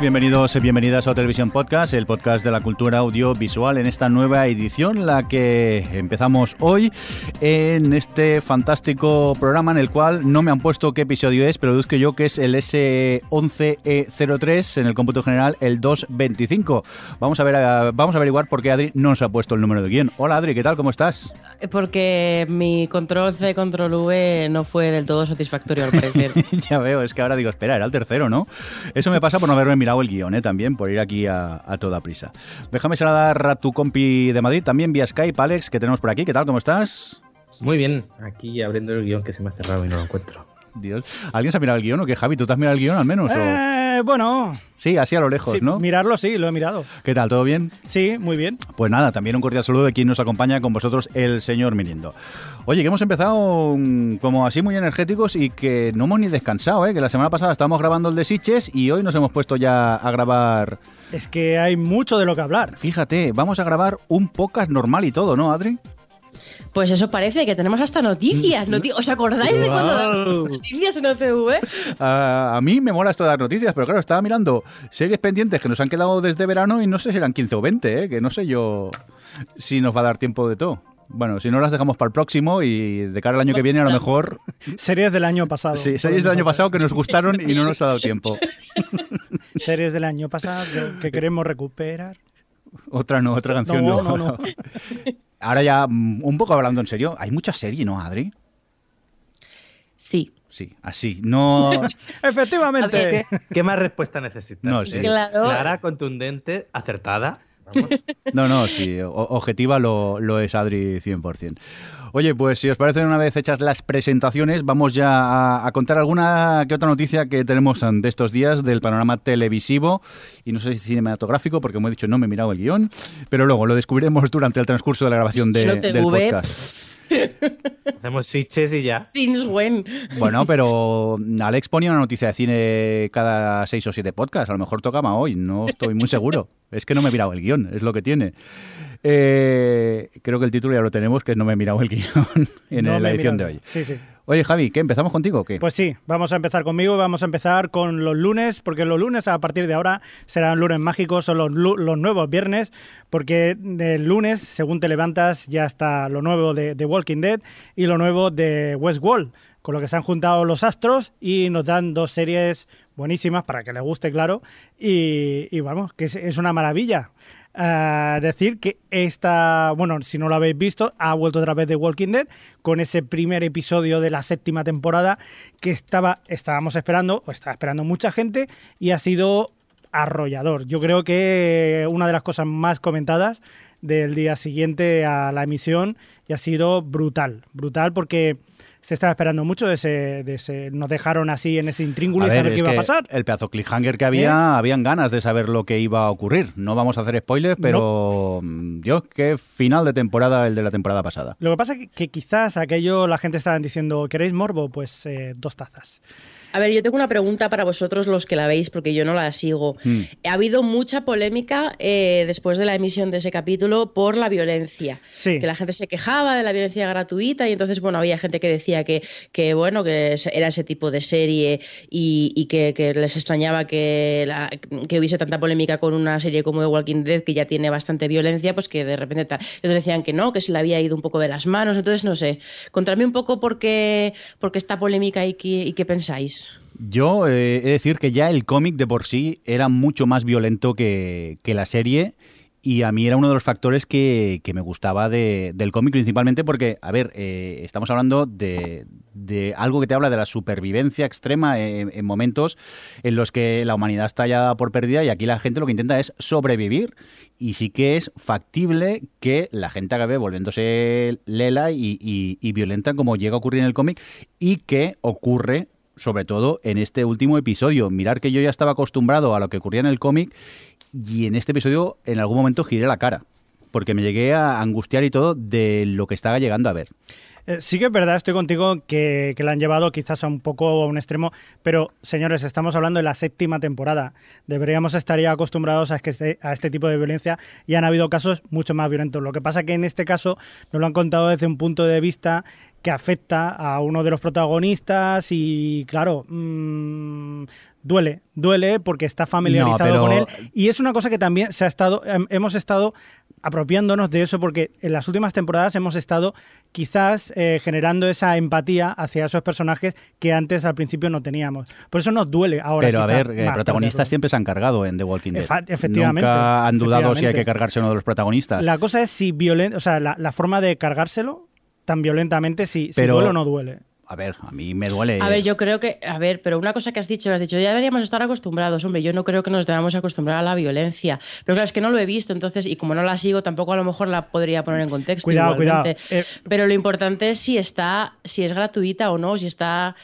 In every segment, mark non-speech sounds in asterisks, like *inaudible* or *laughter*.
Bienvenidos y bienvenidas a Televisión Podcast, el podcast de la cultura audiovisual en esta nueva edición, la que empezamos hoy en este fantástico programa en el cual no me han puesto qué episodio es, pero deduzco yo que es el S11E03 en el cómputo general, el 225. Vamos a ver, vamos a averiguar por qué Adri no se ha puesto el número de guion. Hola Adri, ¿qué tal? ¿Cómo estás? Porque mi control C, control V no fue del todo satisfactorio al parecer. *laughs* ya veo, es que ahora digo, espera, era el tercero, ¿no? Eso me pasa por no haberme mirado el guion, ¿eh? También, por ir aquí a, toda prisa. Déjame saludar a tu compi de Madrid, también vía Skype, Alex, que tenemos por aquí. ¿Qué tal? ¿Cómo estás? Muy bien, aquí abriendo el guion que se me ha cerrado y no lo encuentro. Dios. ¿Alguien se ha mirado el guion o qué, Javi? ¿Tú te has mirado el guion al menos? Eh, bueno. Sí, así a lo lejos, ¿no? Mirarlo sí, lo he mirado. ¿Qué tal? ¿Todo bien? Sí, muy bien. Pues nada, también un cordial saludo de quien nos acompaña con vosotros, el señor Mirindo. Oye, que hemos empezado como así muy energéticos y que no hemos ni descansado, ¿eh? Que la semana pasada estábamos grabando el de Siches y hoy nos hemos puesto ya a grabar... Es que hay mucho de lo que hablar. Fíjate, vamos a grabar un podcast normal y todo, ¿no, Adri? Pues eso parece, que tenemos hasta noticias. ¿Os acordáis de cuando das *laughs* noticias en OCV? a mí me mola esto de dar noticias, pero claro, estaba mirando series pendientes que nos han quedado desde verano y no sé si eran 15 o 20, ¿eh? que no sé yo si nos va a dar tiempo de todo. Bueno, si no las dejamos para el próximo y de cara al año que viene a lo mejor... *laughs* Series del año pasado. Sí, series del año pasado que nos gustaron y no nos ha dado tiempo. *laughs* series del año pasado que queremos recuperar. Otra no, otra canción no. no, no. Ahora ya, mm, un poco hablando en serio, hay mucha serie, ¿no, Adri? Sí. Sí, así. No. *laughs* Efectivamente. ¿Qué, más respuesta necesitas? No, sí. Clara, contundente, acertada. *laughs* No, no, sí. objetiva lo, lo es Adri 100%. Oye, pues si os parece una vez hechas las presentaciones, vamos ya a, contar alguna que otra noticia que tenemos de estos días del panorama televisivo y no sé si cinematográfico, porque como he dicho no me he mirado el guion, pero luego lo descubriremos durante el transcurso de la grabación de, del podcast. *laughs* Hacemos switches y ya. Since when. Bueno, pero *laughs* Alex ponía una noticia de cine cada seis o siete podcasts. A lo mejor tocaba hoy, no estoy muy seguro. Es que no me he mirado el guion, es lo que tiene. Eh, creo que el título ya lo tenemos, que no me he mirado el guion *laughs* en la edición de hoy. Sí, sí. Oye, Javi, ¿qué? ¿Empezamos contigo o qué? Pues sí, vamos a empezar conmigo vamos a empezar con los lunes, porque los lunes a partir de ahora serán lunes mágicos o los, los nuevos viernes, porque el lunes, según te levantas, ya está lo nuevo de, The Walking Dead y lo nuevo de Westworld, con lo que se han juntado los astros y nos dan dos series buenísimas para que les guste, claro, y, vamos, que es una maravilla decir que esta, bueno, si no lo habéis visto, ha vuelto otra vez de Walking Dead con ese primer episodio de la séptima temporada que estaba, estábamos esperando, o estaba esperando mucha gente y ha sido arrollador. Yo creo que una de las cosas más comentadas del día siguiente a la emisión y ha sido brutal, brutal porque se estaba esperando mucho de ese, nos dejaron así en ese intríngulo y saber qué iba a pasar. El pedazo cliffhanger que había, ¿Eh? habían ganas de saber lo que iba a ocurrir. No vamos a hacer spoilers, pero mm, yo, qué final de temporada el de la temporada pasada. Lo que pasa es que, quizás aquello la gente estaba diciendo, ¿queréis morbo? Pues eh, dos tazas. A ver, yo tengo una pregunta para vosotros los que la veis, porque yo no la sigo. Hmm. Ha habido mucha polémica eh, después de la emisión de ese capítulo por la violencia. Sí. Que la gente se quejaba de la violencia gratuita y entonces, bueno, había gente que decía que, que bueno, que era ese tipo de serie y, que, les extrañaba que, que hubiese tanta polémica con una serie como The Walking Dead, que ya tiene bastante violencia, pues que de repente tal. Ellos decían que no, que se le había ido un poco de las manos. Entonces, no sé, contadme un poco por qué, por qué esta polémica y y qué pensáis. Yo eh, he de decir que ya el cómic de por sí era mucho más violento que, la serie Y a mí era uno de los factores que, que me gustaba de- del cómic, principalmente porque, a ver, eh, estamos hablando de, de algo que te habla de la supervivencia extrema en, en momentos en los que la humanidad está ya por perdida y aquí la gente lo que intenta es sobrevivir. Y sí que es factible que la gente acabe volviéndose lela y- y violenta como llega a ocurrir en el cómic y que ocurre sobre todo en este último episodio. Mirar que yo ya estaba acostumbrado a lo que ocurría en el cómic y en este episodio en algún momento giré la cara. Porque me llegué a angustiar y todo de lo que estaba llegando a ver. Eh, sí que es verdad, estoy contigo que, que la han llevado quizás a un poco a un extremo, pero señores, estamos hablando de la séptima temporada. Deberíamos estar ya acostumbrados a, este, a este tipo de violencia y han habido casos mucho más violentos. Lo que pasa que en este caso nos lo han contado desde un punto de vista que afecta a uno de los protagonistas y claro, mm, duele, duele porque está familiarizado pero- con él y es una cosa que también se ha estado, hem- hemos estado apropiándonos de eso porque en las últimas temporadas hemos estado quizás eh, generando esa empatía hacia esos personajes que antes al principio no teníamos. Por eso nos duele ahora. Pero a ver, eh, protagonistas siempre se han cargado en The Walking Dead. Efa- efectivamente, Nunca han dudado si hay que cargarse uno de los protagonistas. La cosa es si violen, o sea, la, la forma de cargárselo tan violentamente, si, si Pero- duele o no duele. A ver, a mí me duele. A ver, yo creo que, a ver, pero una cosa que has dicho, has dicho, ya deberíamos estar acostumbrados, hombre, yo no creo que nos debamos acostumbrar a la violencia, pero claro, es que no lo he visto, entonces, y como no la sigo, tampoco a lo mejor la podría poner en contexto. Cuidado, igualmente. cuidado. Eh, Pero lo importante es si está, si es gratuita o no, si está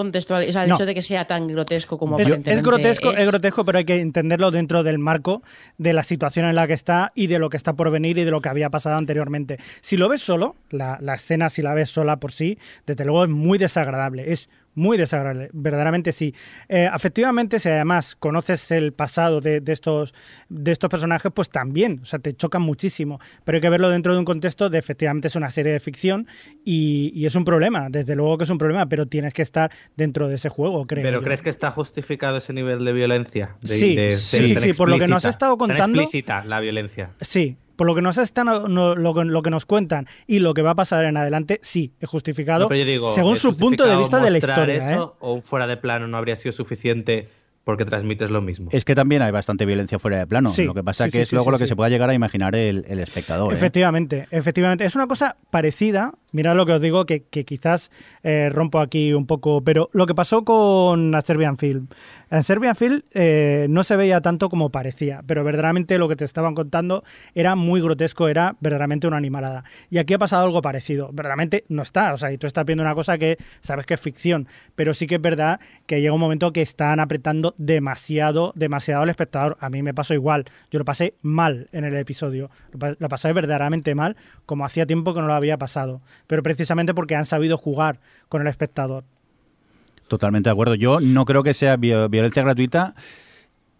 contextual, o sea, el No. hecho de que sea tan grotesco como Es, es grotesco, es es. grotesco, pero hay que entenderlo dentro del marco de la situación en la que está y de lo que está por venir y de lo que había pasado anteriormente. Si lo ves solo, la, la escena, si la ves sola por sí, desde luego es muy desagradable. Es muy desagradable, verdaderamente sí. Eh, efectivamente, si además conoces el pasado de, de estos, de estos personajes, pues también, o sea, te chocan muchísimo. Pero hay que verlo dentro de un contexto de efectivamente es una serie de ficción y, y es un problema, desde luego que es un problema, pero tienes que estar dentro de ese juego, creo. ¿Pero yo. crees que está justificado ese nivel de violencia? De- Sí, de sí, sí, sí, por lo que nos has estado tan contando- explícita la violencia. Sí, por lo que nos están no- lo, que- lo que nos cuentan y lo que va a pasar en adelante, sí, es justificado No, pero yo digo, según ¿es su punto de vista de la historia. eso ¿eh? ¿O un fuera de plano no habría sido suficiente porque transmites lo mismo? Es que también hay bastante violencia fuera de plano. Sí, lo que pasa sí, que sí, es sí, luego sí, lo que sí. se pueda llegar a imaginar el, el espectador. ¿eh? Efectivamente, efectivamente. Es una cosa parecida, mirad lo que os digo, que, quizás eh, rompo aquí un poco, pero lo que pasó con A Serbian Film. En Serbian Film eh, no se veía tanto como parecía, pero verdaderamente lo que te estaban contando era muy grotesco, era verdaderamente una animalada. Y aquí ha pasado algo parecido. Verdaderamente no está, o sea, y tú estás viendo una cosa que sabes que es ficción, pero sí que es verdad que llega un momento que están apretando demasiado, demasiado al espectador. A mí me pasó igual, yo lo pasé mal en el episodio, lo pasé verdaderamente mal, como hacía tiempo que no lo había pasado, pero precisamente porque han sabido jugar con el espectador. Totalmente de acuerdo. Yo no creo que sea vi- violencia gratuita.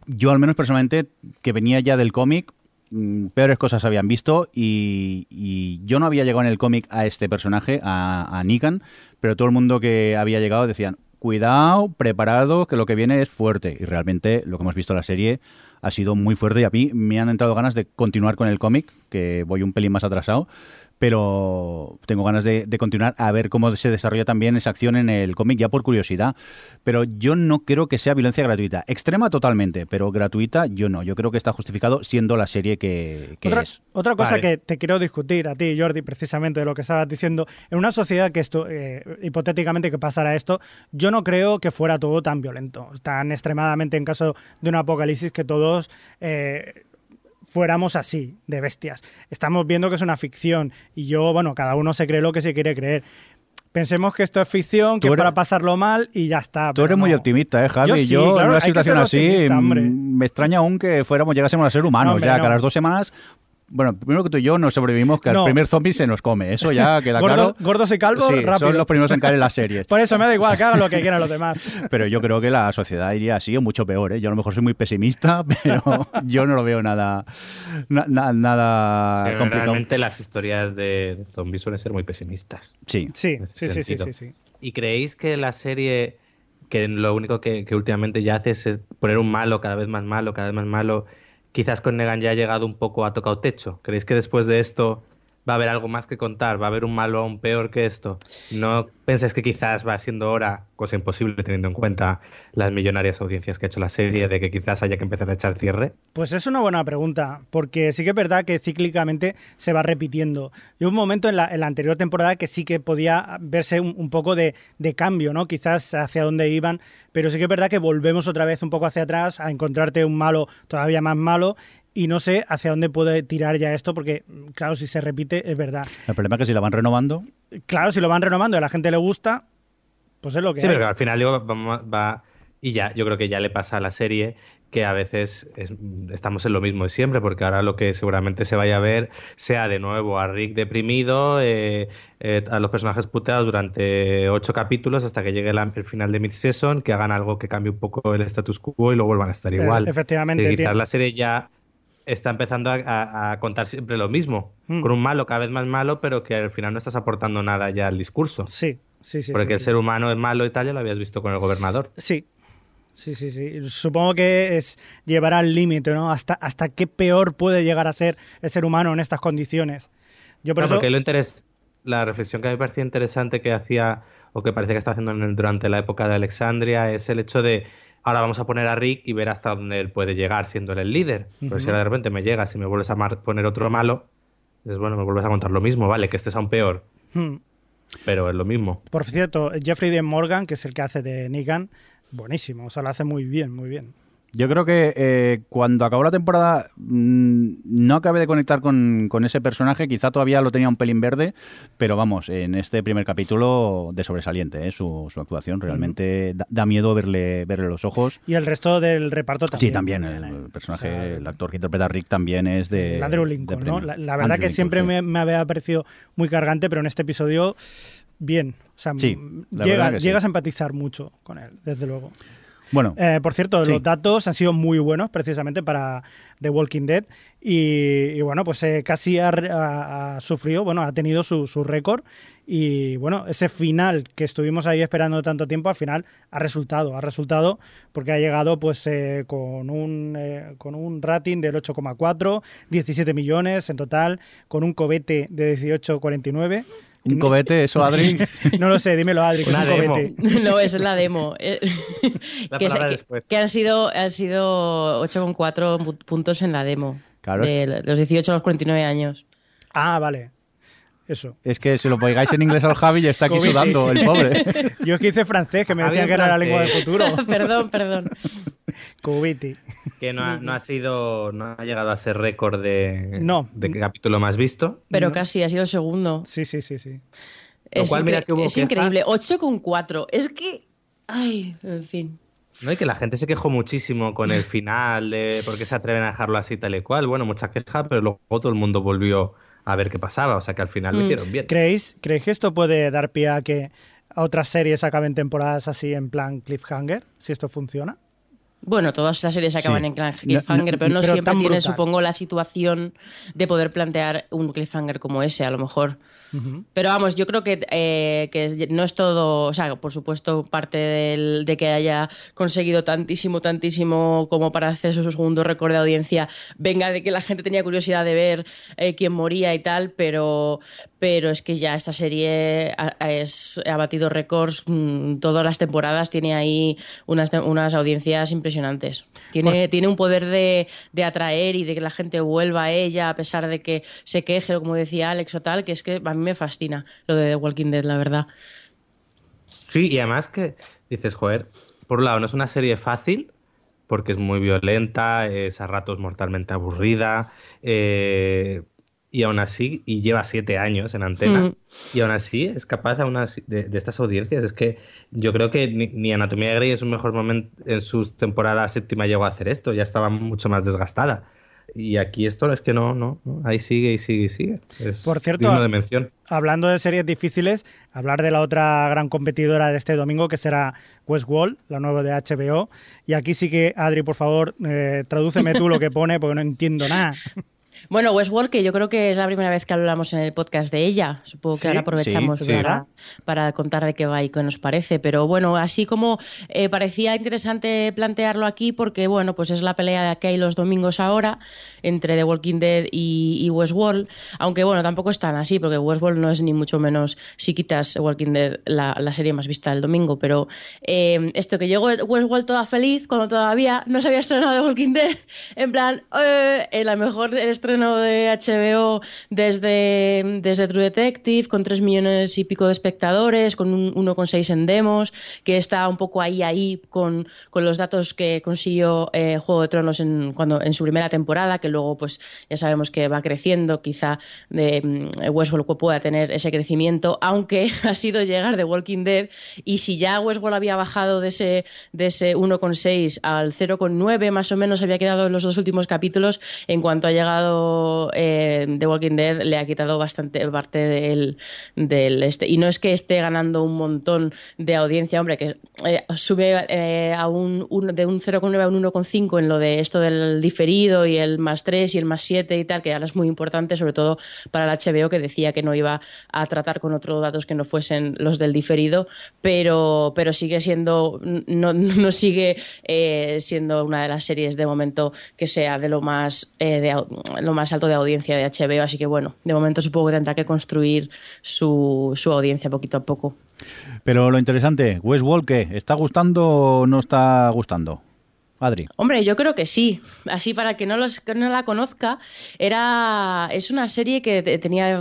Yo, al menos personalmente, que venía ya del cómic, mm, peores cosas habían visto y, y yo no había llegado en el cómic a este personaje, a, a Nikan, pero todo el mundo que había llegado decían, cuidado, preparado, que lo que viene es fuerte. Y realmente lo que hemos visto en la serie ha sido muy fuerte y a mí me han entrado ganas de continuar con el cómic, que voy un pelín más atrasado, pero tengo ganas de, de continuar a ver cómo se desarrolla también esa acción en el cómic, ya por curiosidad. Pero yo no creo que sea violencia gratuita. Extrema totalmente, pero gratuita yo no. Yo creo que está justificado siendo la serie que, que Otra, es. otra cosa Vale. que te quiero discutir a ti, Jordi, precisamente de lo que estabas diciendo, en una sociedad que esto, eh, hipotéticamente que pasara esto, yo no creo que fuera todo tan violento, tan extremadamente en caso de un apocalipsis que todos eh, fuéramos así, de bestias. Estamos viendo que es una ficción y yo, bueno, cada uno se cree lo que se quiere creer. Pensemos que esto es ficción, que es para pasarlo mal y ya está. Tú eres muy optimista, ¿eh, Javi? Yo Yo, en una situación así mm, me extraña aún que fuéramos llegásemos a ser humanos. No, hombre, ya no. que a las dos semanas... Bueno, primero que tú y yo nos sobrevivimos, que No. el primer zombie se nos come. Eso ya queda Gordo- claro. gordos y calvos, Sí, rápido. son los primeros en caer en las series. *laughs* Por eso me da igual, que hagan lo que quieran los demás. *laughs* Pero yo creo que la sociedad iría así o mucho peor. ¿eh? Yo a lo mejor soy muy pesimista, *laughs* pero yo no lo veo nada, na- na- nada Pero complicado. realmente las historias de zombies suelen ser muy pesimistas. Sí. Sí, sí, sí, sí. ¿Y creéis que la serie, que lo único que, que últimamente ya hace es poner un malo cada vez más malo, cada vez más malo, quizás con Negan ya ha llegado un poco a tocado techo? ¿Creéis que después de esto va a haber algo más que contar, va a haber un malo aún peor que esto. ¿No pensáis que quizás va siendo hora, cosa imposible teniendo en cuenta las millonarias audiencias que ha hecho la serie, de que quizás haya que empezar a echar cierre? Pues es una buena pregunta, porque sí que es verdad que cíclicamente se va repitiendo. Y hubo un momento en la, en la anterior temporada que sí que podía verse un, un poco de, de cambio, ¿no? Quizás hacia dónde iban, pero sí que es verdad que volvemos otra vez un poco hacia atrás a encontrarte un malo todavía más malo y no sé hacia dónde puede tirar ya esto, porque, claro, si se repite, es verdad. El problema es que si la van renovando, Claro, si lo van renovando y a la gente le gusta, pues es lo que Sí, hay. pero al final digo, vamos- va, y ya, yo creo que ya le pasa a la serie que a veces es- estamos en lo mismo de siempre, porque ahora lo que seguramente se vaya a ver sea de nuevo a Rick deprimido, eh, eh, a los personajes puteados durante ocho capítulos hasta que llegue la- el final de mid-season, que hagan algo que cambie un poco el status quo y luego vuelvan a estar Eh, igual. efectivamente, Que quizás la serie ya está empezando a, a- a contar siempre lo mismo, Mm. con un malo cada vez más malo, pero que al final no estás aportando nada ya al discurso. Sí, sí, sí. Porque sí, el sí. ser humano es malo y tal, ya lo habías visto con el gobernador. Sí, sí, sí, sí. Supongo que es llevar al límite, ¿no? Hasta, hasta qué peor puede llegar a ser el ser humano en estas condiciones. Yo por No, eso... porque lo interes- la reflexión que a mí me parecía interesante que hacía, o que parece que está haciendo durante la época de Alexandria, es el hecho de ahora vamos a poner a Rick y ver hasta dónde él puede llegar siendo él el líder. Pero si ahora de repente me llegas y me vuelves a poner otro malo, es bueno, me vuelves a contar lo mismo, vale, que estés aún peor, Hmm. pero es lo mismo. Por cierto, Jeffrey Dean Morgan, que es el que hace de Negan, buenísimo. O sea, lo hace muy bien, muy bien. Yo creo que eh, cuando acabó la temporada mm, no acabé de conectar con, con ese personaje, quizá todavía lo tenía un pelín verde, pero vamos, en este primer capítulo de sobresaliente ¿eh? su, su actuación, realmente da, da miedo verle, verle los ojos. Y el resto del reparto también. Sí, también, el personaje, O sea, el actor que interpreta a Rick también es de... Andrew de Lincoln, ¿no? La, la verdad Andrew que siempre sí. me, me había parecido muy cargante, pero en este episodio, bien. O sea, Sí, llega- sí. llegas a empatizar mucho con él, desde luego. Bueno, Eh, por cierto, Sí. los datos han sido muy buenos precisamente para The Walking Dead y, y bueno, pues eh, casi ha, ha- ha sufrido, bueno, ha tenido su, su récord y bueno, ese final que estuvimos ahí esperando tanto tiempo, al final ha resultado, ha resultado porque ha llegado pues eh, con, un, eh, con un rating del 8,4, 17 millones en total, con un cobete de 18,49. Un cobete, eso, Adri. *laughs* No lo sé, dímelo Adri, que es un demo. cobete. *laughs* No, eso es la demo. *laughs* Eh, La que, palabra que- después. que han sido, han sido 8,4 pu- puntos en la demo. Claro. De los 18 a los 49 años. Ah, vale. Eso. Es que si lo pongáis en inglés al Javi ya está aquí sudando, el pobre. *laughs* Yo es que hice francés, que me decían que era la lengua del futuro. *laughs* perdón, perdón. *laughs* Cubiti. Que no ha, no ha sido, no ha llegado a ser récord de, No. de capítulo más visto. Pero No. casi ha sido el segundo. Sí, sí, sí, sí. Lo Es, cual, mira que hubo es quejas. increíble. 8,4. Es que. Ay, en fin. No, y que la gente se quejó muchísimo con el final de por qué se atreven a dejarlo así tal y cual. Bueno, mucha queja, pero luego todo el mundo volvió a ver qué pasaba. O sea que al final lo Mm. hicieron bien. ¿Creéis, ¿Creéis que esto puede dar pie a que otras series acaben temporadas así en plan cliffhanger? Si esto funciona. Bueno, todas las series acaban Sí. en No, cliffhanger, no, pero no pero siempre tiene, brutal. supongo, la situación de poder plantear un cliffhanger como ese, a lo mejor. Pero vamos, yo creo que, eh, que no es todo, o sea, por supuesto, parte del- de que haya conseguido tantísimo, tantísimo como para hacer su segundo récord de audiencia, venga de que la gente tenía curiosidad de ver eh, quién moría y tal, pero, pero es que ya esta serie ha, ha- es- ha batido récords mm, todas las temporadas, tiene ahí unas, unas audiencias impresionantes. Tiene, tiene un poder de, de atraer y de que la gente vuelva a ella a pesar de que se queje, como decía Alex o tal, que es que a mí me fascina lo de The Walking Dead, la verdad. Sí, y además que dices, joder, por un lado no es una serie fácil, porque es muy violenta, es a ratos mortalmente aburrida, eh, y aún así, y lleva siete años en antena, Mm. y aún así es capaz aún así de, de estas audiencias. Es que yo creo que ni, ni Anatomía de Grey en su mejor momento, en sus temporadas séptima llegó a hacer esto, ya estaba mucho más desgastada. Y aquí esto es que no, no, no, ahí sigue y sigue y sigue. Es Por cierto, digno de mención. Hablando de series difíciles, hablar de la otra gran competidora de este domingo, que será Westworld, la nueva de HBO. Y aquí sí que, Adri, por favor, eh, tradúceme tú lo que pone, porque no entiendo nada. *laughs* Bueno, Westworld, que yo creo que es la primera vez que hablamos en el podcast de ella. Supongo que Sí, ahora aprovechamos sí, sí. Para, para contar de qué va y qué nos parece. Pero bueno, así como eh, parecía interesante plantearlo aquí, porque bueno, pues es la pelea que hay los domingos ahora entre The Walking Dead y, y Westworld. Aunque bueno, tampoco es tan así, porque Westworld no es ni mucho menos, si quitas Walking Dead, la, la serie más vista del domingo. Pero eh, esto que llegó Westworld toda feliz cuando todavía no se había estrenado The Walking Dead, en plan, eh, la mejor estreno de HBO desde, desde True Detective, con 3 millones y pico de espectadores, con un 1,6 en demos, que está un poco ahí, ahí con, con los datos que consiguió eh, Juego de Tronos en, cuando, en su primera temporada, que luego pues ya sabemos que va creciendo, quizá de, mm, Westworld pueda tener ese crecimiento, aunque *laughs* ha sido llegar de Walking Dead, y si ya Westworld había bajado de ese, de ese 1,6 al 0,9 más o menos, había quedado en los dos últimos capítulos, en cuanto ha llegado eh, The Walking Dead, le ha quitado bastante parte del, del este. Y no es que esté ganando un montón de audiencia, hombre, que eh, sube eh, a un, un- de un 0,9 a un 1,5 en lo de esto del diferido y el más 3 y el más 7 y tal, que ahora es muy importante, sobre todo para el HBO, que decía que no iba a tratar con otros datos que no fuesen los del diferido, pero, pero sigue siendo, no, no sigue eh, siendo una de las series de momento que sea de lo más, de lo más alto de audiencia de HBO, así que bueno, de momento supongo que tendrá que construir su, su audiencia poquito a poco. Pero lo interesante, Westworld, ¿qué? ¿Está gustando o no está gustando? Adri. Hombre, yo creo que sí. Así para que no, los, que no la conozca, era es una serie que te- tenía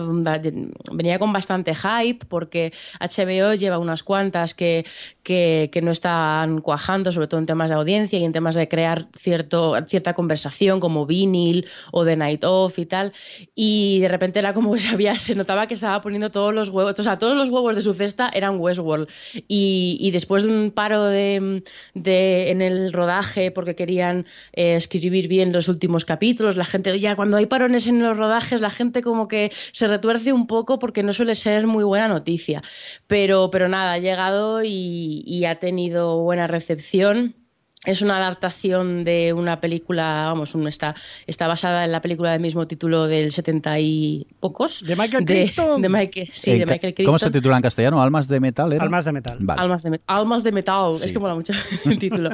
venía con bastante hype porque HBO lleva unas cuantas que, que, no están cuajando, sobre todo en temas de audiencia y en temas de crear cierto, cierta conversación como Vinyl o The Night Off y tal. Y de repente era como *laughs* que se, notaba que estaba poniendo todos los huevos, o sea, todos los huevos de su cesta eran Westworld. Y, después de un paro de- en el rodaje porque querían eh, escribir bien los últimos capítulos, la gente, ya cuando hay parones en los rodajes, la gente como que se retuerce un poco porque no suele ser muy buena noticia. Pero, pero nada, ha llegado y, y ha tenido buena recepción. Es una adaptación de una película, vamos, un- está, está basada en la película del mismo título del 70 y pocos. De Michael Crichton. De Michael, sí, En de Michael Crichton. ¿Cómo se titula en castellano? ¿Almas de metal? era? Almas de metal. Vale. Almas de, Almas de metal, Sí. es que mola mucho *laughs* el título.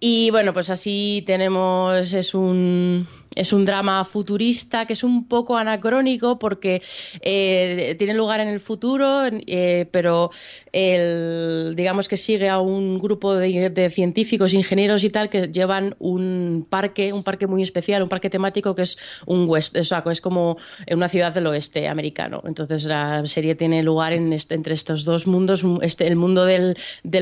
Y bueno, pues así tenemos, es un, es un drama futurista que es un poco anacrónico porque eh, tiene lugar en el futuro, eh, pero el, digamos que sigue a un grupo de, científicos, ingenieros y tal que llevan un parque, un parque muy especial, un parque temático que es un west, o sea, es como una ciudad del oeste americano. Entonces la serie tiene lugar en este- entre estos dos mundos, un- este, el mundo del,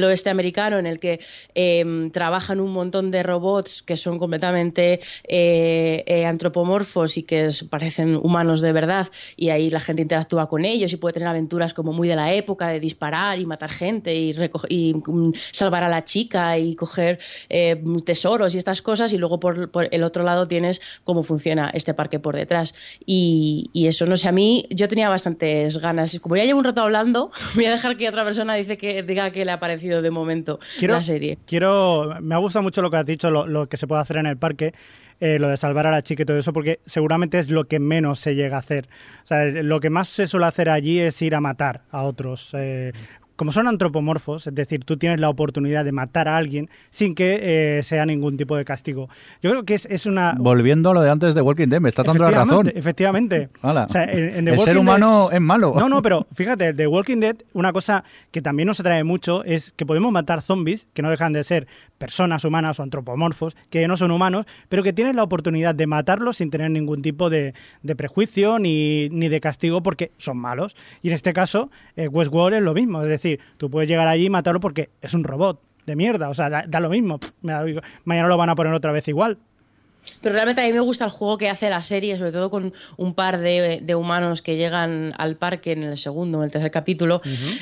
oeste americano en el que eh, trabajan un montón de robots que son completamente eh, eh, antropomorfos y que parecen humanos de verdad y ahí la gente interactúa con ellos y puede tener aventuras como muy de la época de disparar y matar gente y, y mm, salvar a la chica y coger eh, tesoros y estas cosas y luego por, por el otro lado tienes cómo funciona este parque por detrás y, y eso no sé a mí yo tenía bastantes ganas como ya llevo un rato hablando *laughs* voy a dejar que otra persona dice que diga que le ha parecido de momento Quiero, la serie quiero, me ha gustado mucho lo que has dicho, lo, lo que se puede hacer en el parque, eh, lo de salvar a la chica y todo eso, porque seguramente es lo que menos se llega a hacer. O sea, lo que más se suele hacer allí es ir a matar a otros. eh, como son antropomorfos, es decir, tú tienes la oportunidad de matar a alguien sin que eh, sea ningún tipo de castigo. Yo creo que es, es una... Volviendo a lo de antes de Walking Dead, me está dando la razón. Efectivamente. O sea, en- en The El ser humano Dead- es malo. No, no, pero *laughs* fíjate, The Walking Dead, una cosa que también nos atrae mucho es que podemos matar zombies, que no dejan de ser personas humanas o antropomorfos, que no son humanos, pero que tienes la oportunidad de matarlos sin tener ningún tipo de, de prejuicio ni, ni de castigo porque son malos. Y en este caso, eh, Westworld es lo mismo, es decir, tú puedes llegar allí y matarlo porque es un robot de mierda, o sea, da, da lo mismo. Pff, me da igual. mañana lo van a poner otra vez igual. Pero realmente a mí me gusta el juego que hace la serie, sobre todo con un par de, de humanos que llegan al parque en el segundo o en el tercer capítulo,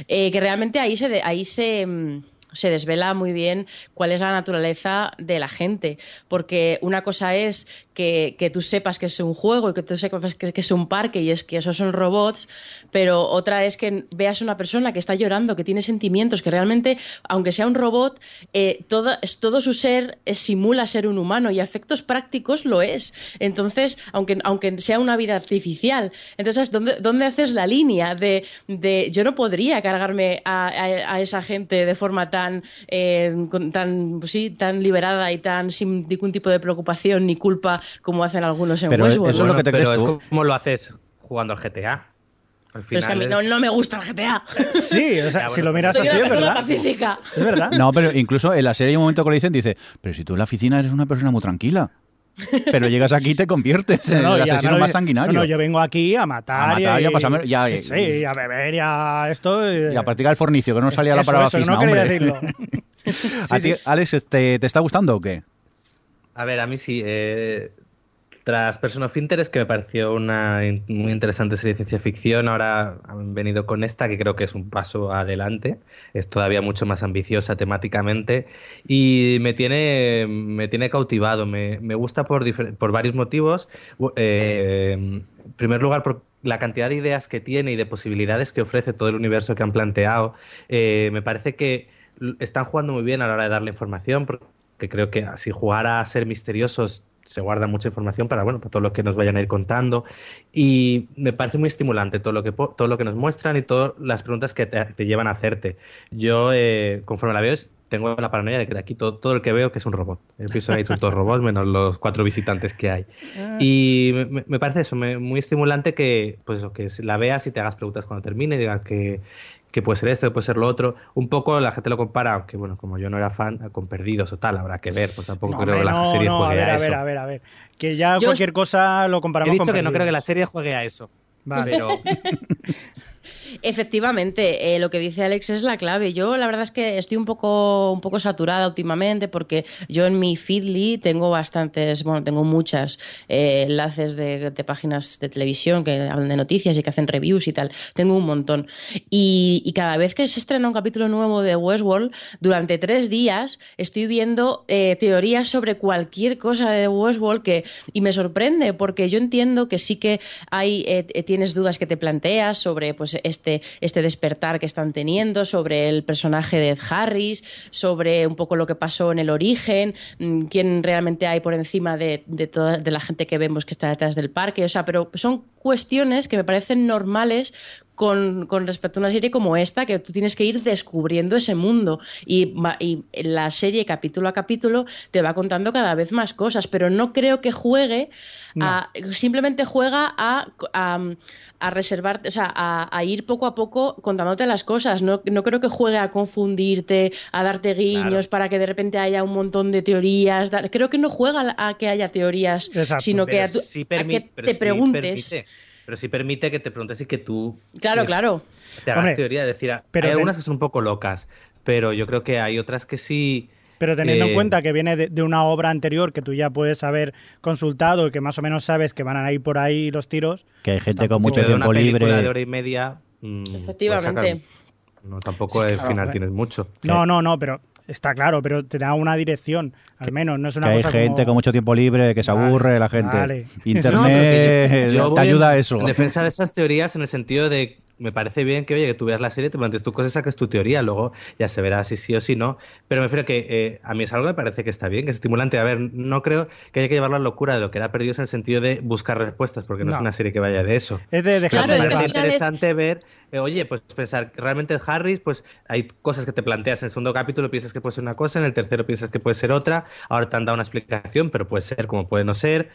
eh, que realmente ahí se, ahí se, mm, se desvela muy bien cuál es la naturaleza de la gente. Porque una cosa es que, que tú sepas que es un juego y que tú sepas que, es un parque y es que esos son robots, pero otra es que veas una persona que está llorando, que tiene sentimientos, que realmente, aunque sea un robot, eh, todo, todo su ser eh, simula ser un humano y a efectos prácticos lo es. Entonces, aunque, aunque sea una vida artificial, entonces, ¿dónde, dónde haces la línea de, de yo no podría cargarme a, a- a esa gente de forma tan, eh, con- tan, pues sí, tan liberada y tan sin ningún tipo de preocupación ni culpa como hacen algunos en Pero Westworld? eso es lo que te crees es tú. como lo haces jugando al GTA. Al Pero es que a mí no, no me gusta el GTA. Sí, o sea, Ya, si lo miras así, es persona verdad. pacífica. Es verdad. No, pero incluso en la serie hay un momento que lo dicen, dice, pero si tú en la oficina eres una persona muy tranquila. Pero llegas aquí y te conviertes en No, el asesino más sanguinario. No, no, yo vengo aquí a matar, A matar y a pasarme- ya, sí, y- sí, y a beber y a esto. Y a practicar el fornicio, que no salía la Eso, palabra eso, fisma, no quería hombre. decirlo. *laughs* ¿A ti, Alex, ¿te, te está gustando o qué? A ver, a mí sí. eh, tras Person of Interest, que me pareció una muy interesante serie de ciencia ficción, ahora han venido con esta, que creo que es un paso adelante. Es todavía mucho más ambiciosa temáticamente y me tiene, me tiene cautivado. Me, gusta por, por varios motivos. Eh, en primer lugar, por la cantidad de ideas que tiene y de posibilidades que ofrece todo el universo que han planteado. Eh, me parece que están jugando muy bien a la hora de darle información, creo que si jugara a ser misteriosos se guarda mucha información para bueno para todo lo que nos vayan a ir contando. Y me parece muy estimulante todo lo que todo lo que nos muestran y todas las preguntas que te, te llevan a hacerte. Yo eh, conforme la veo tengo la paranoia de que de aquí todo, todo el que veo que es un robot. El piso ahí son todos *laughs* robots menos los cuatro visitantes que hay. Y me- me, parece eso me- muy estimulante que pues que la veas y te hagas preguntas cuando termine y digas que que puede ser esto, que puede ser lo otro. Un poco la gente lo compara, aunque bueno, como yo no era fan, con Perdidos o tal, habrá que ver, pues tampoco No, creo que la no, serie no, a juegue ver, a, a eso. ver, a ver, a ver. Que ya Yo- cualquier cosa lo He comparamos dicho con que no creo que la serie juegue a eso. Vale. Pero *laughs* Efectivamente, eh, lo que dice Alex es la clave. Yo la verdad es que estoy un poco, un poco saturada últimamente porque yo en mi Feedly tengo bastantes, bueno, tengo muchas eh, enlaces de, de páginas de televisión que hablan de noticias y que hacen reviews y tal. Tengo un montón. Y, y cada vez que se estrena un capítulo nuevo de Westworld, durante tres días estoy viendo eh, teorías sobre cualquier cosa de Westworld que, y me sorprende porque yo entiendo que sí que hay, eh, eh, tienes dudas que te planteas sobre pues, este, este despertar que están teniendo, sobre el personaje de Ed Harris, sobre un poco lo que pasó en el origen, mm, quién realmente hay por encima de, de toda de la gente que vemos que está detrás del parque. O sea, pero son cuestiones que me parecen normales con, con respecto a una serie como esta, que tú tienes que ir descubriendo ese mundo. Y, y la serie, capítulo a capítulo, te va contando cada vez más cosas, pero no creo que juegue a. Simplemente juega a, a, a reservar, o sea, a, ir poco a poco contándote las cosas. No, no creo que juegue a confundirte, a darte guiños Claro. para que de repente haya un montón de teorías. Creo que no juega a que haya teorías, Exacto. sino que pero a, sí que te sí preguntes. permite- pero sí permite que te preguntes y que tú Claro, sí, claro. te hagas Hombre, teoría. Es decir, pero hay ten- algunas que son un poco locas, pero yo creo que hay otras que sí. Pero teniendo en eh, cuenta que viene de, de una obra anterior que tú ya puedes haber consultado y que más o menos sabes que van a ir por ahí los tiros, Que hay gente con mucho de una tiempo película libre. de hora y media. mm, Efectivamente. no, tampoco al claro, final eh. tienes mucho. no, no, no, pero está claro, pero te da una dirección, al menos, no es una Que hay cosa gente como- con mucho tiempo libre, que se Vale, aburre la gente. vale. *laughs* Internet No, yo te ayuda en- a eso. En defensa de esas teorías, en el sentido de me parece bien que, oye, que tú veas la serie, te plantees tu cosa y saques tu teoría, luego ya se verá si sí o si no. Pero me refiero a que eh, a mí es algo que me parece que está bien, que es estimulante. A ver, no creo que haya que llevarlo a la locura de lo que era perdido en el sentido de buscar respuestas, porque no, No. es una serie que vaya de eso. Es de dejarse Claro, me parece es- interesante ver, eh, oye, pues pensar, realmente Harris, pues hay cosas que te planteas en el segundo capítulo, piensas que puede ser una cosa, en el tercero piensas que puede ser otra, ahora te han dado una explicación, pero puede ser como puede no ser.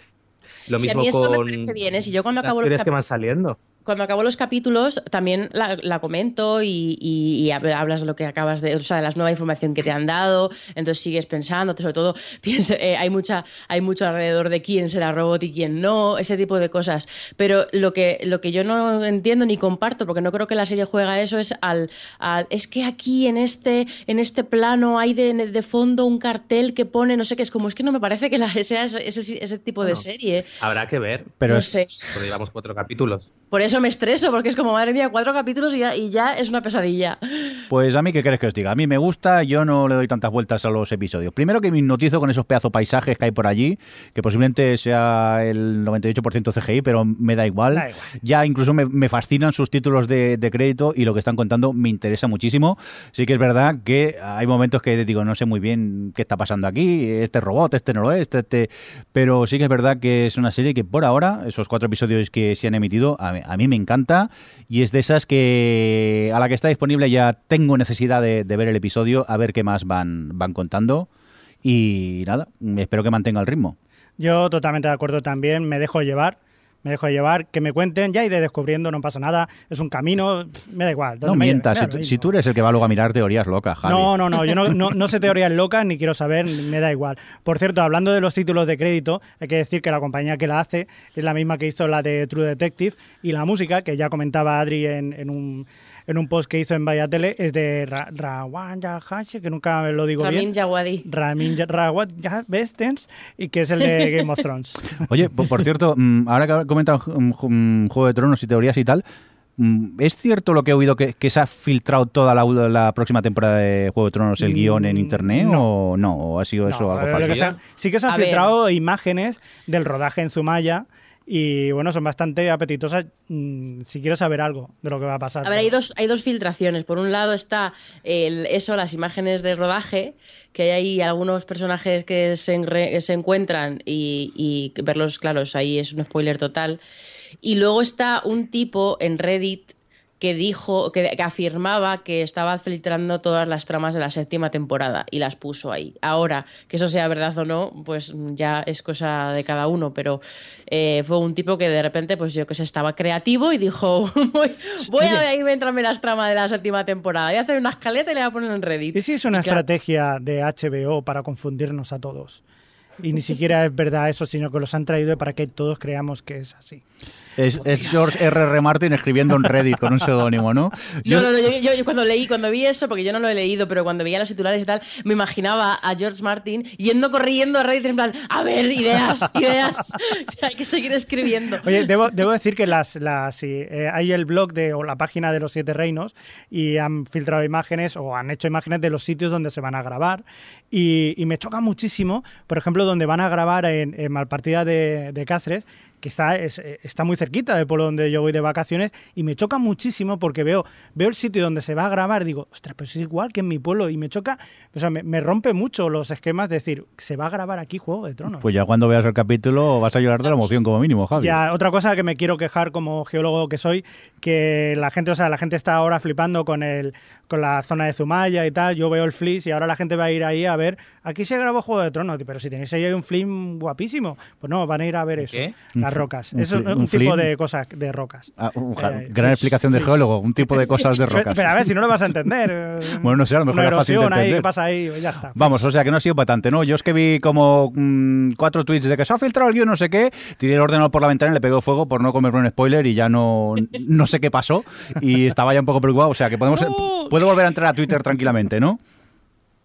Lo Si a mismo mí eso me con parece bien, ¿eh? Si yo cuando las acabo los teorías que van saliendo. Cuando acabo los capítulos también la, la comento y, y- y hab- hablas de lo que acabas de, o sea, de la nueva información que te han dado, entonces sigues pensando, sobre todo *laughs* pienso, eh, hay mucha, hay mucho alrededor de quién será robot y quién no, ese tipo de cosas. Pero lo que, lo que yo no entiendo ni comparto, porque no creo que la serie juega eso, es al, al- es que aquí en este, en este plano hay de, de fondo un cartel que pone, no sé qué, es como, es que no me parece que la, sea ese, ese, ese tipo de serie. Habrá que ver, Pero no es- sé. porque llevamos cuatro capítulos. Por eso eso me estreso, porque es como, madre mía, cuatro capítulos y ya, y ya es una pesadilla. Pues a mí, ¿qué querés que os diga? A mí me gusta, yo no le doy tantas vueltas a los episodios. Primero que me hipnotizo con esos pedazos paisajes que hay por allí, que posiblemente sea el 98% CGI, pero me da igual. Da igual. Ya incluso me, me fascinan sus títulos de, de crédito y lo que están contando me interesa muchísimo. Sí que es verdad que hay momentos que digo, no sé muy bien qué está pasando aquí, este robot, este no lo es, este, este... Pero sí que es verdad que es una serie que por ahora, esos cuatro episodios que se han emitido, a mí, a mí me encanta y es de esas que a la que está disponible ya tengo necesidad de, de ver el episodio, a ver qué más van, van contando. Y nada, espero que mantenga el ritmo. Yo totalmente de acuerdo también, me dejo llevar. Me dejo llevar, que me cuenten, ya iré descubriendo, no pasa nada, es un camino, me da igual. No me mientas, me si tú eres el que va luego a mirar teorías locas, Javi. No, no, no, yo no, no, no sé *laughs* teorías locas ni quiero saber, me da igual. Por cierto, hablando de los títulos de crédito, hay que decir que la compañía que la hace es la misma que hizo la de True Detective y la música, que ya comentaba Adri en, en un, en un post que hizo en Vaya Tele, es de Ra- Rawan Yahashi, que nunca lo digo Ramin bien. Djawadi. Ramin Ya- Rawat Bestens, y que es el de *laughs* Game of Thrones. Oye, por, cierto, *laughs* mm, ahora que comentan Juego de Tronos y teorías y tal, mm, ¿es cierto lo que he oído que, que se ha filtrado toda la, la próxima temporada de Juego de Tronos, el Mm, guion en internet? no. ¿O no? ¿O ha sido eso No, algo falso? sí que se han A ver. filtrado imágenes del rodaje en Zumaya y bueno, son bastante apetitosas mm, si quieres saber algo de lo que va a pasar. A ver, hay dos, hay dos filtraciones. Por un lado está el, eso, las imágenes de rodaje, que hay ahí algunos personajes que se, enre- se encuentran y, y verlos, claro, ahí es un spoiler total. Y luego está un tipo en Reddit que dijo, que, que afirmaba que estaba filtrando todas las tramas de la séptima temporada y las puso ahí. Ahora, que eso sea verdad o no, pues ya es cosa de cada uno, pero eh, fue un tipo que de repente, pues yo que sé, estaba creativo y dijo, *laughs* voy, voy a ver, inventarme las tramas de la séptima temporada, voy a hacer una escaleta y le voy a poner en Reddit. ¿Y si es una claro, estrategia de HBO para confundirnos a todos? Y ni siquiera es verdad eso, sino que los han traído para que todos creamos que es así. Es, es George R. R. Martin escribiendo en Reddit con un seudónimo, ¿no? Yo- No, no, no, yo, yo- yo cuando leí, cuando vi eso, porque yo no lo he leído, pero cuando veía los titulares y tal, me imaginaba a George Martin yendo corriendo a Reddit en plan, a ver, ideas, *laughs* ideas, *laughs* hay que seguir escribiendo. Oye, debo, debo decir que las, las, sí, eh, hay el blog de, o la página de los Siete Reinos y han filtrado imágenes o han hecho imágenes de los sitios donde se van a grabar. Y, y me choca muchísimo, por ejemplo, donde van a grabar en, en Malpartida de, de Cáceres, que está, es- eh, está muy cerquita del pueblo donde yo voy de vacaciones, y me choca muchísimo porque veo, veo el sitio donde se va a grabar, digo, ostras, pues es igual que en mi pueblo, y me choca, o sea, me, me rompe mucho los esquemas de decir, se va a grabar aquí Juego de Tronos. Pues ya cuando veas el capítulo vas a llorar de la emoción como mínimo, Javi. Ya, otra cosa que me quiero quejar como geólogo que soy, que la gente, o sea, la gente está ahora flipando con el con la zona de Zumaya y tal, yo veo el flis y ahora la gente va a ir ahí a ver, aquí se grabó Juego de Tronos, pero si tenéis ahí un film guapísimo, pues no, van a ir a ver eso, ¿Qué? las rocas, es un, un tipo de cosas de rocas. Ah, un- Eh, gran explicación de geólogo, un tipo de cosas de *laughs* rocas. Pero a ver, si no lo vas a entender. *laughs* Bueno, no sé, a lo mejor era fácil de ahí, entender. ¿qué pasa ahí? Ya está. Vamos, o sea que no ha sido patante, ¿no? Yo es que vi como mm, cuatro tweets de que se ha filtrado el guion, no sé qué, tiré el ordenador por la ventana y le pegó fuego por no comerme un spoiler y ya no, no sé qué pasó y estaba ya un poco preocupado. O sea que podemos, ¡No! *laughs* puedo volver a entrar a Twitter tranquilamente, ¿no?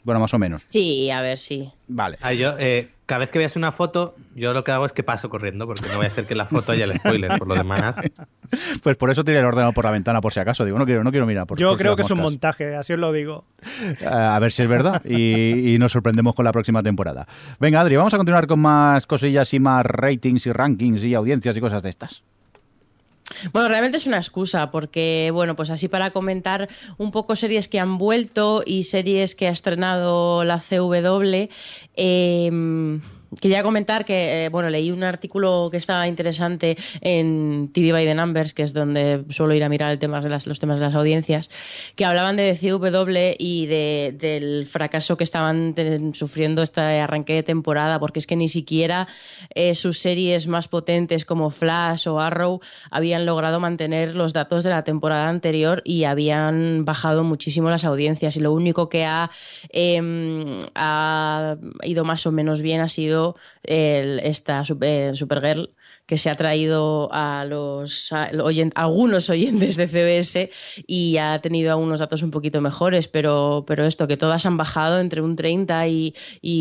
Bueno, más o menos. Sí, a ver, sí. Vale. Ah, yo, eh, cada vez que veas una foto, yo lo que hago es que paso corriendo, porque no voy a hacer que en la foto haya el spoiler. Por lo demás, *laughs* Pues por eso tiré el ordenador por la ventana, por si acaso. Digo, no quiero, no quiero mirar. Por, Yo por creo que es un montaje, así os lo digo. Eh, A ver si es verdad y, y nos sorprendemos con la próxima temporada. Venga, Adri, vamos a continuar con más cosillas y más ratings y rankings y audiencias y cosas de estas. Bueno, realmente es una excusa, porque, bueno, pues así para comentar un poco series que han vuelto y series que ha estrenado la CW, eh, quería comentar que, eh, bueno, leí un artículo que estaba interesante en TV by the Numbers, que es donde suelo ir a mirar el temas de las, los temas de las audiencias, que hablaban de CW y de- del fracaso que estaban ten- sufriendo este arranque de temporada, porque es que ni siquiera eh, sus series más potentes como Flash o Arrow habían logrado mantener los datos de la temporada anterior y habían bajado muchísimo las audiencias. Y lo único que ha, em, ha ido más o menos bien ha sido el- esta Sup- eh, Supergirl que se ha traído a los algunos oyentes de CBS y ha tenido algunos datos un poquito mejores, pero, pero esto, que todas han bajado entre un 30 y,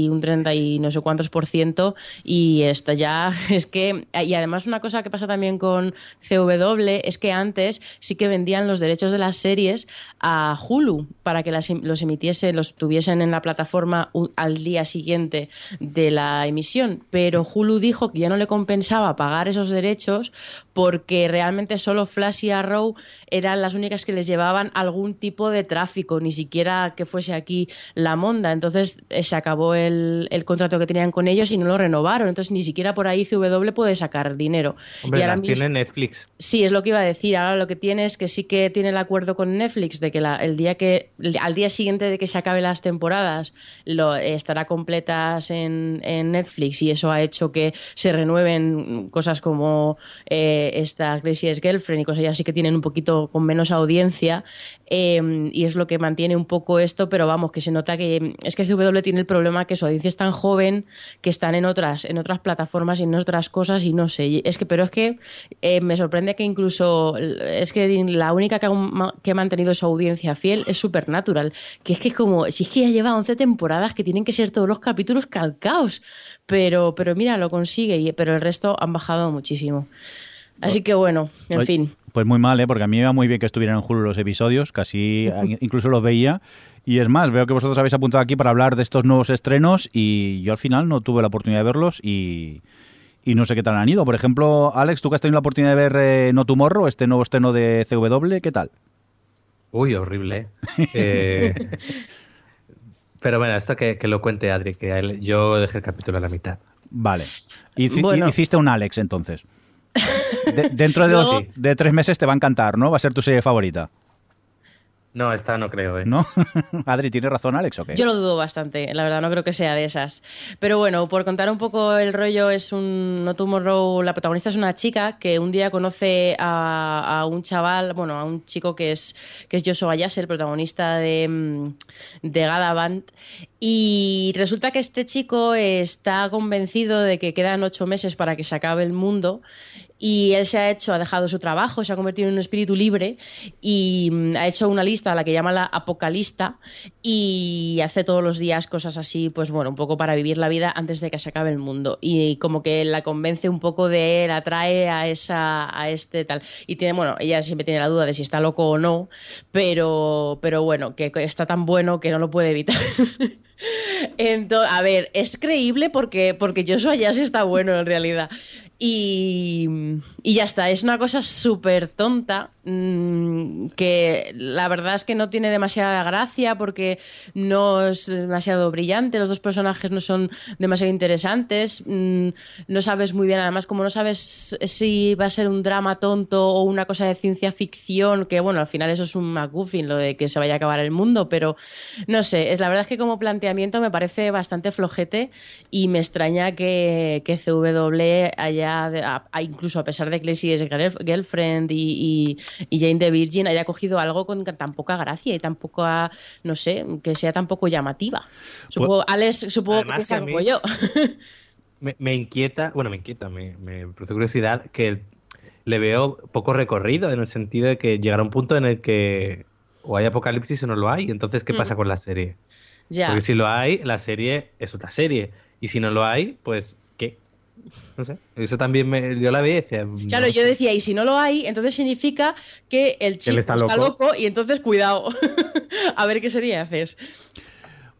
un 30 y no sé cuántos por ciento y esto ya *laughs* es que, y además una cosa que pasa también con CW es que antes sí que vendían los derechos de las series a Hulu para que los emitiese, los tuviesen en la plataforma al día siguiente de la emisión, pero Hulu dijo que ya no le compensaba pagar esos derechos porque realmente solo Flash y Arrow eran las únicas que les llevaban algún tipo de tráfico, ni siquiera que fuese aquí la monda. Entonces eh, se acabó el, contrato que tenían con ellos y no lo renovaron. Entonces ni siquiera por ahí CW puede sacar dinero. Hombre, y ahora tiene Netflix. Sí, es lo que iba a decir. Ahora lo que tiene es que sí que tiene el acuerdo con Netflix de que el día que al día siguiente de que se acabe las temporadas lo estará completas en, Netflix y eso ha hecho que se renueven cosas como eh, esta Crazy Girlfriend y cosas así que tienen un poquito con menos audiencia em, y es lo que mantiene un poco esto, pero vamos, que se nota que es que CW tiene el problema que su audiencia es tan joven que están en otras, en otras plataformas y en otras cosas y no sé, es que, pero es que eh, me sorprende que incluso es que la única que ha, que ha mantenido su audiencia fiel es Supernatural, que es que es como, si es que ya lleva 11 temporadas que tienen que ser todos los capítulos calcaos, pero, pero mira, lo consigue, y, pero el resto han bajado muchísimo. Así que bueno, en fin. Pues muy mal, ¿eh? porque a mí me iba muy bien que estuvieran en Hulu los episodios, casi incluso los veía. Y es más, veo que vosotros habéis apuntado aquí para hablar de estos nuevos estrenos y yo al final no tuve la oportunidad de verlos y, no sé qué tal han ido. Por ejemplo, Alex, tú que has tenido la oportunidad de ver eh, No Tomorrow, este nuevo estreno de CW, ¿qué tal? Uy, horrible. Eh, *laughs* pero bueno, esto que, lo cuente Adri, que yo dejé el capítulo a la mitad. Vale. Hiciste un Alex entonces dentro de, dos, de tres meses te va a encantar, ¿no? Va a ser tu serie favorita. No, esta no creo, ¿eh? ¿No? *laughs* Adri, ¿tiene razón Alex o qué? Yo lo dudo bastante, la verdad, no creo que sea de esas. Pero bueno, por contar un poco el rollo, es un No Tomorrow, la protagonista es una chica que un día conoce a, un chaval, bueno, a un chico que es, que es Joshua Yass, el protagonista de, mm, de Galavant, y resulta que este chico está convencido de que quedan ocho meses para que se acabe el mundo y él se ha hecho, ha dejado su trabajo, se ha convertido en un espíritu libre y mm, ha hecho una lista la que llama la apocalista y hace todos los días cosas así, pues bueno, un poco para vivir la vida antes de que se acabe el mundo y como que la convence un poco de él, atrae a esa a este tal y tiene, bueno, ella siempre tiene la duda de si está loco o no, pero pero bueno, que está tan bueno que no lo puede evitar. *laughs* Entonces, a ver, es creíble porque, porque Joshua ya está bueno en realidad. Y, y ya está, es una cosa súper tonta mm, que la verdad es que no tiene demasiada gracia porque no es demasiado brillante, los dos personajes no son demasiado interesantes, mm, no sabes muy bien, además como no sabes si va a ser un drama tonto o una cosa de ciencia ficción, que bueno, al final eso es un McGuffin, lo de que se vaya a acabar el mundo, pero no sé, es la verdad es que como planteamiento me parece bastante flojete y me extraña que, que CW haya incluso a pesar de que es Girlfriend y, Jane the Virgin, haya cogido algo con tan poca gracia y tan poca, no sé, que sea tan poco llamativa. Pues supongo, Alex, supongo que piensa como yo. Me, inquieta, bueno, me inquieta, me, me produce curiosidad que le veo poco recorrido en el sentido de que llegará un punto en el que o hay apocalipsis o no lo hay. Entonces, ¿qué pasa mm. con la serie? Porque si lo hay, la serie es otra serie. Y si no lo hay, pues no sé, eso también me, yo la vi decía, Claro, yo decía, y si no lo hay, entonces significa que el chico está, loco. y entonces cuidado, *laughs* a ver qué serie haces.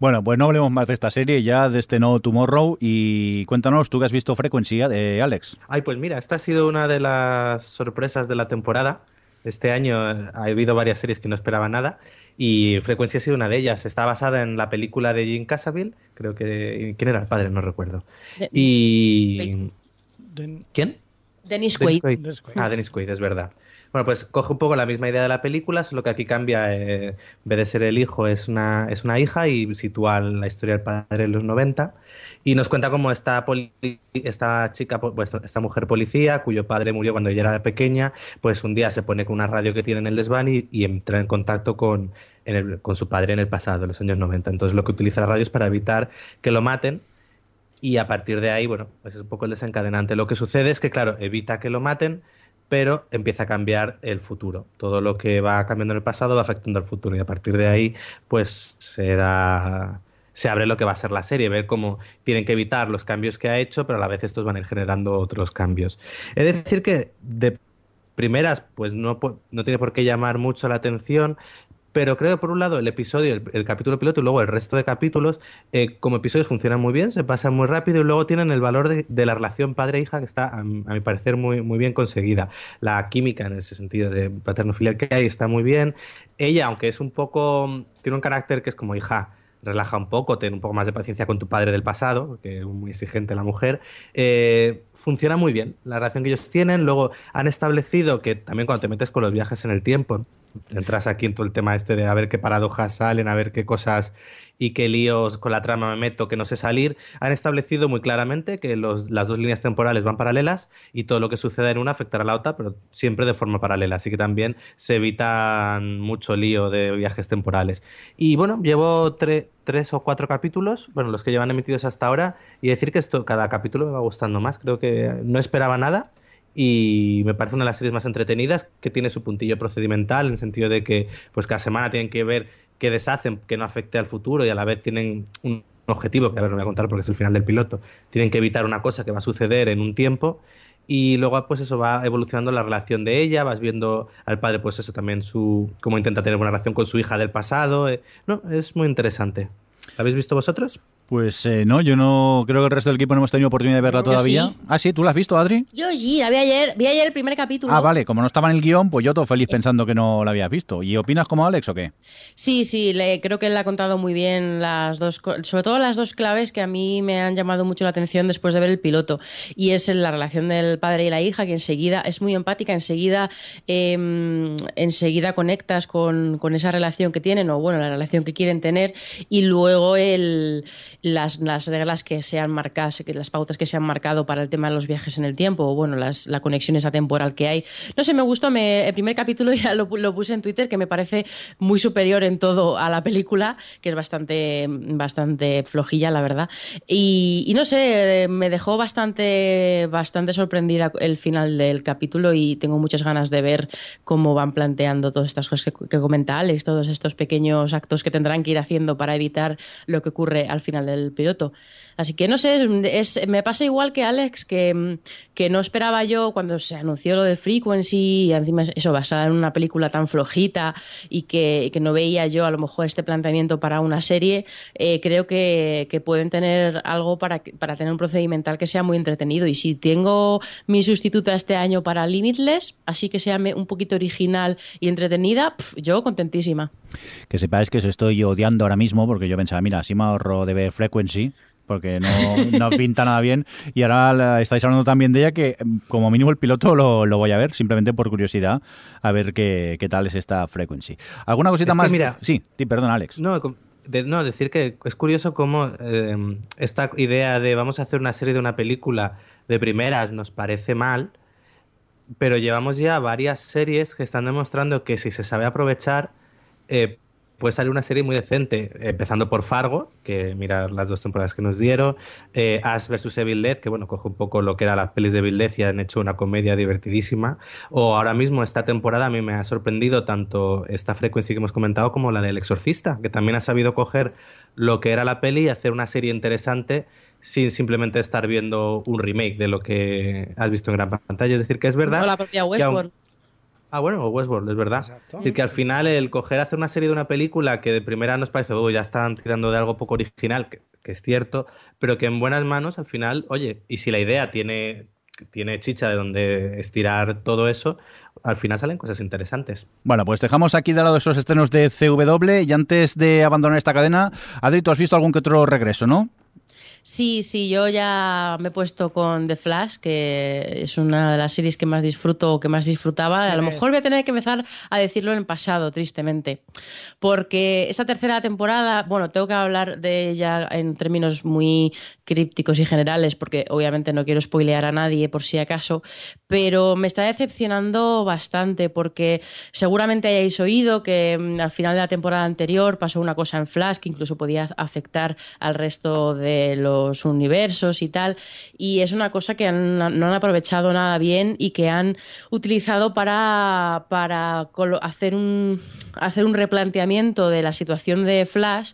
Bueno, pues no hablemos más de esta serie, ya de este No Tomorrow, y cuéntanos, tú que has visto Frecuencia de Alex. Ay, pues mira, esta ha sido una de las sorpresas de la temporada. Este año ha habido varias series que no esperaba nada, y Frecuencia ha sido una de ellas. Está basada en la película de Jim Casaville, creo que... ¿Quién era el padre? No recuerdo. y... ¿Quién? Dennis Quaid. Ah, Dennis Quaid, es verdad. Bueno, pues coge un poco la misma idea de la película, solo que aquí cambia, eh, en vez de ser el hijo, es una, es una hija y sitúa la historia del padre en los 90. Y nos cuenta cómo esta, esta chica, pues, esta mujer policía, cuyo padre murió cuando ella era pequeña, pues un día se pone con una radio que tiene en el desván y, entra en contacto con, con su padre en el pasado, en los años 90. Entonces lo que utiliza la radio es para evitar que lo maten y a partir de ahí, bueno, pues es un poco el desencadenante. Lo que sucede es que, claro, evita que lo maten, pero empieza a cambiar el futuro. Todo lo que va cambiando en el pasado va afectando al futuro y a partir de ahí, pues se se abre lo que va a ser la serie, ver cómo tienen que evitar los cambios que ha hecho, pero a la vez estos van a ir generando otros cambios. Es decir que de primeras, pues no, no tiene por qué llamar mucho la atención, pero creo que por un lado el episodio, el, capítulo piloto y luego el resto de capítulos, eh, como episodios funcionan muy bien, se pasan muy rápido y luego tienen el valor de, la relación padre-hija que está, a, mi parecer, muy, muy bien conseguida. La química en ese sentido de paterno-filial que hay está muy bien. Ella, aunque es un poco, tiene un carácter que es como hija, relaja un poco, ten un poco más de paciencia con tu padre del pasado, que es muy exigente la mujer, eh, funciona muy bien la relación que ellos tienen. Luego han establecido que también cuando te metes con los viajes en el tiempo, entras aquí en todo el tema este de a ver qué paradojas salen, a ver qué cosas y qué líos con la trama me meto que no sé salir, han establecido muy claramente que las dos líneas temporales van paralelas y todo lo que suceda en una afectará a la otra, pero siempre de forma paralela. Así que también se evitan mucho lío de viajes temporales. Y bueno, llevo tres o cuatro capítulos, bueno, los que llevan emitidos hasta ahora, y decir que esto, cada capítulo me va gustando más. Creo que no esperaba nada y me parece una de las series más entretenidas que tiene su puntillo procedimental en el sentido de que pues cada semana tienen que ver qué deshacen que no afecte al futuro y a la vez tienen un objetivo que a ver no voy a contar porque es el final del piloto tienen que evitar una cosa que va a suceder en un tiempo y luego pues eso va evolucionando la relación de ella vas viendo al padre pues eso también su cómo intenta tener una relación con su hija del pasado eh, no es muy interesante ¿La habéis visto vosotros? Pues eh, no, yo no creo que el resto del equipo no hemos tenido oportunidad de verla todavía. Ah, sí, ¿tú la has visto, Adri? Yo sí, la vi ayer, vi ayer el primer capítulo. Ah, vale, como no estaba en el guion, pues yo todo feliz pensando que no la habías visto. ¿Y opinas como Alex o qué? Sí, sí, le, creo que él ha contado muy bien las dos, sobre todo las dos claves que a mí me han llamado mucho la atención después de ver el piloto. Y es la relación del padre y la hija, que enseguida es muy empática, enseguida, eh, enseguida conectas con, con esa relación que tienen, o bueno, la relación que quieren tener, y luego el las, las reglas que se han marcado, las pautas que se han marcado para el tema de los viajes en el tiempo, o bueno, las, la conexión esa temporal que hay. No sé, me gustó, me, el primer capítulo ya lo, lo, puse en Twitter, que me parece muy superior en todo a la película, que es bastante, bastante flojilla, la verdad. Y, y no sé, me dejó bastante, bastante sorprendida el final del capítulo y tengo muchas ganas de ver cómo van planteando todas estas cosas que, que comenta Alex, todos estos pequeños actos que tendrán que ir haciendo para evitar lo que ocurre al final del piloto. Así que no sé, es, me pasa igual que Alex, que, no esperaba yo cuando se anunció lo de Frequency, y encima eso basada en una película tan flojita y que, no veía yo a lo mejor este planteamiento para una serie, eh, creo que, pueden tener algo para, tener un procedimental que sea muy entretenido. Y si tengo mi sustituta este año para Limitless, así que sea un poquito original y entretenida, yo contentísima. Que sepáis que os estoy odiando ahora mismo porque yo pensaba, mira, si me ahorro de ver Frequency, porque no, no, pinta nada bien. Y ahora estáis hablando también de ella que como mínimo el piloto lo, lo voy a ver, simplemente por curiosidad, a ver qué, qué tal es esta frequency. ¿Alguna cosita es más? Mira, sí, perdón, Alex. No, de, no, decir que es curioso cómo eh, esta idea de vamos a hacer una serie de una película de primeras nos parece mal, pero llevamos ya varias series que están demostrando que si se sabe aprovechar, eh, puede salir una serie muy decente, empezando por Fargo, que mirar las dos temporadas que nos dieron, eh, Ash vs. Evil Dead, que bueno, coge un poco lo que eran las pelis de Evil Dead y han hecho una comedia divertidísima, o ahora mismo esta temporada a mí me ha sorprendido tanto esta frecuencia que hemos comentado como la del Exorcista, que también ha sabido coger lo que era la peli y hacer una serie interesante sin simplemente estar viendo un remake de lo que has visto en gran pantalla. Es decir, que es verdad... No, la propia Westworld. Ah, bueno, Westworld, es verdad. Exacto. Es decir, que al final el coger hacer una serie de una película que de primera nos parece, oh, ya están tirando de algo poco original, que, que, es cierto, pero que en buenas manos al final, oye, y si la idea tiene, tiene chicha de donde estirar todo eso, al final salen cosas interesantes. Bueno, pues dejamos aquí de lado esos estrenos de CW y antes de abandonar esta cadena, Adri, tú has visto algún que otro regreso, ¿no? Sí, sí, yo ya me he puesto con The Flash, que es una de las series que más disfruto o que más disfrutaba. A lo mejor voy a tener que empezar a decirlo en el pasado, tristemente. Porque esa tercera temporada, bueno, tengo que hablar de ella en términos muy crípticos y generales, porque obviamente no quiero spoilear a nadie por si acaso, pero me está decepcionando bastante porque seguramente hayáis oído que mm, al final de la temporada anterior pasó una cosa en Flash que incluso podía afectar al resto de los los universos y tal. Y es una cosa que no han aprovechado nada bien y que han utilizado para, para hacer, un, hacer un replanteamiento de la situación de Flash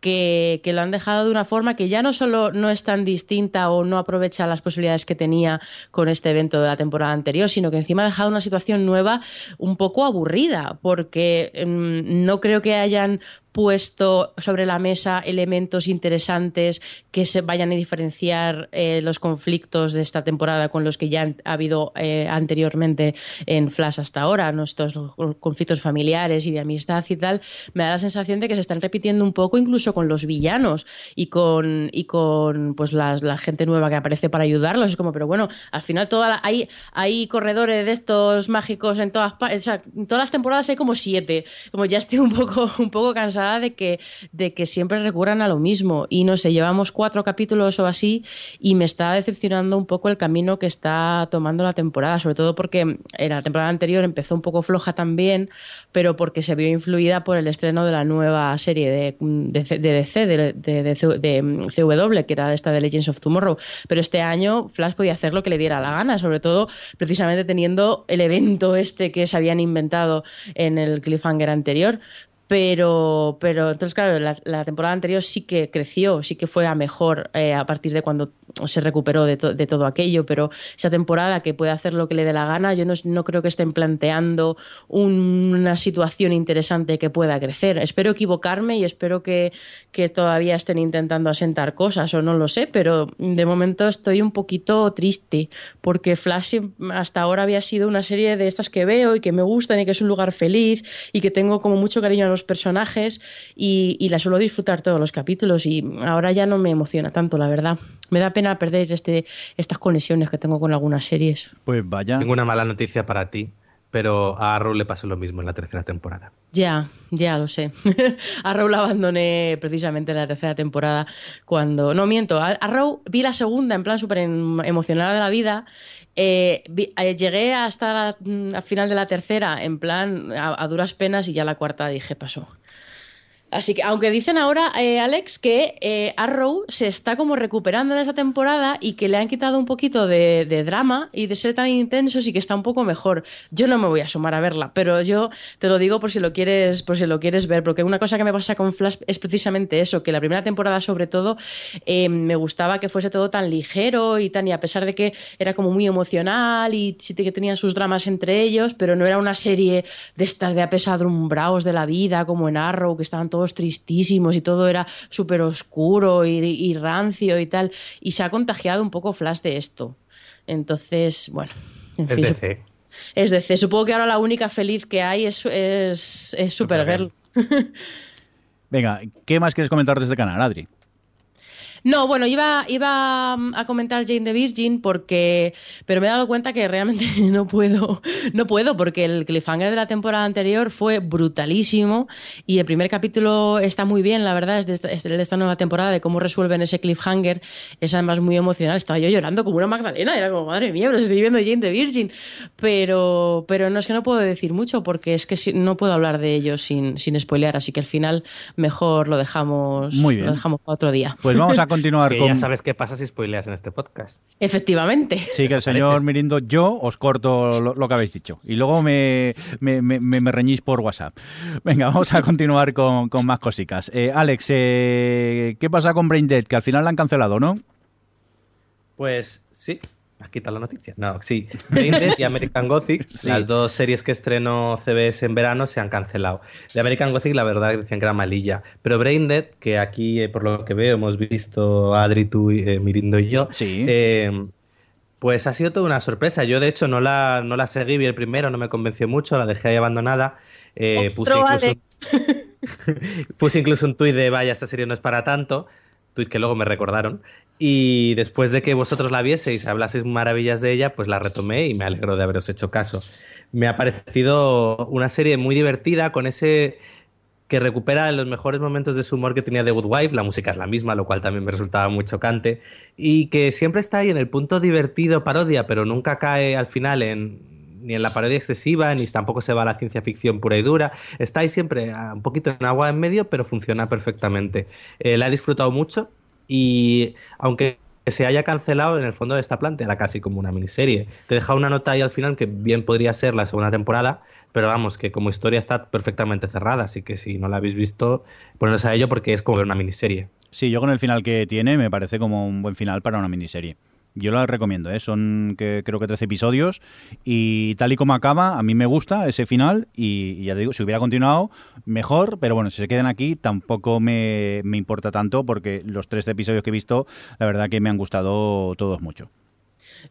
que, lo han dejado de una forma que ya no solo no es tan distinta o no aprovecha las posibilidades que tenía con este evento de la temporada anterior, sino que encima ha dejado una situación nueva un poco aburrida, porque mm, no creo que hayan puesto sobre la mesa elementos interesantes que se vayan a diferenciar eh, los conflictos de esta temporada con los que ya ha habido eh, anteriormente en Flash hasta ahora, nuestros conflictos familiares y de amistad y tal, me da la sensación de que se están repitiendo un poco incluso con los villanos y con, y con pues la, gente nueva que aparece para ayudarlos. Es como, pero bueno, al final toda hay, hay corredores de estos mágicos en todas en todas las temporadas hay como siete. Como ya estoy un poco, *laughs* un poco cansada de que, de que siempre recurran a lo mismo. Y no sé, llevamos cuatro capítulos o así y me está decepcionando un poco el camino que está tomando la temporada, sobre todo porque en la temporada anterior empezó un poco floja también, pero porque se vio influida por el estreno de la nueva serie de, de, DC, de, de, CW, que era esta de Legends of Tomorrow. Pero este año Flash podía hacer lo que le diera la gana, sobre todo precisamente teniendo el evento este que se habían inventado en el cliffhanger anterior. Pero, pero entonces, claro, la, temporada anterior sí que creció, sí que fue a mejor eh, a partir de cuando se recuperó de, de, todo aquello, pero esa temporada que puede hacer lo que le dé la gana, yo no, no creo que estén planteando una situación interesante que pueda crecer. Espero equivocarme y espero que, que todavía estén intentando asentar cosas o no lo sé, pero de momento estoy un poquito triste porque Flash hasta ahora había sido una serie de estas que veo y que me gustan y que es un lugar feliz y que tengo como mucho cariño a los personajes y, la suelo disfrutar todos los capítulos y ahora ya no me emociona tanto, la verdad. Me da pena perder este, estas conexiones que tengo con algunas series. Pues vaya. Tengo una mala noticia para ti, pero a Arrow le pasó lo mismo en la tercera temporada. Ya, ya lo sé. *laughs* Arrow la abandoné precisamente en la tercera temporada cuando... No, miento, Arrow vi la segunda en plan súper em, emocionada de la vida eh, eh, llegué hasta el mm, final de la tercera, en plan, a, duras penas, y ya la cuarta dije, pasó. Así que, aunque dicen ahora, eh, Alex, que eh, Arrow se está como recuperando en esta temporada y que le han quitado un poquito de, drama y de ser tan intensos y que está un poco mejor. Yo no me voy a sumar a verla, pero yo te lo digo por si lo quieres, por si lo quieres ver, porque una cosa que me pasa con Flash es precisamente eso, que la primera temporada, sobre todo, eh, me gustaba que fuese todo tan ligero y tan, y a pesar de que era como muy emocional y que tenían sus dramas entre ellos, pero no era una serie de estas de apesadumbrados de la vida, como en Arrow, que estaban todos tristísimos y todo era súper oscuro y, rancio y tal. Y se ha contagiado un poco Flash de esto. Entonces, bueno. En es DC. Es DC. Supongo que ahora la única feliz que hay es, es, es Supergirl. *laughs* Venga, ¿qué más quieres comentar desde este canal, Adri? No, bueno, iba, iba a comentar Jane the Virgin porque. Pero me he dado cuenta que realmente *laughs* no puedo. No puedo, porque el cliffhanger de la temporada anterior fue brutalísimo. Y el primer capítulo está muy bien, la verdad, es de esta, de esta nueva temporada, de cómo resuelven ese cliffhanger. Es además muy emocional. Estaba yo llorando como una Magdalena. Era como, madre mía, pero estoy viendo Jane the Virgin. Pero, pero no es que no puedo decir mucho porque es que no puedo hablar de ello sin, sin spoilear. Así que al final mejor lo dejamos, muy bien. Lo dejamos para otro día. Pues vamos a *laughs* continuar que con. Ya sabes qué pasa si spoileas en este podcast. Efectivamente. Sí, que el señor Mirindo, yo os corto lo, que habéis dicho. Y luego me, me, reñís por WhatsApp. Venga, vamos a *laughs* continuar con, más cositas. Eh, Alex, eh, ¿qué pasa con Brain Dead? Que al final la han cancelado, ¿no? Pues sí, Has quitado la noticia. No, sí. Braindead y American *laughs* Gothic, las dos series que estrenó CBS en verano, se han cancelado. De American Gothic, la verdad, decían que era malilla. Pero Braindead, que aquí, eh, por lo que veo, hemos visto Adri, tú, eh, Mirindo y yo, sí. Eh, pues ha sido toda una sorpresa. Yo, de hecho, no la, no la seguí, vi el primero, no me convenció mucho, la dejé ahí abandonada. puse, incluso, *laughs* puse incluso un tuit de, vaya, esta serie no es para tanto, tuit que luego me recordaron. Y después de que vosotros la vieseis, hablaseis maravillas de ella, pues la retomé y me alegro de haberos hecho caso. Me ha parecido una serie muy divertida con ese que recupera los mejores momentos de su humor que tenía The Good Wife, la música es la misma, lo cual también me resultaba muy chocante, y que siempre está ahí en el punto divertido, parodia, pero nunca cae al final en, ni en la parodia excesiva, ni tampoco se va a la ciencia ficción pura y dura, está ahí siempre un poquito en agua en medio, pero funciona perfectamente. Eh, la he disfrutado mucho, Y aunque se haya cancelado, en el fondo esta plantea casi como una miniserie. Te deja una nota ahí al final que bien podría ser la segunda temporada, pero vamos, que como historia está perfectamente cerrada, así que si no la habéis visto, poneros a ello porque es como una miniserie. Sí, yo con el final que tiene me parece como un buen final para una miniserie. Yo la recomiendo, ¿eh? son que, creo que 13 episodios y tal y como acaba, a mí me gusta ese final y, ya digo, si hubiera continuado, mejor, pero bueno, si se quedan aquí tampoco me, me importa tanto porque los 13 episodios que he visto, la verdad que me han gustado todos mucho.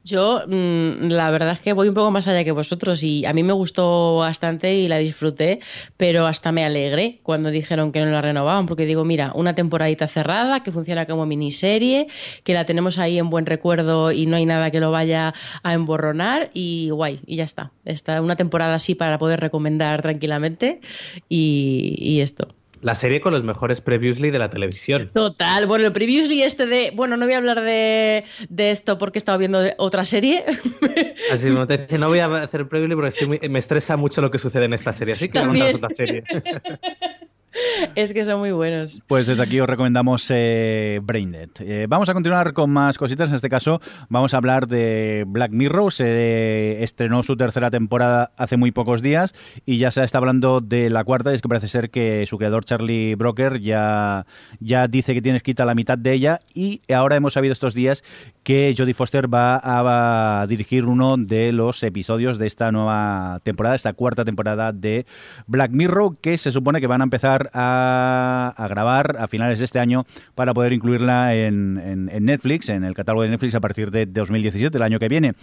Yo, mm, la verdad es que voy un poco más allá que vosotros y a mí me gustó bastante y la disfruté, pero hasta me alegré cuando dijeron que no la renovaban, porque digo, mira, una temporadita cerrada que funciona como miniserie, que la tenemos ahí en buen recuerdo y no hay nada que lo vaya a emborronar y guay, y ya está. Está una temporada así para poder recomendar tranquilamente y, y esto la serie con los mejores previously de la televisión. Total. Bueno, el previously este de. Bueno, no voy a hablar de, esto porque he estado viendo otra serie. *laughs* Así como te dice, no voy a hacer previously porque me estresa mucho lo que sucede en esta serie. Así que vamos a otra serie. *laughs* *laughs* es que son muy buenos. Pues desde aquí os recomendamos eh, Braindead. Eh, vamos a continuar con más cositas. En este caso, vamos a hablar de Black Mirror. Se estrenó su tercera temporada hace muy pocos días y ya se está hablando de la cuarta. Y es que parece ser que su creador, Charlie Broker, ya, ya dice que tiene escrita la mitad de ella. Y ahora hemos sabido estos días que Jodie Foster va a, dirigir uno de los episodios de esta nueva temporada, esta cuarta temporada de Black Mirror, que se supone que van a empezar a, grabar a finales de este año para poder incluirla en, Netflix, en el catálogo de Netflix a partir de 2017, el año que viene.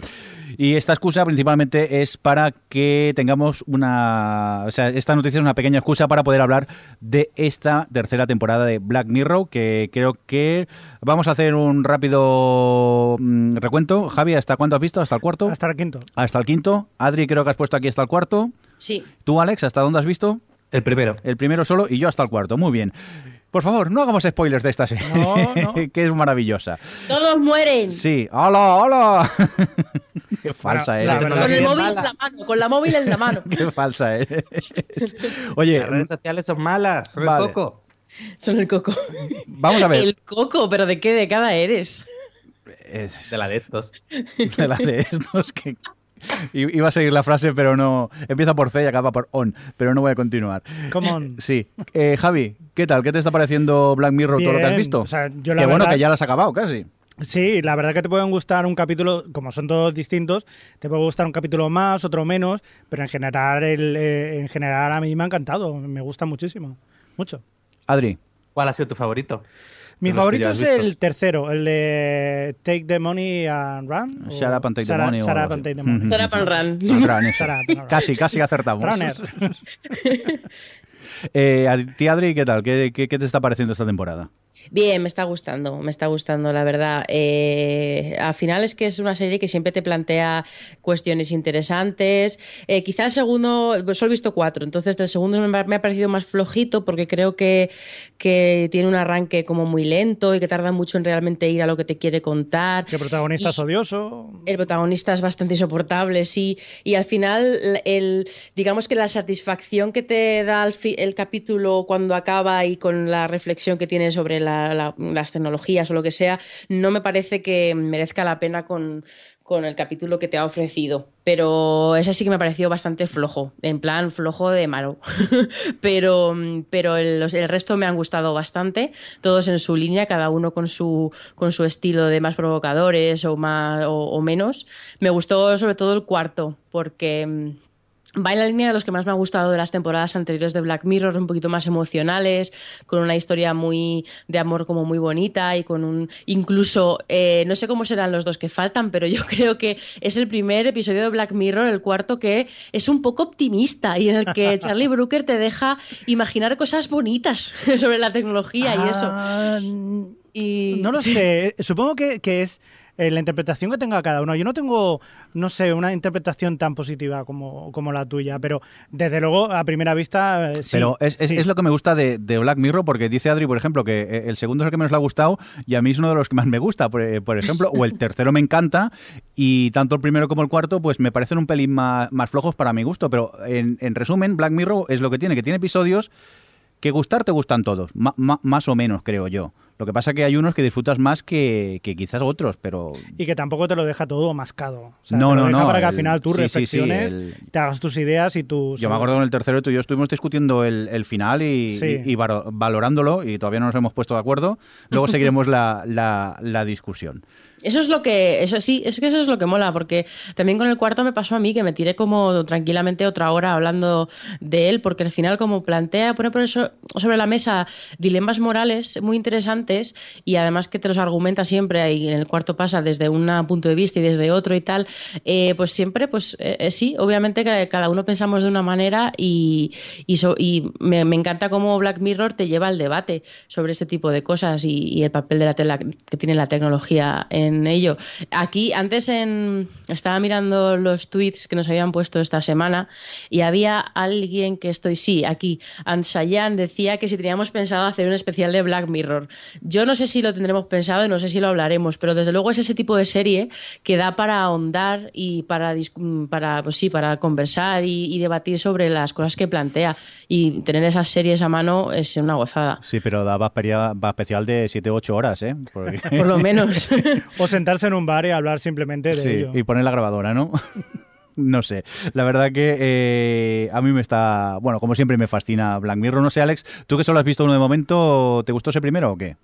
Y esta excusa principalmente es para que tengamos una... O sea, esta noticia es una pequeña excusa para poder hablar de esta tercera temporada de Black Mirror, que creo que vamos a hacer un rápido mm, recuento. Javi, ¿hasta cuándo has visto? ¿Hasta el cuarto? Hasta el quinto. Hasta el quinto. Adri, creo que has puesto aquí hasta el cuarto. Sí. ¿Tú, Alex, hasta dónde has visto? El primero. El primero solo y yo hasta el cuarto. Muy bien. Por favor, no hagamos spoilers de esta serie, *laughs* que es maravillosa. Todos mueren. Sí. ¡Hola, hola! *laughs* Qué falsa eres. con el móvil en la mano, con la móvil en la mano. *laughs* Qué falsa eres. Oye, las redes sociales son malas, son el coco. Son el coco. Vamos a ver. El coco, pero ¿de qué década eres? De la de estos. De la de estos que *laughs* Iba a seguir la frase, pero no. Empieza por C y acaba por on, pero no voy a continuar. Come on. Sí. Eh, Javi, ¿qué tal? ¿Qué te está pareciendo Black Mirror todo lo que has visto? O sea, yo la bueno que ya lo has acabado casi. Sí, la verdad que te pueden gustar un capítulo, como son todos distintos, te puede gustar un capítulo más, otro menos, pero en general, el, eh, en general a mí me ha encantado, me gusta muchísimo, mucho. Adri. ¿Cuál ha sido tu favorito? Mi favorito es el tercero, el de Take the Money and Run. Shut up and take the money. Shut up and take the money. Shut up and run. Casi, casi acertamos. Runner. *laughs* eh, a ti, Adri, ¿qué tal? ¿Qué, qué, qué te está pareciendo esta temporada? Bien, me está gustando, me está gustando, la verdad. Eh, al final es que es una serie que siempre te plantea cuestiones interesantes. Eh, quizá el segundo, pues solo he visto cuatro, entonces el segundo me, ha parecido más flojito porque creo que, que, tiene un arranque como muy lento y que tarda mucho en realmente ir a lo que te quiere contar. El protagonista es odioso. El protagonista es bastante insoportable, sí. Y al final, el, digamos que la satisfacción que te da el, el capítulo cuando acaba y con la reflexión que tiene sobre la las tecnologías o lo que sea, no me parece que merezca la pena con, el capítulo que te ha ofrecido. Pero ese sí que me ha parecido bastante flojo, en plan flojo de malo. *laughs* pero pero el, el, resto me han gustado bastante, todos en su línea, cada uno con su, con su estilo de más provocadores o, más, o menos. Me gustó sobre todo el cuarto, porque Va en la línea de los que más me ha gustado de las temporadas anteriores de Black Mirror, un poquito más emocionales, con una historia muy de amor como muy bonita y con un incluso eh, no sé cómo serán los dos que faltan, pero yo *laughs* creo que es el primer episodio de Black Mirror, el cuarto que es un poco optimista y en el que *laughs* Charlie Brooker te deja imaginar cosas bonitas *laughs* sobre la tecnología y eso. Ah, y... No lo *laughs* sé, supongo que, que es eh, la interpretación que tenga cada uno. Yo no tengo, no sé, una interpretación tan positiva como, como la tuya, pero desde luego a primera vista eh, sí. Pero es, es, lo que me gusta de, Black Mirror, porque dice Adri, por ejemplo, que eh, el segundo es el que menos le ha gustado y a mí es uno de los que más me gusta, por, ejemplo, o el tercero me encanta y tanto el primero como el cuarto pues me parecen un pelín más, más flojos para mi gusto, pero en, en resumen, Black Mirror es lo que tiene, que tiene episodios que gustar te gustan todos, más o menos creo yo. Lo que pasa que hay unos que disfrutas más que, que quizás otros, pero... Y que tampoco te lo deja todo mascado. O sea, No, te lo no, deja no, para que al final tú sí, sí, sí, reflexiones, el- te hagas tus ideas y tus... Yo me acuerdo con el tercero tú y yo estuvimos discutiendo el, el final y, Sí. y- y valo- valorándolo y todavía no nos hemos puesto de acuerdo. Luego *laughs* seguiremos la, la- la discusión. Eso es lo que, eso sí, es que eso es lo que mola, porque también con el cuarto me pasó a mí que me tiré como tranquilamente otra hora hablando de él, porque al final como plantea, pone por eso sobre la mesa dilemas morales muy interesantes y además que te los argumenta siempre y en el cuarto pasa desde un punto de vista y desde otro y tal, eh, pues siempre, pues eh, eh, sí, obviamente que cada uno pensamos de una manera y, y, so- y me, encanta cómo Black Mirror te lleva al debate sobre este tipo de cosas y, y el papel de la tela que tiene la tecnología en ello. Aquí, antes en, estaba mirando los tweets que nos habían puesto esta semana y había alguien que estoy, sí, aquí, Ansayan decía que si teníamos pensado hacer un especial de Black Mirror. Yo no sé si lo tendremos pensado y no sé si lo hablaremos, pero desde luego es ese tipo de serie que da para ahondar y para, para pues sí, para conversar y, y debatir sobre las cosas que plantea. Y tener esas series a mano es una gozada. Sí, pero da va especial de 7-8 horas, ¿eh? Porque- Por lo menos. *laughs* *laughs* O sentarse en un bar y hablar simplemente de Sí, ello. y poner la grabadora, ¿no? *laughs* no sé. La verdad que eh, a mí me está. Bueno, como siempre me fascina Black Mirror. No sé, Alex, tú que solo has visto uno de momento, ¿te gustó ese primero o qué?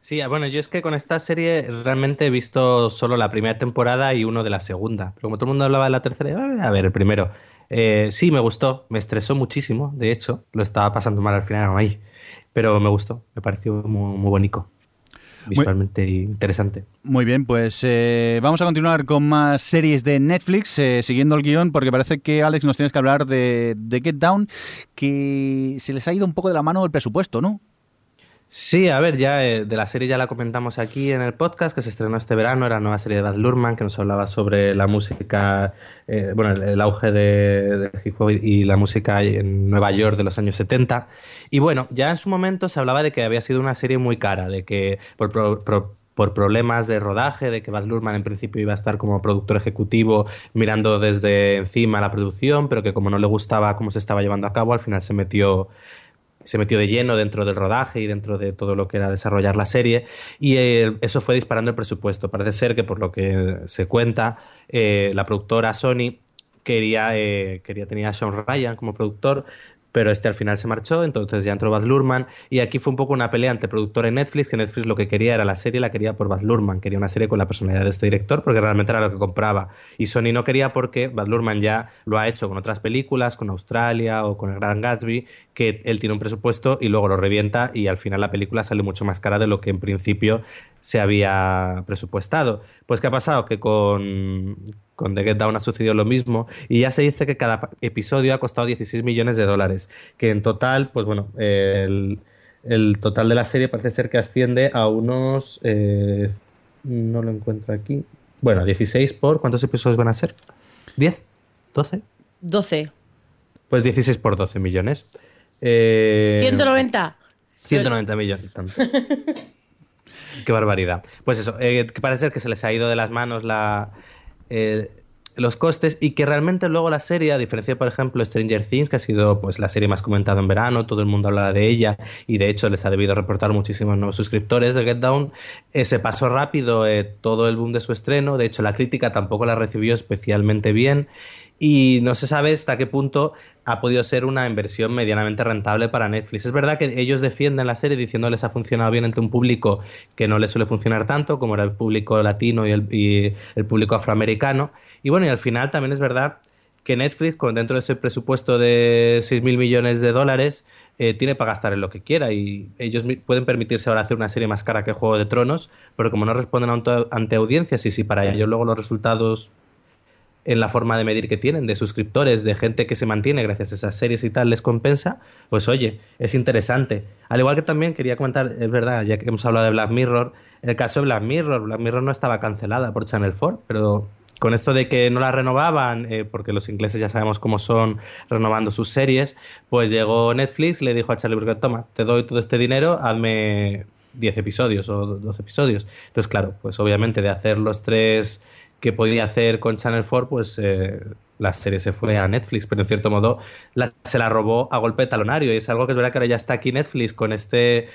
Sí, bueno, yo es que con esta serie realmente he visto solo la primera temporada y uno de la segunda. Pero como todo el mundo hablaba de la tercera, eh, a ver, el primero. Eh, sí, me gustó, me estresó muchísimo, de hecho, lo estaba pasando mal al final, ahí. Pero me gustó, me pareció muy, muy bonito, visualmente interesante. Muy bien, pues eh, vamos a continuar con más series de Netflix, eh, siguiendo el guion, porque parece que Alex nos tienes que hablar de, de Get Down, que se les ha ido un poco de la mano el presupuesto, ¿no? Sí, a ver, ya eh, de la serie ya la comentamos aquí en el podcast que se estrenó este verano, era la nueva serie de Baz Luhrmann que nos hablaba sobre la música, eh, bueno, el, auge de, hip y la música en Nueva York de los años 70. Y bueno, ya en su momento se hablaba de que había sido una serie muy cara, de que por, por problemas de rodaje, de que Baz Luhrmann en principio iba a estar como productor ejecutivo mirando desde encima la producción, pero que como no le gustaba cómo se estaba llevando a cabo, al final se metió se metió de lleno dentro del rodaje y dentro de todo lo que era desarrollar la serie y eh, eso fue disparando el presupuesto. Parece ser que por lo que se cuenta, eh, la productora Sony quería, eh, quería tenía a Sean Ryan como productor, pero este al final se marchó, entonces ya entró Baz Luhrmann y aquí fue un poco una pelea entre productora y Netflix, que Netflix lo que quería era la serie, la quería por Baz Luhrmann, quería una serie con la personalidad de este director porque realmente era lo que compraba y Sony no quería porque Baz Luhrmann ya lo ha hecho con otras películas, con Australia o con El Gran Gatsby, que él tiene un presupuesto y luego lo revienta y al final la película sale mucho más cara de lo que en principio se había presupuestado. Pues ¿qué ha pasado? Que con, con The Get Down ha sucedido lo mismo y ya se dice que cada episodio ha costado 16 millones de dólares, que en total, pues bueno, el, el total de la serie parece ser que asciende a unos... eh, no lo encuentro aquí. Bueno, 16 por... ¿Cuántos episodios van a ser? ¿10? ¿12? 12. Pues 16 por 12 millones. Eh, 190. 190 millones. tanto. *laughs* Qué barbaridad. Pues eso, eh, parece ser que se les ha ido de las manos la, eh, los costes y que realmente luego la serie, a diferencia por ejemplo Stranger Things, que ha sido pues la serie más comentada en verano, todo el mundo hablaba de ella y de hecho les ha debido reportar muchísimos nuevos suscriptores de Get Down, eh, se pasó rápido eh, todo el boom de su estreno, de hecho la crítica tampoco la recibió especialmente bien y no se sabe hasta qué punto ha podido ser una inversión medianamente rentable para Netflix. Es verdad que ellos defienden la serie diciendo les ha funcionado bien entre un público que no les suele funcionar tanto, como era el público latino y el, y el público afroamericano. Y bueno, y al final también es verdad que Netflix, con dentro de ese presupuesto de 6 mil millones de dólares, eh, tiene para gastar en lo que quiera y ellos pueden permitirse ahora hacer una serie más cara que Juego de Tronos, pero como no responden ante, ante audiencias y si para ellos luego los resultados en la forma de medir que tienen, de suscriptores, de gente que se mantiene gracias a esas series y tal, les compensa, pues oye, es interesante. Al igual que también quería comentar, es verdad, ya que hemos hablado de Black Mirror, el caso de Black Mirror, Black Mirror no estaba cancelada por Channel 4, pero con esto de que no la renovaban, eh, porque los ingleses ya sabemos cómo son renovando sus series, pues llegó Netflix, le dijo a Charlie Brooker, toma, te doy todo este dinero, hazme 10 episodios o 12 episodios. Entonces, claro, pues obviamente de hacer los tres que podía hacer con Channel 4, pues eh, la serie se fue a Netflix, pero en cierto modo se la robó a golpe de talonario. Y es algo que es verdad que ahora ya está aquí Netflix con este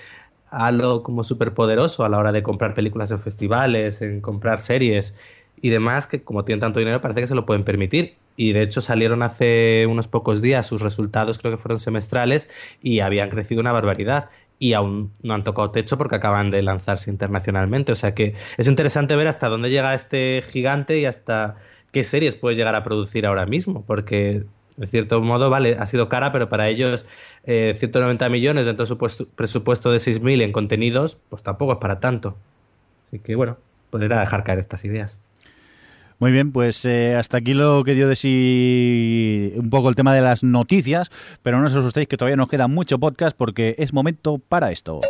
halo como súper poderoso a la hora de comprar películas en festivales, en comprar series y demás, que como tienen tanto dinero parece que se lo pueden permitir. Y de hecho salieron hace unos pocos días sus resultados, creo que fueron semestrales, y habían crecido una barbaridad y aún no han tocado techo porque acaban de lanzarse internacionalmente. O sea que es interesante ver hasta dónde llega este gigante y hasta qué series puede llegar a producir ahora mismo, porque de cierto modo, vale, ha sido cara, pero para ellos 190 eh, millones dentro de su presupuesto de 6.000 en contenidos, pues tampoco es para tanto. Así que bueno, podría dejar caer estas ideas. Muy bien, pues eh, hasta aquí lo que dio de sí un poco el tema de las noticias, pero no os asustéis que todavía nos queda mucho podcast porque es momento para esto.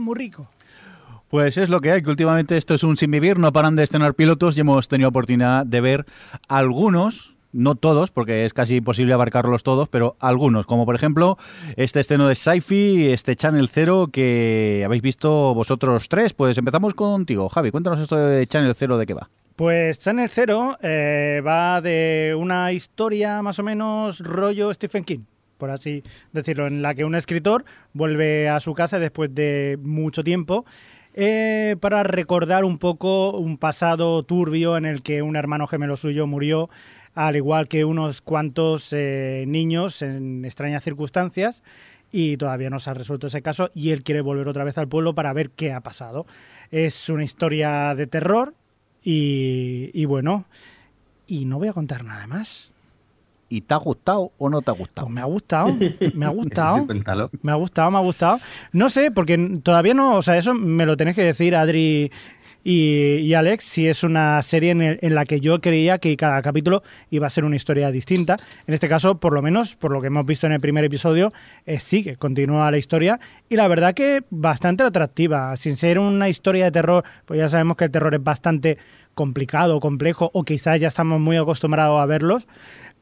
Muy rico, muy rico. Pues es lo que hay, que últimamente esto es un sin vivir, no paran de estrenar pilotos y hemos tenido oportunidad de ver algunos, no todos, porque es casi imposible abarcarlos todos, pero algunos, como por ejemplo este estreno de Sci-Fi, este Channel Zero que habéis visto vosotros tres. Pues empezamos contigo, Javi, cuéntanos esto de Channel Zero, ¿de qué va? Pues Channel Zero eh, va de una historia más o menos rollo Stephen King por así decirlo, en la que un escritor vuelve a su casa después de mucho tiempo eh, para recordar un poco un pasado turbio en el que un hermano gemelo suyo murió, al igual que unos cuantos eh, niños en extrañas circunstancias. Y todavía no se ha resuelto ese caso y él quiere volver otra vez al pueblo para ver qué ha pasado. Es una historia de terror y, y bueno, y no voy a contar nada más. ¿Y te ha gustado o no te ha gustado? Pues me ha gustado, me ha *laughs* gustado. me ha gustado, me ha gustado. No sé, porque todavía no, o sea, eso me lo tenéis que decir, Adri y, Alex, si es una serie en, la que yo creía que cada capítulo iba a ser una historia distinta. En este caso, por lo menos, por lo que hemos visto en el primer episodio, eh, sigue, continúa la historia y la verdad que bastante atractiva. Sin ser una historia de terror, pues ya sabemos que el terror es bastante complicado, complejo o quizás ya estamos muy acostumbrados a verlos.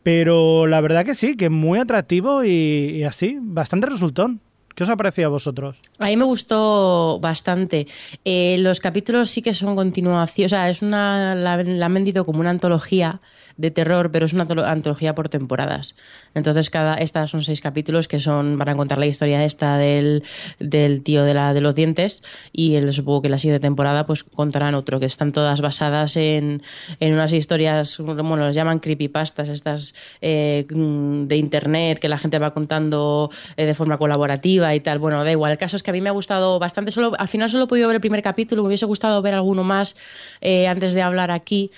Pero la verdad que sí, que muy atractivo y, así, bastante resultón. ¿Qué os ha parecido a vosotros? A mí me gustó bastante. Eh, los capítulos sí que son continuación, o sea, es una, la, la han vendido como una antología de terror, pero es una antología por temporadas. Entonces, cada, estas son seis capítulos que son, van a contar la historia esta del, del tío de, la, de los dientes y el, supongo que la siguiente temporada pues contarán otro, que están todas basadas en, en unas historias, bueno, los llaman creepypastas, estas eh, de internet que la gente va contando eh, de forma colaborativa y tal. Bueno, da igual. El caso es que a mí me ha gustado bastante. Solo, al final solo he podido ver el primer capítulo, me hubiese gustado ver alguno más eh, antes de hablar aquí,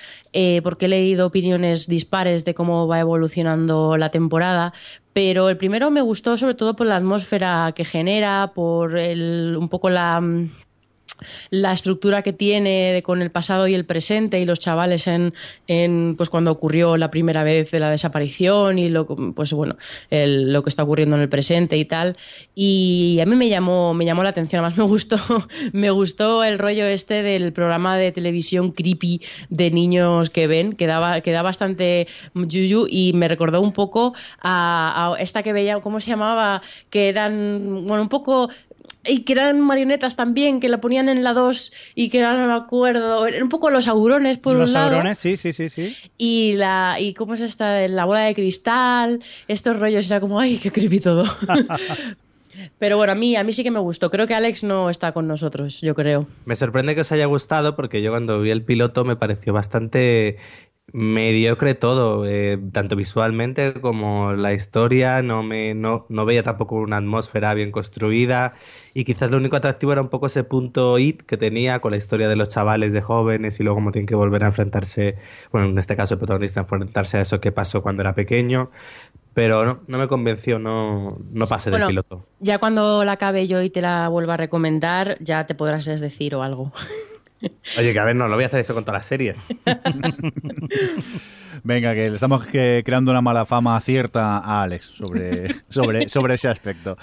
porque he leído opiniones dispares de cómo va evolucionando la temporada pero el primero me gustó sobre todo por la atmósfera que genera, por el, un poco la mm, la estructura que tiene con el pasado y el presente y los chavales en, en pues cuando ocurrió la primera vez de la desaparición y lo pues bueno lo que está ocurriendo en el presente y tal. Y a mí me llamó me llamó la atención. Además me gustó *laughs* me gustó el rollo este del programa de televisión creepy de niños que ven que daba, que da bastante yuyu y me recordó un poco a, a esta que veía cómo se llamaba que eran bueno un poco y que eran marionetas también, que la ponían en la 2 y que eran, no me acuerdo, un poco los aurones por un lado. Los aurones, sí, sí, sí, sí. Y, la, y cómo es esta, la bola de cristal, estos rollos, era como, ay, qué creepy todo. *laughs* Pero bueno, a mí, a mí sí que me gustó. Creo que Alex no está con nosotros, yo creo. Me sorprende que os haya gustado porque yo cuando vi el piloto me pareció bastante mediocre todo, eh, tanto visualmente como la historia, no, me, no, no veía tampoco una atmósfera bien construida y quizás lo único atractivo era un poco ese punto it que tenía con la historia de los chavales de jóvenes y luego cómo tienen que volver a enfrentarse, bueno, en este caso el protagonista enfrentarse a eso que pasó cuando era pequeño, pero no, no me convenció, no, no pasé del piloto. Ya cuando la acabe yo y te la vuelva a recomendar, ya te podrás decir o algo. *laughs* Oye, que a ver, no, lo voy a hacer eso con todas las series. *laughs* Venga, que le estamos creando una mala fama cierta a Alex sobre, sobre, sobre ese aspecto.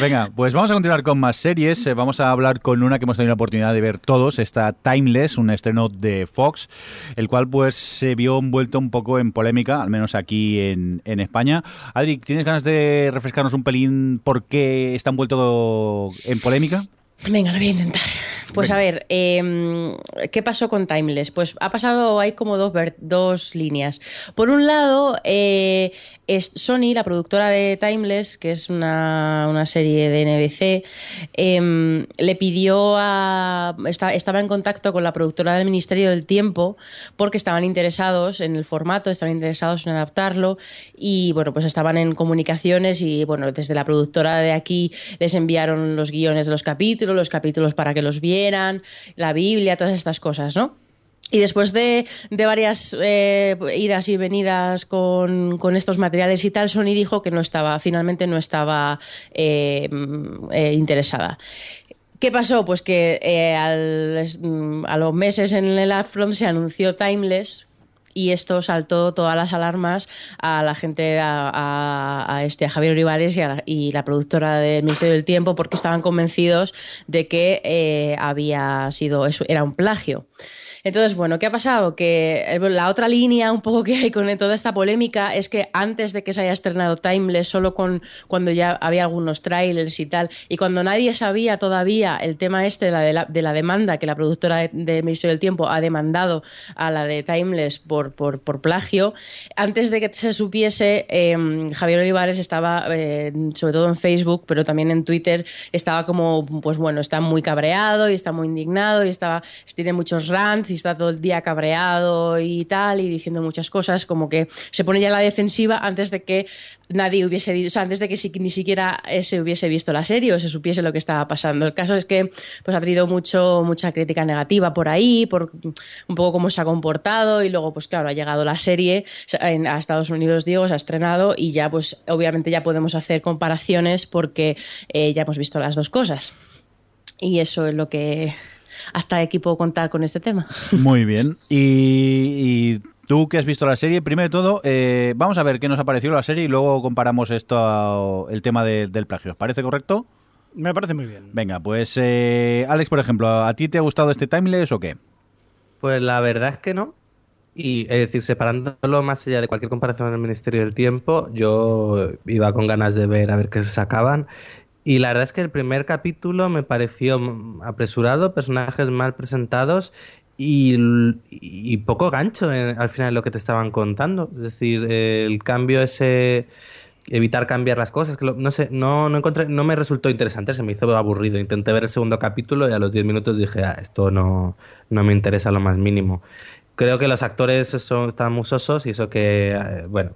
Venga, pues vamos a continuar con más series. Eh, vamos a hablar con una que hemos tenido la oportunidad de ver todos, está Timeless, un estreno de Fox, el cual pues se vio envuelto un poco en polémica, al menos aquí en, en España. Adri, ¿tienes ganas de refrescarnos un pelín por qué está envuelto en polémica? Venga, lo voy a intentar. Pues a ver, em, ¿qué pasó con Timeless? Pues ha pasado, hay como dos, dos líneas. Por un lado, eh, es Sony, la productora de Timeless, que es una, serie de NBC, em, le pidió a. estaba en contacto con la productora del Ministerio del Tiempo porque estaban interesados en el formato, estaban interesados en adaptarlo y, bueno, pues estaban en comunicaciones y, bueno, desde la productora de aquí les enviaron los guiones de los capítulos, los capítulos para que los vieran, la Biblia, todas estas cosas, ¿no? Y después de, varias eh, idas y venidas con, estos materiales y tal, Sony dijo que no estaba, finalmente no estaba eh, eh, interesada. ¿Qué pasó? Pues que a los meses en el upfront se anunció Timeless, y esto saltó todas las alarmas a la gente, a, este, a Javier Olivares y, la productora del Ministerio del Tiempo, porque estaban convencidos de que había sido, eso era un plagio. Entonces, bueno, ¿qué ha pasado? Que la otra línea un poco que hay con toda esta polémica es que antes de que se haya estrenado Timeless, solo con cuando ya había algunos trailers y tal, y cuando nadie sabía todavía el tema este de la, de la, demanda que la productora de, Ministerio del Tiempo ha demandado a la de Timeless por, por, plagio, antes de que se supiese, em, Javier Olivares estaba, eh, sobre todo en Facebook, pero también en Twitter, estaba como, pues bueno, está muy cabreado y está muy indignado y estaba, tiene muchos rants y está todo el día cabreado y tal, y diciendo muchas cosas, como que se pone ya la defensiva antes de que nadie hubiese o sea, antes de que ni siquiera se hubiese visto la serie o se supiese lo que estaba pasando. El caso es que pues ha tenido mucho, mucha crítica negativa por ahí, por un poco cómo se ha comportado, y luego, pues claro, ha llegado la serie a Estados Unidos, digo, se ha estrenado, y ya, pues, obviamente ya podemos hacer comparaciones porque eh, ya hemos visto las dos cosas. Y eso es lo que hasta aquí puedo contar con este tema. *laughs* Muy bien. Y, tú que has visto la serie, primero de todo, eh, vamos a ver qué nos ha parecido la serie y luego comparamos esto, el tema del plagio. ¿Os parece correcto? Me parece muy bien. Venga, pues eh, Alex, por ejemplo, ¿a ti te ha gustado este timeless o qué? Pues la verdad es que no. Y es decir, separándolo más allá de cualquier comparación en el Ministerio del Tiempo, yo iba con ganas de ver a ver qué se sacaban y la verdad es que el primer capítulo me pareció apresurado, personajes mal presentados y, poco gancho al final lo que te estaban contando. Es decir, el cambio ese evitar cambiar las cosas, que no sé, no, no encontré, no me resultó interesante, se me hizo aburrido. Intenté ver el segundo capítulo y a los 10 minutos dije, ah, esto no, no me interesa lo más mínimo. Creo que los actores son, están musosos y eso que, eh, bueno,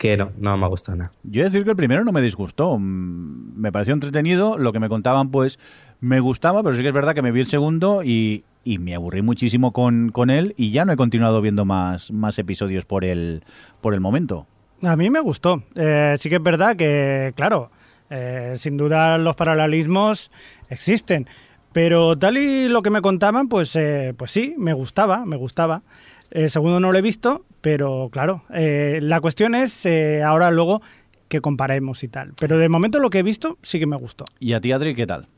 que no, no me ha gustado nada. Yo he decir que el primero no me disgustó. Mm, me pareció entretenido. Lo que me contaban, pues, me gustaba, pero sí que es verdad que me vi el segundo y, me aburrí muchísimo con, con, él y ya no he continuado viendo más, más episodios por el, por el momento. A mí me gustó. Eh, sí que es verdad que, claro, eh, sin duda los paralelismos existen. Pero tal y lo que me contaban, pues, eh, pues sí, me gustaba, me gustaba. El segundo no lo he visto, pero claro, eh, la cuestión es eh, ahora luego que comparemos y tal. Pero de momento lo que he visto sí que me gustó. ¿Y a ti, Adri, qué tal?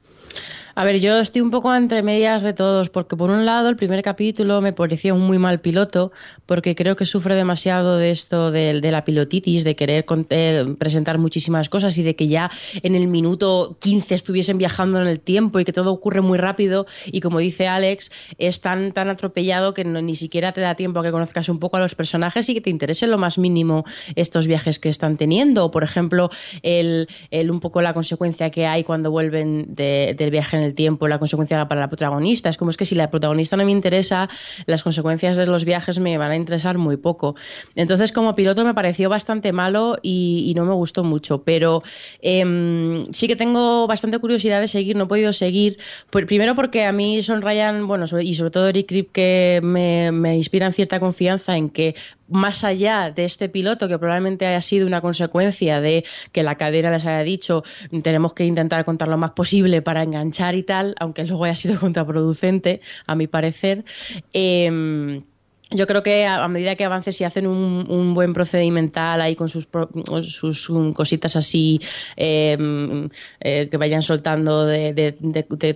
A ver, yo estoy un poco entre medias de todos, porque por un lado el primer capítulo me pareció un muy mal piloto, porque creo que sufre demasiado de esto de, la pilotitis, de querer eh, presentar muchísimas cosas y de que ya en el minuto 15 estuviesen viajando en el tiempo y que todo ocurre muy rápido y como dice Alex, es tan, atropellado que ni siquiera te da tiempo a que conozcas un poco a los personajes y que te interese lo más mínimo estos viajes que están teniendo. Por ejemplo, el, un poco la consecuencia que hay cuando vuelven del viaje en el tiempo, la consecuencia para la protagonista. Es como es que si la protagonista no me interesa, las consecuencias de los viajes me van a interesar muy poco. Entonces, como piloto me pareció bastante malo y, no me gustó mucho, pero em, sí que tengo bastante curiosidad de seguir, no he podido seguir. primero porque a mí son Ryan, bueno, y sobre todo Eric Krip, que me, me inspiran cierta confianza en que más allá de este piloto, que probablemente haya sido una consecuencia de que la cadena les haya dicho tenemos que intentar contar lo más posible para enganchar y tal, aunque luego haya sido *laughs* contraproducente, a mi parecer. Eh, yo creo que a, medida que avances y hacen un, buen procedimental ahí con sus, sus cositas así em, eh, que vayan soltando de,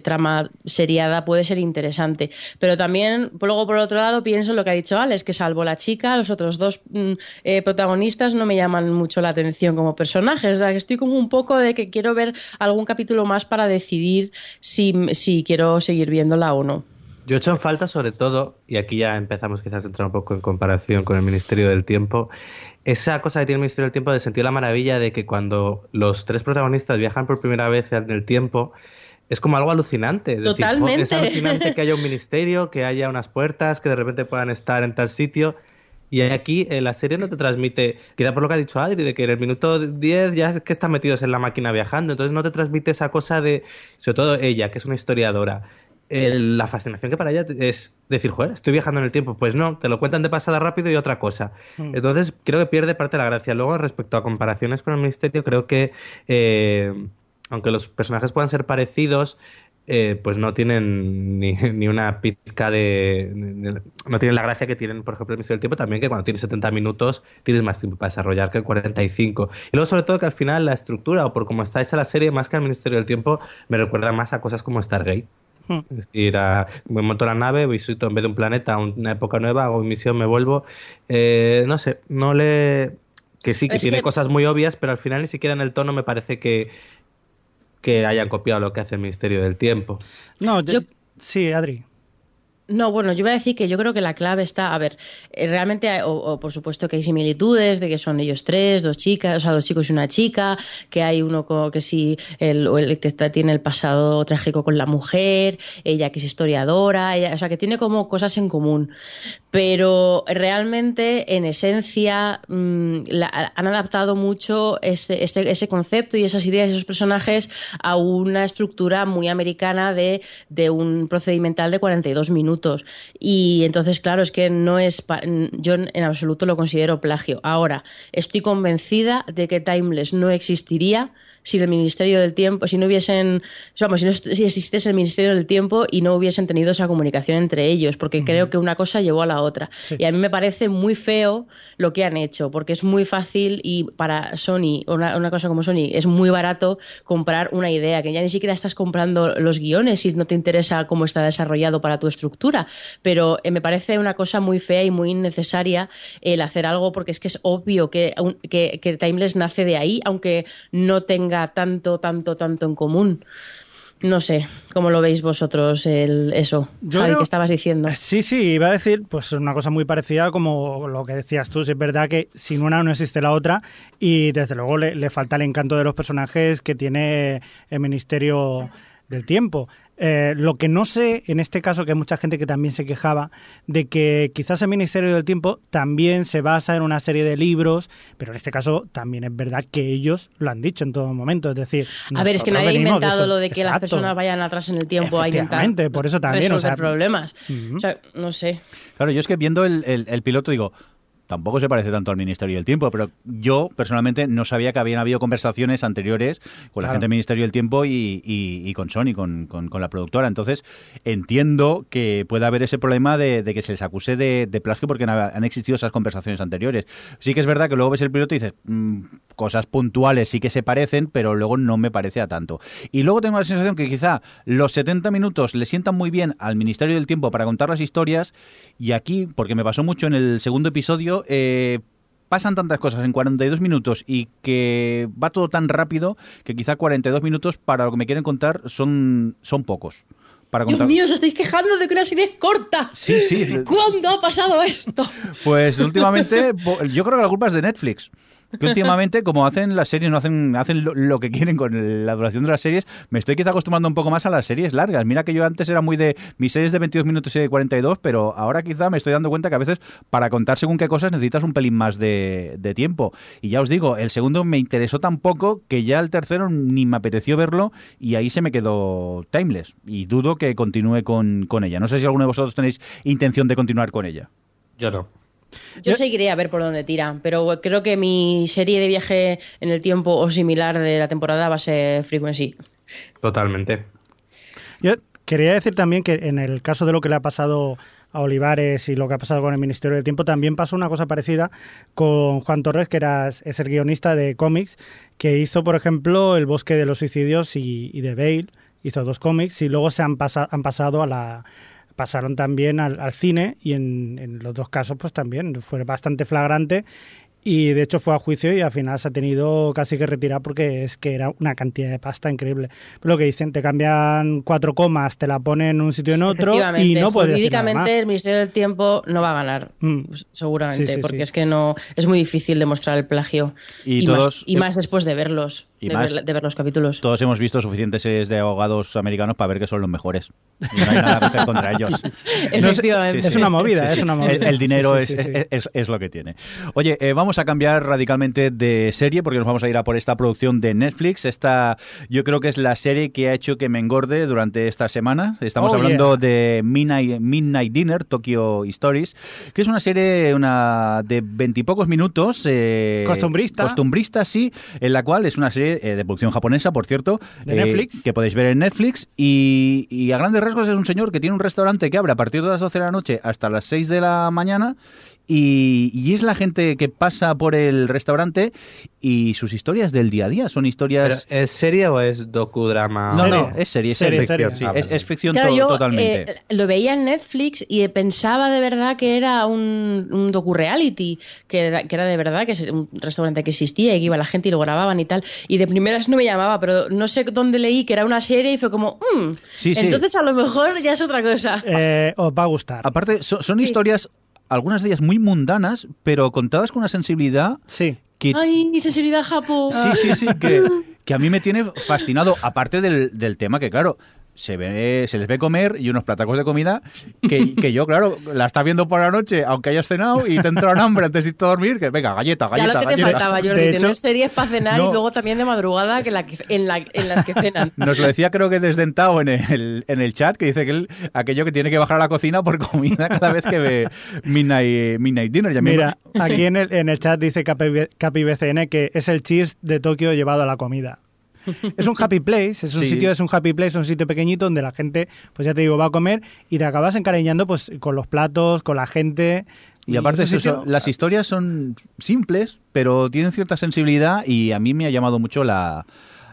trama seriada, puede ser interesante. Pero también, luego por otro lado, pienso lo que ha dicho Alex, que salvo la chica, los otros dos mm, eh, protagonistas no me llaman mucho la atención como personajes. O sea, que estoy como un poco de que quiero ver algún capítulo más para decidir si, si quiero seguir viéndola o no. Yo he hecho en falta sobre todo, y aquí ya empezamos quizás a entrar un poco en comparación con el Ministerio del Tiempo, esa cosa que tiene el Ministerio del Tiempo de sentir la maravilla de que cuando los tres protagonistas viajan por primera vez en el tiempo, es como algo alucinante. Es Totalmente. es alucinante que haya un *laughs* ministerio, que haya unas puertas, que de repente puedan estar en tal sitio. Y aquí en la serie no te transmite, quizá por lo que ha dicho Adri, de que en el minuto 10 ya es que están metidos en la máquina viajando, entonces no te transmite esa cosa de, sobre todo ella, que es una historiadora, la fascinación que para ella es decir, joder, estoy viajando en el tiempo. Pues no, te lo cuentan de pasada rápido y otra cosa. Hmm. Entonces, creo que pierde parte de la gracia. Luego, respecto a comparaciones con el Ministerio, creo que, eh, aunque los personajes puedan ser parecidos, eh, pues no tienen ni, *laughs* ni, una pizca de, No tienen la gracia que tienen, por ejemplo, el Ministerio del Tiempo, también que cuando tienes 70 minutos tienes más tiempo para desarrollar que 45. Y luego, sobre todo, que al final la estructura o por cómo está hecha la serie, más que al Ministerio del Tiempo, me recuerda más a cosas como Stargate. Hmm. Es decir, me monto la nave, visito en vez de un planeta a una época nueva, hago misión, me vuelvo. Eh, no sé, no le. Que sí, que tiene cosas muy obvias, pero al final ni siquiera en el tono me parece que, que hayan copiado lo que hace el Ministerio del Tiempo. No, yo... sí, Adri. No, bueno, yo iba a decir que yo creo que la clave está, a ver, eh, realmente, o, por supuesto que hay similitudes de que son ellos tres, dos chicas, o sea, dos chicos y una chica, que hay uno que sí, el, el que está, tiene el pasado trágico con la mujer, ella que es historiadora, ella, o sea, que tiene como cosas en común. Pero realmente, en esencia, mm, han adaptado mucho este, este, ese concepto y esas ideas, esos personajes a una estructura muy americana de, de un procedimental de 42 minutos y entonces, claro, es que no es. Yo en absoluto lo considero plagio. Ahora, estoy convencida de que Timeless no existiría si el Ministerio del Tiempo, si no hubiesen, vamos, si, no, si existiese el Ministerio del Tiempo y no hubiesen tenido esa comunicación entre ellos, porque creo que una cosa llevó a la otra. Y a mí me parece muy feo lo que han hecho, porque es muy fácil y para Sony, una, una cosa como Sony, es muy barato comprar una idea, que ya ni siquiera estás comprando los guiones si no te interesa cómo está desarrollado para tu estructura, pero eh, me parece una cosa muy fea y muy innecesaria el hacer algo porque es que es obvio que, que, que Timeless nace de ahí, aunque no tenga tanto, tanto, tanto en común. No sé, ¿cómo lo veis vosotros el, eso? Yo Javi, estabas diciendo? Sí, sí, iba a decir pues una cosa muy parecida como lo que decías tú. es verdad que sin una no existe la otra y desde luego le, le falta el encanto de los personajes que tiene el Ministerio del Tiempo. Eh, lo que no sé, en este caso, que hay mucha gente que también se quejaba de que quizás el Ministerio del Tiempo también se basa en una serie de libros, pero en este caso también es verdad que ellos lo han dicho en todo momento. Es decir, a ver, es que nadie ha inventado lo de que las personas vayan atrás en el tiempo a intentar por eso también, resolver o sea, problemas. O sea, no sé. Claro, yo es que viendo el, el piloto digo, tampoco se parece tanto al Ministerio del Tiempo, pero yo personalmente no sabía que habían habido conversaciones anteriores con la gente del Ministerio del Tiempo y, con Sony, con, con, la productora. Entonces, entiendo que puede haber ese problema de, que se les acuse de, plagio porque han, existido esas conversaciones anteriores. Sí que es verdad que luego ves el piloto y dices, mm, cosas puntuales sí que se parecen, pero luego no me parece a tanto. Y luego tengo la sensación que quizá los 70 minutos le sientan muy bien al Ministerio del Tiempo para contar las historias y aquí, porque me pasó mucho en el segundo episodio, eh, pasan tantas cosas en 42 minutos y que va todo tan rápido que quizá 42 minutos para lo que me quieren contar son, son pocos. Para Dios mío, os estáis quejando de que una serie es corta. Sí, sí. *laughs* ¿Cuándo ha pasado esto? Pues últimamente, *laughs* yo creo que la culpa es de Netflix que últimamente, como hacen las series, no hacen, hacen lo, que quieren con la duración de las series, me estoy quizá acostumbrando un poco más a las series largas. Mira que yo antes era muy de mis series de 22 minutos y de 42, pero ahora quizá me estoy dando cuenta que a veces para contar según qué cosas necesitas un pelín más de, tiempo. Y ya os digo, el segundo me interesó tan poco que ya el tercero ni me apeteció verlo y ahí se me quedó timeless. Y dudo que continúe con, con ella. No sé si alguno de vosotros tenéis intención de continuar con ella. Yo no. Yo seguiré a ver por dónde tira, pero creo que mi serie de viaje en el tiempo o similar de la temporada va a ser Frequency. Totalmente. Yo quería decir también que en el caso de lo que le ha pasado a Olivares y lo que ha pasado con el Ministerio del Tiempo, también pasó una cosa parecida con Juan Torres, que era, es el guionista de cómics, que hizo, por ejemplo, El Bosque de los Suicidios y, y The Veil, hizo dos cómics y luego se han, pasa, han pasado a la pasaron también al, al cine y en, en, los dos casos pues también fue bastante flagrante y de hecho fue a juicio y al final se ha tenido casi que retirar porque es que era una cantidad de pasta increíble. Pero lo que dicen, te cambian cuatro comas, te la ponen en un sitio en otro y no puedes Jurídicamente el Ministerio del Tiempo no va a ganar, mm. seguramente, sí, sí, porque sí. es que no es muy difícil demostrar el plagio y, y, todos, más, y más después de verlos. Y de, más, ver, de, ver, los capítulos. Todos hemos visto suficientes series de abogados americanos para ver que son los mejores. Y no hay nada que hacer contra ellos. *laughs* Efectivamente. es, es, una movida, es una movida. El, el dinero es, es, es, lo que tiene. Oye, eh, vamos a cambiar radicalmente de serie porque nos vamos a ir a por esta producción de Netflix. Esta, yo creo que es la serie que ha hecho que me engorde durante esta semana. Estamos Oh, hablando yeah. de Midnight, Midnight Dinner, Tokyo Stories, que es una serie una de veintipocos minutos. Eh, Costumbrista. Costumbrista, sí, en la cual es una serie eh, de producción japonesa, por cierto. De eh, Netflix. Que podéis ver en Netflix. Y, y, a grandes rasgos es un señor que tiene un restaurante que abre a partir de las 12 de la noche hasta las 6 de la mañana. Y, y, es la gente que pasa por el restaurante y sus historias del día a día. Son historias. ¿Pero ¿Es serie o es docudrama? No, no, es serie, es, serie, ficción, serie. sí, Ah, es, es, ficción claro, to yo, totalmente. Eh, lo veía en Netflix y pensaba de verdad que era un, un docu-reality, que era, que era de verdad que es un restaurante que existía y que iba la gente y lo grababan y tal. Y de primeras no me llamaba, pero no sé dónde leí que era una serie y fue como, mmm, sí, sí. entonces a lo mejor ya es otra cosa. Eh, os va a gustar. Aparte, son, son sí. historias algunas de ellas muy mundanas, pero contadas con una sensibilidad sí. que... ¡Ay, mi sensibilidad Japón! Sí, sí, sí, que, que, a mí me tiene fascinado, aparte del, del tema que, claro, se ve se les ve comer y unos platacos de comida que, que, yo, claro, la estás viendo por la noche, aunque hayas cenado y te entra un hambre antes de irte a dormir, que venga, galleta, galleta, ya lo que galleta. te faltaba, Jordi, de tener hecho, series para cenar no, y luego también de madrugada que la, en, la, en, las que cenan. *laughs* Nos lo decía creo que desdentado en el, en el chat, que dice que él, aquello que tiene que bajar a la cocina por comida *laughs* cada vez que ve Midnight, midnight Dinner. Ya Mira, aquí en el, en el chat dice Capi BCN que es el cheers de Tokio llevado a la comida. *laughs* Es un happy place, es un sí. sitio, es un happy place, un sitio pequeñito donde la gente, pues ya te digo, va a comer y te acabas encariñando pues con los platos, con la gente. Y, y aparte, eso, sitio... las historias son simples, pero tienen cierta sensibilidad y a mí me ha llamado mucho la,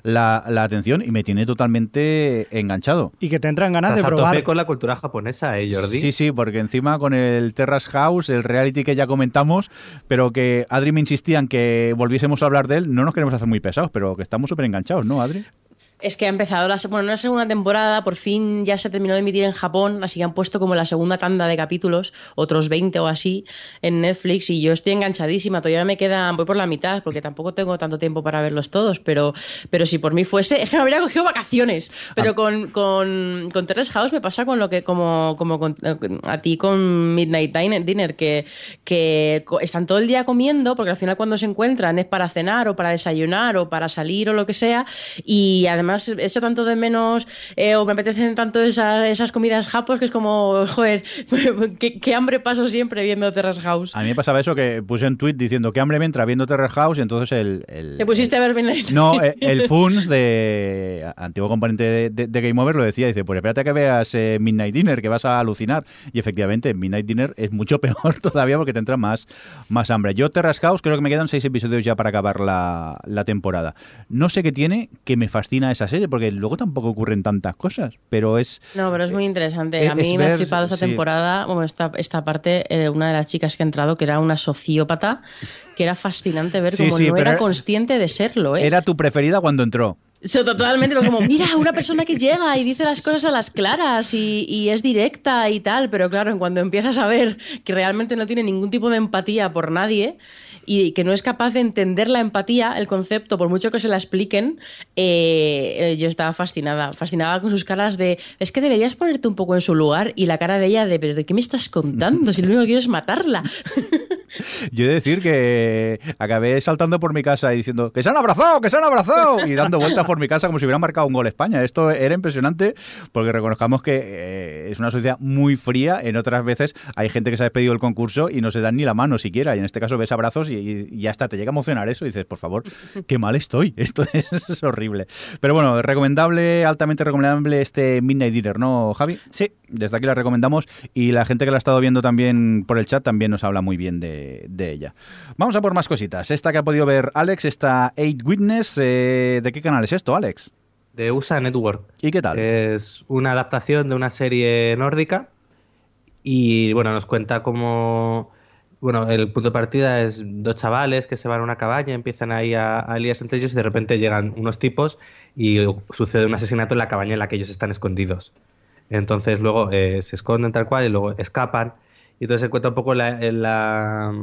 la, la, atención y me tiene totalmente enganchado. Y que te entran ganas Estás de probar. A tope con la cultura japonesa, ¿eh, Jordi? Sí, sí, porque encima con el Terrace House, el reality que ya comentamos, pero que Adri me insistía en que volviésemos a hablar de él, no nos queremos hacer muy pesados, pero que estamos súper enganchados, ¿no, Adri? Es que ha empezado la, bueno, una segunda temporada, por fin ya se terminó de emitir en Japón, así que han puesto como la segunda tanda de capítulos, otros 20 o así, en Netflix, y yo estoy enganchadísima, todavía me quedan, voy por la mitad, porque tampoco tengo tanto tiempo para verlos todos, pero, pero si por mí fuese, *laughs* es que me habría cogido vacaciones, pero ah. con, con, con Terrace House me pasa con lo que, como, como con, a ti con Midnight Dinner, que, que están todo el día comiendo, porque al final cuando se encuentran es para cenar o para desayunar o para salir o lo que sea, y además además echo tanto de menos eh, o me apetecen tanto esa, esas comidas japos que es como, joder, *laughs* qué, qué, hambre paso siempre viendo Terrace House. A mí me pasaba eso que puse un tweet diciendo qué hambre me entra viendo Terrace House y entonces el... el ¿Te pusiste el, a ver Midnight No, el, *laughs* el Funs de antiguo componente de, de, de, Game Over lo decía, dice, pues espérate a que veas eh, Midnight Dinner, que vas a alucinar. Y efectivamente, Midnight Dinner es mucho *laughs* peor todavía porque te entra más, más hambre. Yo Terrace House creo que me quedan seis episodios ya para acabar la, la temporada. No sé qué tiene que me fascina esa serie, porque luego tampoco ocurren tantas cosas, pero es... No, pero es muy interesante. A mí me ver, ha flipado esa sí. temporada, bueno, esta, esta parte, eh, una de las chicas que ha entrado, que era una sociópata, que era fascinante ver sí, cómo sí, no era consciente de serlo. ¿eh? Era tu preferida cuando entró. So, totalmente, como, mira, una persona que llega y dice las cosas a las claras y, y, es directa y tal, pero claro, en cuando empiezas a ver que realmente no tiene ningún tipo de empatía por nadie y que no es capaz de entender la empatía, el concepto, por mucho que se la expliquen, eh, yo estaba fascinada, fascinada con sus caras de, es que deberías ponerte un poco en su lugar y la cara de ella de, pero ¿de qué me estás contando? Si lo único que quiero es matarla. *laughs* Yo he de decir que acabé saltando por mi casa y diciendo que se han abrazado, que se han abrazado y dando vueltas por mi casa como si hubieran marcado un gol España. Esto era impresionante porque reconozcamos que eh, es una sociedad muy fría. En otras veces hay gente que se ha despedido del concurso y no se dan ni la mano siquiera. Y en este caso ves abrazos y, y ya está, te llega a emocionar eso y dices, por favor, *laughs* qué mal estoy. Esto *laughs* es, horrible. Pero bueno, recomendable, altamente recomendable este Midnight Dinner, ¿no, Javi? Sí. Desde aquí la recomendamos y la gente que la ha estado viendo también por el chat también nos habla muy bien de, ella. Vamos a por más cositas. Esta que ha podido ver Alex, esta Eight Witness, eh, ¿de qué canal es esto, Alex? De USA Network. ¿Y qué tal? Es una adaptación de una serie nórdica y bueno, nos cuenta cómo bueno, el punto de partida es dos chavales que se van a una cabaña, empiezan ahí a, a entre ellos y de repente llegan unos tipos y sucede un asesinato en la cabaña en la que ellos están escondidos. Entonces luego eh, se esconden tal cual y luego escapan. Y entonces se encuentra un poco la, en la,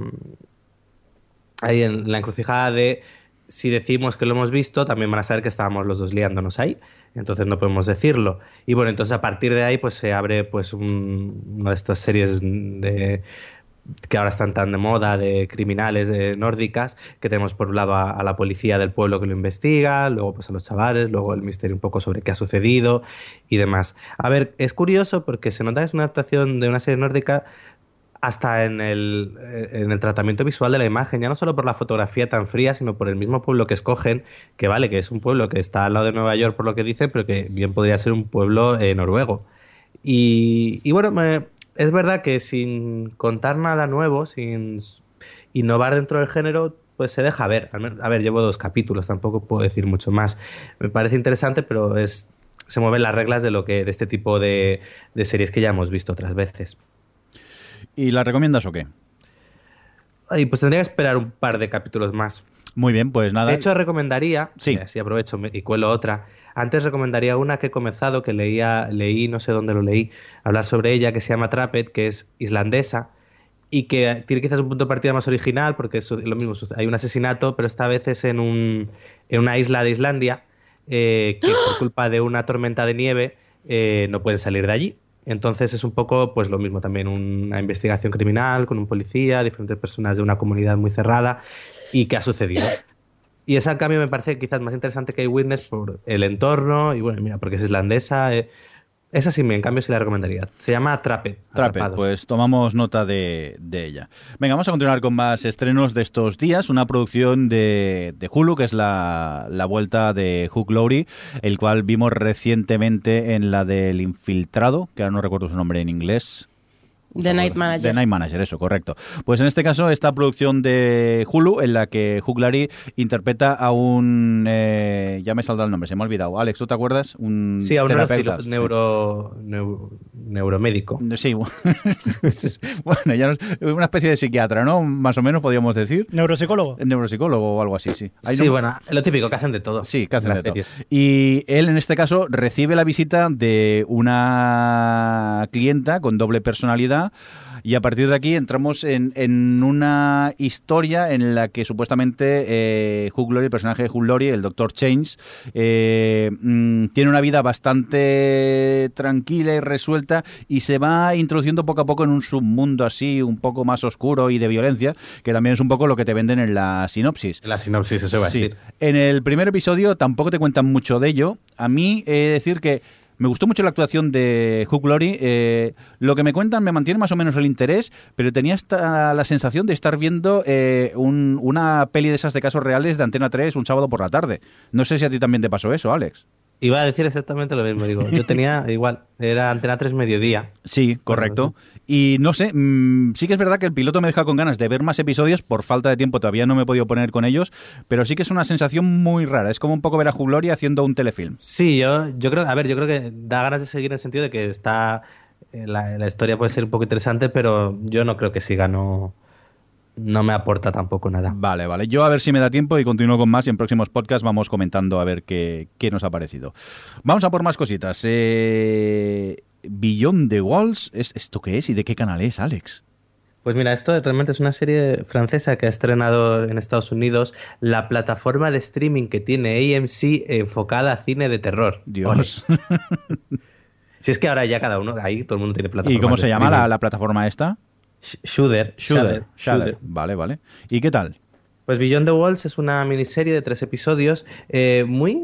ahí en la encrucijada de si decimos que lo hemos visto, también van a saber que estábamos los dos liándonos ahí. Entonces no podemos decirlo. Y bueno, entonces a partir de ahí pues se abre pues una de estas series de que ahora están tan de moda de criminales de nórdicas, que tenemos por un lado a, la policía del pueblo que lo investiga, luego pues a los chavales, luego el misterio un poco sobre qué ha sucedido y demás. A ver, es curioso porque se nota que es una adaptación de una serie nórdica hasta en el, en el tratamiento visual de la imagen, ya no solo por la fotografía tan fría, sino por el mismo pueblo que escogen, que vale, que es un pueblo que está al lado de Nueva York por lo que dice, pero que bien podría ser un pueblo eh, noruego. Y, bueno, es verdad que sin contar nada nuevo, sin innovar dentro del género, pues se deja ver. A ver, llevo dos capítulos, tampoco puedo decir mucho más. Me parece interesante, pero es se mueven las reglas de lo que de este tipo de, series que ya hemos visto otras veces. ¿Y la recomiendas o qué? Ay, pues tendría que esperar un par de capítulos más. Muy bien, pues nada. De hecho, recomendaría, sí. así aprovecho y cuelo otra, antes recomendaría una que he comenzado, que leía, leí, no sé dónde lo leí, hablar sobre ella, que se llama Trapped, que es islandesa y que tiene quizás un punto de partida más original, porque es lo mismo, hay un asesinato, pero esta vez es en, un, en una isla de Islandia, eh, que por *gasps* culpa de una tormenta de nieve eh, no pueden salir de allí. Entonces es un poco pues lo mismo también, una investigación criminal con un policía, diferentes personas de una comunidad muy cerrada y qué ha sucedido. Y esa, cambio, me parece quizás más interesante que Witness por el entorno y bueno, mira, porque es islandesa. Eh, esa sí, en cambio, sí la recomendaría. Se llama Trapped. Trapped, pues tomamos nota de, ella. Venga, vamos a continuar con más estrenos de estos días. Una producción de, Hulu, que es la, la, vuelta de Hugh Laurie, el cual vimos recientemente en la del Infiltrado, que ahora no recuerdo su nombre en inglés. The Night Manager. The Night Manager, eso, correcto. Pues en este caso, esta producción de Hulu, en la que Hugh Laurie interpreta a un. Eh, ya me saldrá el nombre, se me ha olvidado. Alex, ¿tú te acuerdas? Un sí, a un neuro, neuromédico. *laughs* Sí, *laughs* bueno, ya una especie de psiquiatra, ¿no? Más o menos podríamos decir. Neuropsicólogo. Neuropsicólogo o algo así, sí. sí, bueno, lo típico, que hacen de todo. Sí, que hacen de todo. Y él, en este caso, recibe la visita de una clienta con doble personalidad y a partir de aquí entramos en, en una historia en la que supuestamente eh, Hugh Laurie, el personaje de Hugh Laurie, el Dr. Change, eh, mm, tiene una vida bastante tranquila y resuelta y se va introduciendo poco a poco en un submundo así, un poco más oscuro y de violencia, que también es un poco lo que te venden en la sinopsis. La sinopsis, eso va a decir. En el primer episodio tampoco te cuentan mucho de ello. A mí he de decir que me gustó mucho la actuación de Hugh Laurie. Eh, lo que me cuentan me mantiene más o menos el interés, pero tenía esta, la sensación de estar viendo eh, una peli de esas de casos reales de Antena 3 un sábado por la tarde. No sé si a ti también te pasó eso, Alex. Iba a decir exactamente lo mismo, digo. Yo tenía *laughs* igual, era Antena 3 mediodía. Sí, correcto. Y no sé, mm, sí que es verdad que el piloto me deja con ganas de ver más episodios, por falta de tiempo todavía no me he podido poner con ellos, pero sí que es una sensación muy rara. Es como un poco ver a Gloria haciendo un telefilm. Sí, yo, yo creo, a ver, yo creo que da ganas de seguir en el sentido de que está, eh, la, la historia puede ser un poco interesante, pero yo no creo que siga, no no me aporta tampoco nada. Vale, vale. Yo a ver si me da tiempo y continúo con más y en próximos podcasts vamos comentando a ver qué, nos ha parecido. Vamos a por más cositas. Eh, Beyond the Walls, ¿es, ¿esto qué es y de qué canal es, Alex? Pues mira, esto realmente es una serie francesa que ha estrenado en Estados Unidos la plataforma de streaming que tiene AMC enfocada a cine de terror. Dios. si es que ahora ya cada uno, ahí todo el mundo tiene plataforma. ¿Y cómo se llama la, la plataforma esta? Shudder. Shudder. Shudder. Vale, vale. ¿Y qué tal? Pues Beyond the Walls es una miniserie de tres episodios eh, muy,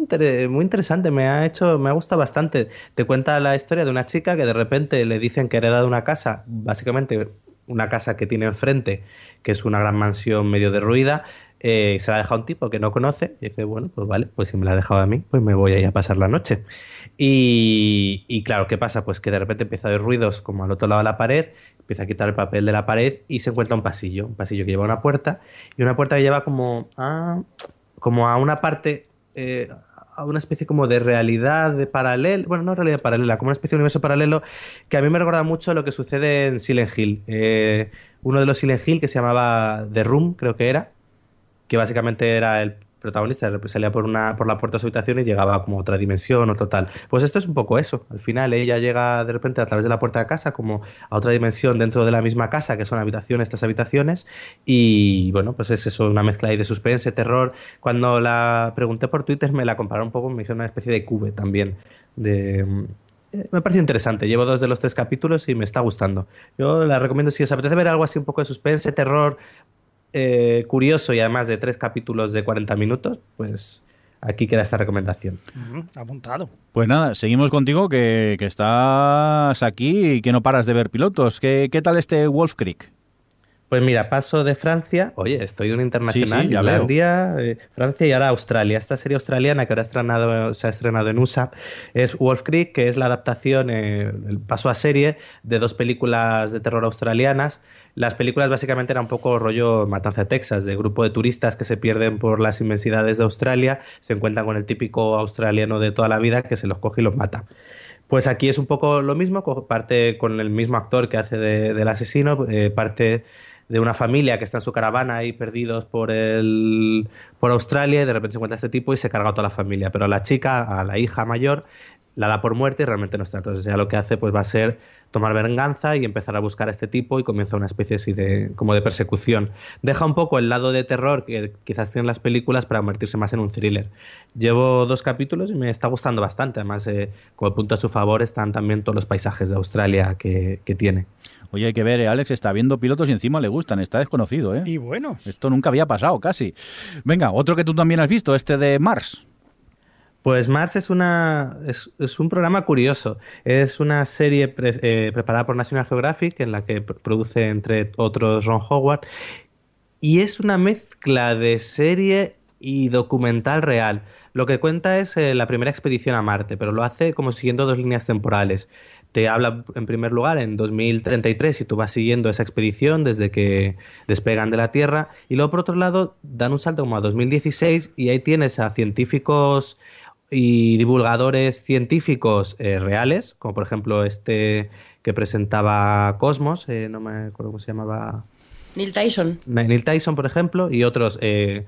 muy interesante, me ha hecho, me ha gustado bastante. Te cuenta la historia de una chica que de repente le dicen que hereda una casa, básicamente una casa que tiene enfrente, que es una gran mansión medio derruida, eh, se la ha dejado un tipo que no conoce y dice, bueno, pues vale, pues si me la ha dejado a mí, pues me voy a ir a pasar la noche. Y, y claro, ¿qué pasa? Pues que de repente empieza a haber ruidos como al otro lado de la pared empieza a quitar el papel de la pared y se encuentra un pasillo, un pasillo que lleva una puerta y una puerta que lleva como a, como a una parte, eh, a una especie como de realidad de paralelo, bueno, no realidad paralela, como una especie de universo paralelo que a mí me recuerda mucho lo que sucede en Silent Hill. Eh, uno de los Silent Hill que se llamaba The Room, creo que era, que básicamente era el protagonista salía por, una, por la puerta de su habitación y llegaba como a otra dimensión o total. Pues esto es un poco eso. Al final ella llega de repente a través de la puerta de casa como a otra dimensión dentro de la misma casa, que son habitaciones, estas habitaciones. Y bueno, pues es eso, una mezcla ahí de suspense, terror. Cuando la pregunté por Twitter me la compararon un poco, me dijeron una especie de cube también. De, eh, me parece interesante. Llevo dos de los tres capítulos y me está gustando. Yo la recomiendo si os apetece ver algo así un poco de suspense, terror, eh, curioso y además de tres capítulos de 40 minutos, pues aquí queda esta recomendación. apuntado. Pues nada, seguimos contigo, que, estás aquí y que no paras de ver pilotos. ¿Qué, qué tal este Wolf Creek? Pues mira, paso de Francia, oye, estoy de un internacional, Islandia, eh, Francia y ahora Australia. Esta serie australiana que ahora estrenado, se ha estrenado en USA es Wolf Creek, que es la adaptación, eh, el paso a serie de dos películas de terror australianas. Las películas básicamente eran un poco rollo Matanza de Texas, de grupo de turistas que se pierden por las inmensidades de Australia, se encuentran con el típico australiano de toda la vida que se los coge y los mata. Pues aquí es un poco lo mismo, parte con el mismo actor que hace del asesino, eh, parte de una familia que está en su caravana ahí perdidos por el por Australia y de repente se encuentra este tipo y se carga a toda la familia, pero a la chica, a la hija mayor, la da por muerte y realmente no está. Entonces ya lo que hace pues va a ser tomar venganza y empezar a buscar a este tipo y comienza una especie así de como de persecución. Deja un poco el lado de terror que quizás tienen las películas para convertirse más en un thriller. Llevo dos capítulos y me está gustando bastante. Además, eh, como punto a su favor están también todos los paisajes de Australia que, que tiene. Oye, hay que ver, eh, Alex está viendo pilotos y encima le gustan, está desconocido, ¿eh? Y bueno. Esto nunca había pasado, casi. Venga, otro que tú también has visto, este de Mars. Pues Mars es, una, es, un programa curioso. Es una serie eh, preparada por National Geographic en la que produce, entre otros, Ron Howard. Y es una mezcla de serie y documental real. Lo que cuenta es eh, la primera expedición a Marte, pero lo hace como siguiendo dos líneas temporales te habla en primer lugar en 2033 y tú vas siguiendo esa expedición desde que despegan de la Tierra y luego por otro lado dan un salto como a 2016 y ahí tienes a científicos y divulgadores científicos eh, reales, como por ejemplo este que presentaba Cosmos, eh, no me acuerdo cómo se llamaba. Neil Tyson. Neil Tyson, por ejemplo, y otros eh,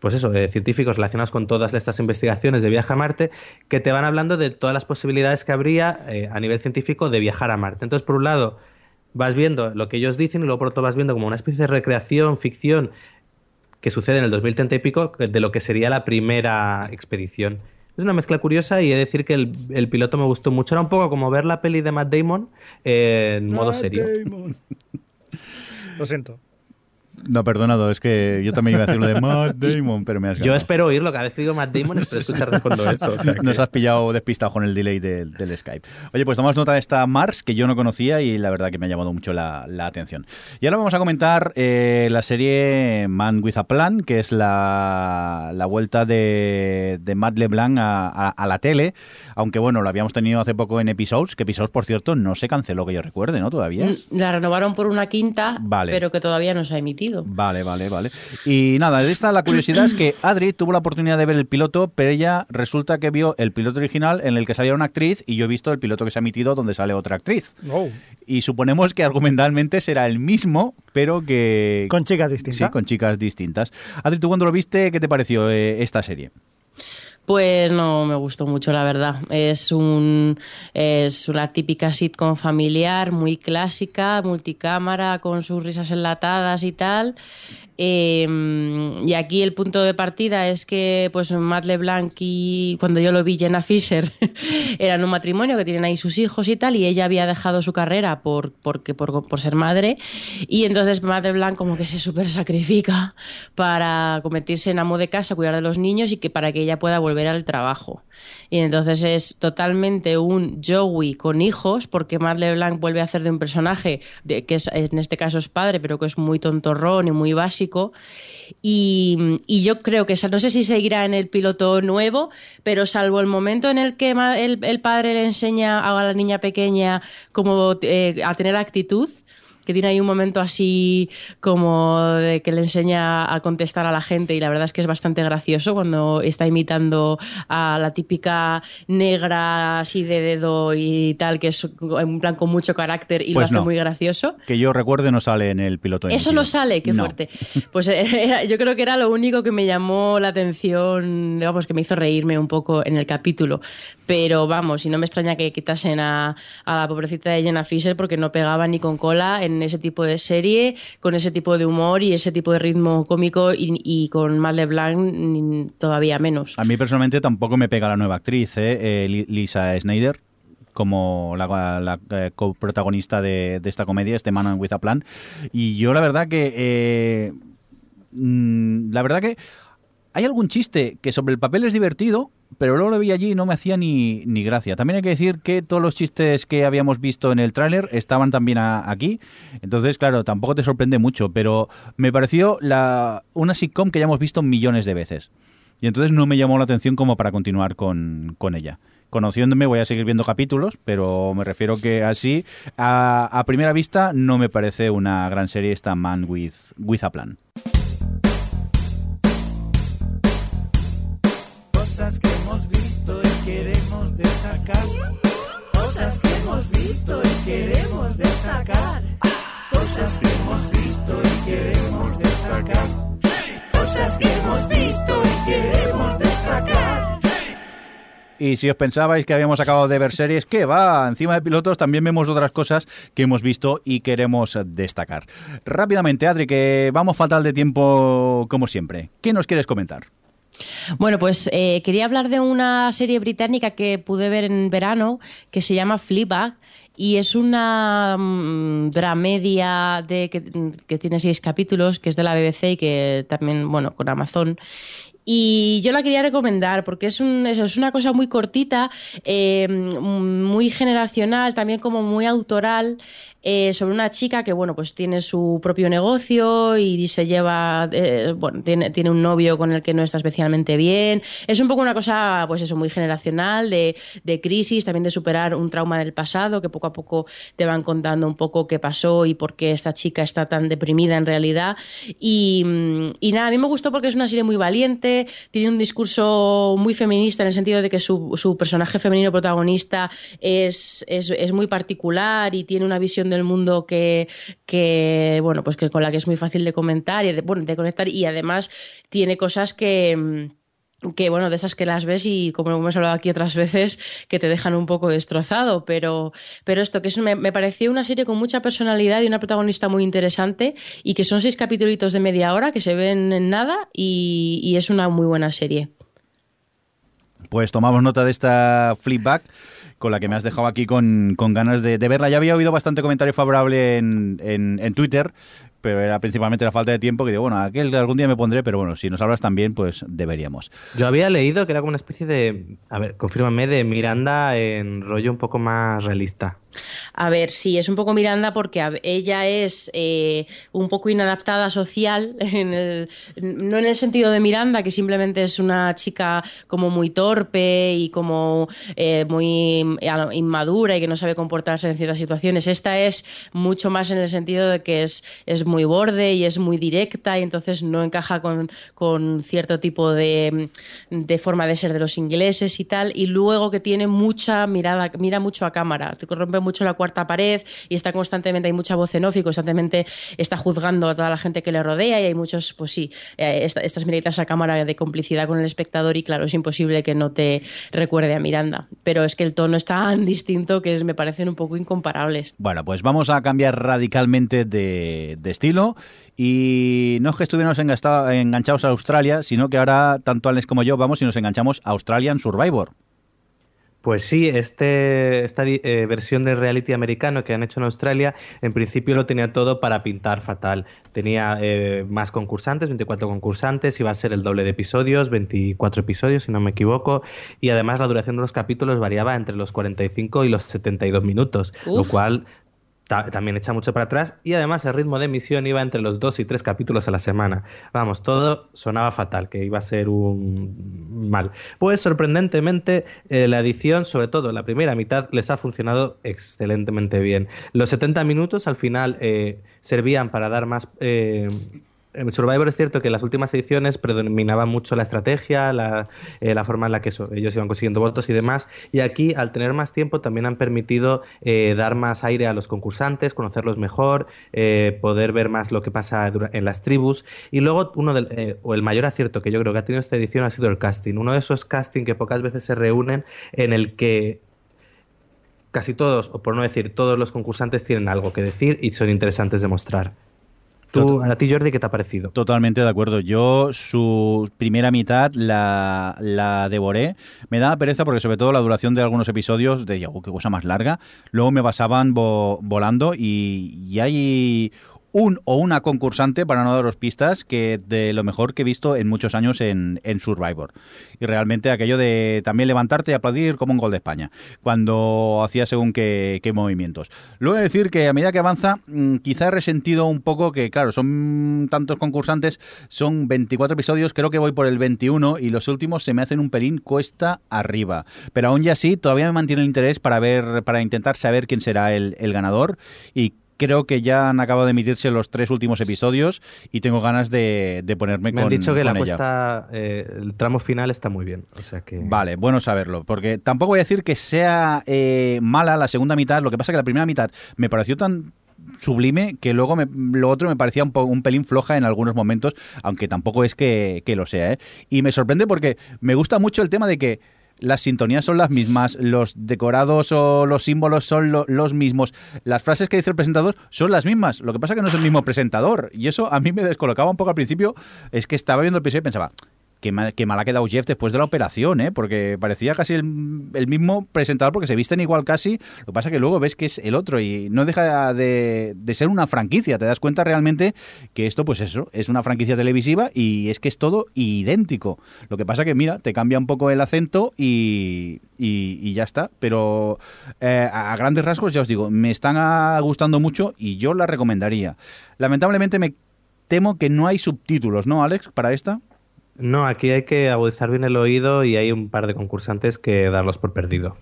pues eso, científicos relacionados con todas estas investigaciones de viaje a Marte, que te van hablando de todas las posibilidades que habría a nivel científico de viajar a Marte. Entonces, por un lado, vas viendo lo que ellos dicen y luego por otro vas viendo como una especie de recreación, ficción, que sucede en el 2030 y pico de lo que sería la primera expedición. Es una mezcla curiosa y he de decir que el, piloto me gustó mucho. Era un poco como ver la peli de Matt Damon en modo serio. Lo siento. No, perdonado, es que yo también iba a decir lo de Matt *laughs* Damon, pero me has Yo espero oírlo, cada vez que digo Matt Damon espero escuchar de fondo eso. *laughs* Nos has pillado despistado con el delay del, Skype. Oye, pues tomamos nota de esta Mars, que yo no conocía y la verdad que me ha llamado mucho la, atención. Y ahora vamos a comentar eh, la serie Man with a Plan, que es la, la vuelta de, de Matt LeBlanc a, a, la tele, aunque bueno, lo habíamos tenido hace poco en Episodes, que Episodes, por cierto, no se canceló, que yo recuerde, ¿no? Todavía. Mm, la renovaron por una quinta, pero que todavía no se ha emitido. Vale, vale, vale. Y nada, esta la curiosidad es que Adri tuvo la oportunidad de ver el piloto, pero ella resulta que vio el piloto original en el que salía una actriz y yo he visto el piloto que se ha emitido donde sale otra actriz. Oh. Y suponemos que argumentalmente será el mismo, pero que... Con chicas distintas. Sí, con chicas distintas. Adri, ¿tú cuando lo viste, qué te pareció eh, esta serie? Pues no me gustó mucho, la verdad. Es, un, es una típica sitcom familiar, muy clásica, multicámara, con sus risas enlatadas y tal. Em, y aquí el punto de partida es que pues Matt LeBlanc y cuando yo lo vi Jenna Fisher *laughs* eran un matrimonio que tienen ahí sus hijos y tal y ella había dejado su carrera por, porque, por, ser madre y entonces Matt LeBlanc como que se súper sacrifica para convertirse en amo de casa, cuidar de los niños y que para que ella pueda volver al trabajo. Y entonces es totalmente un Joey con hijos porque Matt LeBlanc vuelve a hacer de un personaje de, que es, en este caso es padre pero que es muy tontorrón y muy básico y, yo creo que no sé si seguirá en el piloto nuevo, pero salvo el momento en el que el, padre le enseña a la niña pequeña cómo eh, a tener actitud, que tiene ahí un momento así como de que le enseña a contestar a la gente y la verdad es que es bastante gracioso cuando está imitando a la típica negra así de dedo y tal, que es en plan con mucho carácter y lo pues hace muy gracioso. Que yo recuerde no sale en el piloto. Eso no sale, qué fuerte. Pues eh, *laughs* yo creo que era lo único que me llamó la atención, digamos, que me hizo reírme un poco en el capítulo. Pero vamos, y no me extraña que quitasen a, a la pobrecita de Jenna Fisher porque no pegaba ni con cola en ese tipo de serie, con ese tipo de humor y ese tipo de ritmo cómico y, con Matt LeBlanc todavía menos. A mí personalmente tampoco me pega la nueva actriz, ¿eh? eh Lisa Snyder como la, eh, coprotagonista de, esta comedia, este Man with a Plan. Y yo la verdad que... Mm, la verdad que hay algún chiste que sobre el papel es divertido, pero luego lo vi allí y no me hacía ni, ni gracia. También hay que decir que todos los chistes que habíamos visto en el tráiler estaban también aquí. Entonces, claro, tampoco te sorprende mucho, pero me pareció la, una sitcom que ya hemos visto millones de veces. Y entonces no me llamó la atención como para continuar con, ella. Conociéndome voy a seguir viendo capítulos, pero me refiero que así, a, a primera vista, no me parece una gran serie esta Man with, with a Plan. Cosas que hemos visto y queremos destacar. Cosas que hemos visto y queremos destacar. Cosas que hemos visto y queremos destacar. Cosas que hemos visto y queremos destacar. Y si os pensabais que habíamos acabado de ver series, ¿qué va? Encima de pilotos también vemos otras cosas que hemos visto y queremos destacar. Rápidamente, Adri, que vamos fatal de tiempo como siempre. ¿Qué nos quieres comentar? Bueno, pues eh, quería hablar de una serie británica que pude ver en verano que se llama Fleabag y es una mm, dramedia de, que, tiene seis capítulos, que es de la BBC y que también, bueno, con Amazon. Y yo la quería recomendar porque es, un, una cosa muy cortita, eh, muy generacional, también como muy autoral. Eh, sobre una chica que, bueno, pues tiene su propio negocio y se lleva, eh, bueno, tiene, tiene, un novio con el que no está especialmente bien. Es un poco una cosa, pues eso, muy generacional, de, de, crisis, también de superar un trauma del pasado, que poco a poco te van contando un poco qué pasó y por qué esta chica está tan deprimida en realidad. Y, y nada, a mí me gustó porque es una serie muy valiente, tiene un discurso muy feminista en el sentido de que su, su personaje femenino protagonista es, es, es muy particular y tiene una visión del mundo que, que, bueno, pues que con la que es muy fácil de comentar y de, bueno, de conectar y además tiene cosas que que bueno, de esas que las ves y como hemos hablado aquí otras veces, que te dejan un poco destrozado, pero, pero esto, que es, me, me, pareció una serie con mucha personalidad y una protagonista muy interesante y que son seis capítulos de media hora que se ven en nada y, y es una muy buena serie. Pues tomamos nota de esta flipback con la que me has dejado aquí con, con ganas de, de, verla. Ya había oído bastante comentario favorable en, en, en Twitter, pero era principalmente la falta de tiempo que digo, bueno, aquel algún día me pondré, pero bueno, si nos hablas también, pues deberíamos. Yo había leído que era como una especie de, a ver, confírmame, de Miranda en rollo un poco más realista. A ver, sí, es un poco Miranda porque ella es eh, un poco inadaptada social, *laughs* en el, no en el sentido de Miranda, que simplemente es una chica como muy torpe y como eh, muy inmadura y que no sabe comportarse en ciertas situaciones. Esta es mucho más en el sentido de que es, es muy borde y es muy directa y entonces no encaja con, con cierto tipo de, de, forma de ser de los ingleses y tal. Y luego que tiene mucha mirada, mira mucho a cámara, rompe mucho la cuarta pared y está constantemente, hay mucha voz en off y constantemente está juzgando a toda la gente que le rodea y hay muchos, pues sí, eh, esta- estas miritas a cámara de complicidad con el espectador y claro, es imposible que no te recuerde a Miranda. Pero es que el tono es tan *laughs* distinto que me parecen un poco incomparables. Bueno, pues vamos a cambiar radicalmente de, de estilo y no es que estuviéramos enganchados a Australia, sino que ahora tanto Alex como yo vamos y nos enganchamos a Australian Survivor. Pues sí, este, esta eh, versión del reality americano que han hecho en Australia, en principio lo tenía todo para pintar fatal. Tenía eh, más concursantes, 24 concursantes, iba a ser el doble de episodios, 24 episodios si no me equivoco, y además la duración de los capítulos variaba entre los 45 y los 72 minutos, lo cual ta- también echa mucho para atrás y además el ritmo de emisión iba entre los dos y tres capítulos a la semana. Vamos, todo sonaba fatal, que iba a ser un mal. Pues sorprendentemente eh, la edición, sobre todo la primera mitad, les ha funcionado excelentemente bien. Los 70 minutos al final eh, servían para dar más... eh, Survivor es cierto que en las últimas ediciones predominaba mucho la estrategia, la, eh, forma en la que eso- ellos iban consiguiendo votos y demás. Y aquí, al tener más tiempo, también han permitido eh, dar más aire a los concursantes, conocerlos mejor, eh, poder ver más lo que pasa en las tribus. Y luego, uno del, o el mayor acierto que yo creo que ha tenido esta edición ha sido el casting. Uno de esos casting que pocas veces se reúnen en el que casi todos, o por no decir todos los concursantes tienen algo que decir y son interesantes de mostrar. Tú, a ti, Jordi, ¿qué te ha parecido? Totalmente de acuerdo. Yo su primera mitad la, la devoré. Me daba pereza porque sobre todo la duración de algunos episodios, de oh, qué cosa más larga, luego me pasaban vo- volando y, y hay un o una concursante, para no daros pistas, que de lo mejor que he visto en muchos años en, Survivor. Y realmente aquello de también levantarte y aplaudir como un gol de España, cuando hacía según qué, qué movimientos. Luego de decir que a medida que avanza, mm, quizá he resentido un poco que, claro, son tantos concursantes, son 24 episodios, creo que voy por el 21 y los últimos se me hacen un pelín cuesta arriba. Pero aún y así, todavía me mantiene el interés para ver, para intentar saber quién será el, el ganador y creo que ya han acabado de emitirse los tres últimos episodios y tengo ganas de, de ponerme Me con han dicho que la con cuesta, eh, el tramo final está muy bien. O sea que. Vale, bueno saberlo, porque tampoco voy a decir que sea eh, mala la segunda mitad, lo que pasa que la primera mitad me pareció tan sublime que luego me- lo otro me parecía un, po- un pelín floja en algunos momentos, aunque tampoco es que, que lo sea. ¿eh? Y me sorprende porque me gusta mucho el tema de que las sintonías son las mismas, los decorados o los símbolos son lo- los mismos, las frases que dice el presentador son las mismas. Lo que pasa que no es el mismo presentador y eso a mí me descolocaba un poco al principio. Es que estaba viendo el episodio y pensaba, Qué mal, qué mal ha quedado Jeff después de la operación, ¿eh? Porque parecía casi el, mismo presentador porque se visten igual casi. Lo que pasa que luego ves que es el otro y no deja de, de ser una franquicia. Te das cuenta realmente que esto, pues eso, es una franquicia televisiva y es que es todo idéntico. Lo que pasa que, mira, te cambia un poco el acento y, y- ya está. Pero eh, a grandes rasgos, ya os digo, me están gustando mucho y yo la recomendaría. Lamentablemente me temo que no hay subtítulos, ¿no, Alex, para esta? No, aquí hay que agudizar bien el oído y hay un par de concursantes que darlos por perdido.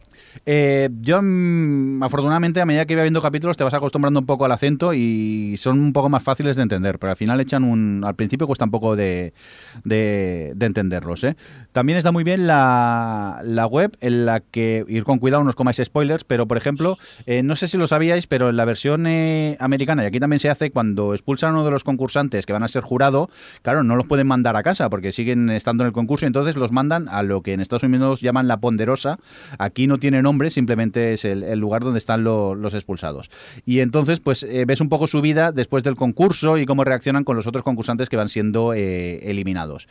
Eh, yo, mm, afortunadamente, a medida que iba viendo capítulos, te vas acostumbrando un poco al acento y son un poco más fáciles de entender, pero al final echan un. Al principio cuesta un poco de, de, de entenderlos. ¿eh? También está muy bien la, la web en la que. Ir con cuidado, no os comáis spoilers, pero por ejemplo, eh, no sé si lo sabíais, pero en la versión eh, americana, y aquí también se hace cuando expulsan a uno de los concursantes que van a ser jurado, claro, no los pueden mandar a casa porque siguen estando en el concurso, entonces los mandan a lo que en Estados Unidos llaman la ponderosa. Aquí no tiene nombre, simplemente es el, lugar donde están lo- los expulsados. Y entonces, pues eh, ves un poco su vida después del concurso y cómo reaccionan con los otros concursantes que van siendo eh, eliminados.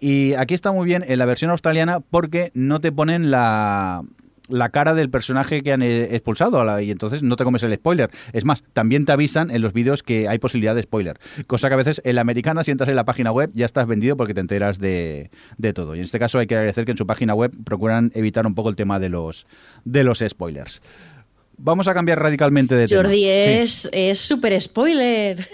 Y aquí está muy bien en la versión australiana porque no te ponen la la cara del personaje que han eh, expulsado a la- y entonces no te comes el spoiler. Es más, también te avisan en los vídeos que hay posibilidad de spoiler. Cosa que a veces en la americana, si entras en la página web, ya estás vendido porque te enteras de, de todo. Y en este caso hay que agradecer que en su página web procuran evitar un poco el tema de los, de los spoilers. Vamos a cambiar radicalmente de tema. Jordi Sí. es es súper spoiler.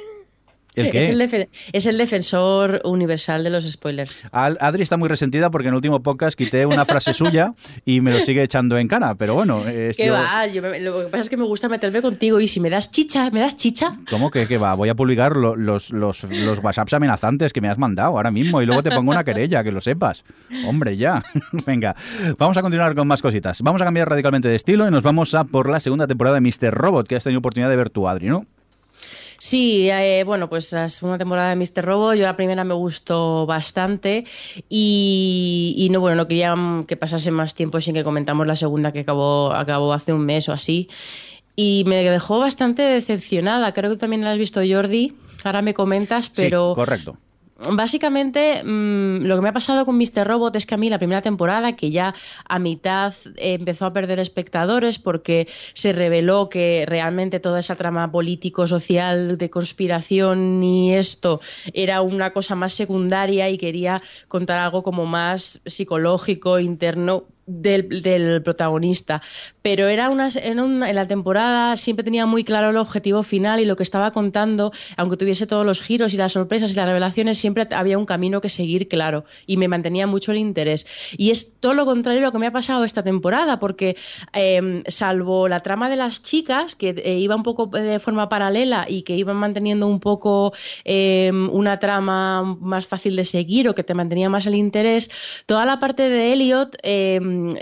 ¿El qué? Es el, defen- es el defensor universal de los spoilers. Al- Adri está muy resentida porque en el último podcast quité una frase *laughs* suya y me lo sigue echando en cara, pero bueno, es ¿Qué va? Yo me- lo que pasa es que me gusta meterme contigo y si me das chicha, ¿me das chicha? ¿Cómo que, que va? Voy a publicar lo- los, los, los WhatsApps amenazantes que me has mandado ahora mismo y luego te pongo una querella, que lo sepas. Hombre, ya. *laughs* Venga, vamos a continuar con más cositas. Vamos a cambiar radicalmente de estilo y nos vamos a por la segunda temporada de Mr. Robot, que has tenido oportunidad de ver tú, Adri, ¿no? Sí, eh, bueno, pues la segunda temporada de Mr. Robo, yo la primera me gustó bastante y, y no, bueno, no quería que pasase más tiempo sin que comentamos la segunda que acabó, acabó hace un mes o así. Y me dejó bastante decepcionada, creo que también la has visto Jordi, ahora me comentas, pero... Sí, correcto. Básicamente, mm, lo que me ha pasado con Mr. Robot es que a mí la primera temporada, que ya a mitad eh, empezó a perder espectadores porque se reveló que realmente toda esa trama político-social de conspiración y esto era una cosa más secundaria y quería contar algo como más psicológico, interno del, protagonista. Pero era una, en, una- en la temporada siempre tenía muy claro el objetivo final y lo que estaba contando, aunque tuviese todos los giros y las sorpresas y las revelaciones, siempre había un camino que seguir claro y me mantenía mucho el interés. Y es todo lo contrario a lo que me ha pasado esta temporada, porque eh, salvo la trama de las chicas, que eh, iba un poco de forma paralela y que iban manteniendo un poco eh, una trama más fácil de seguir o que te mantenía más el interés, toda la parte de Elliot,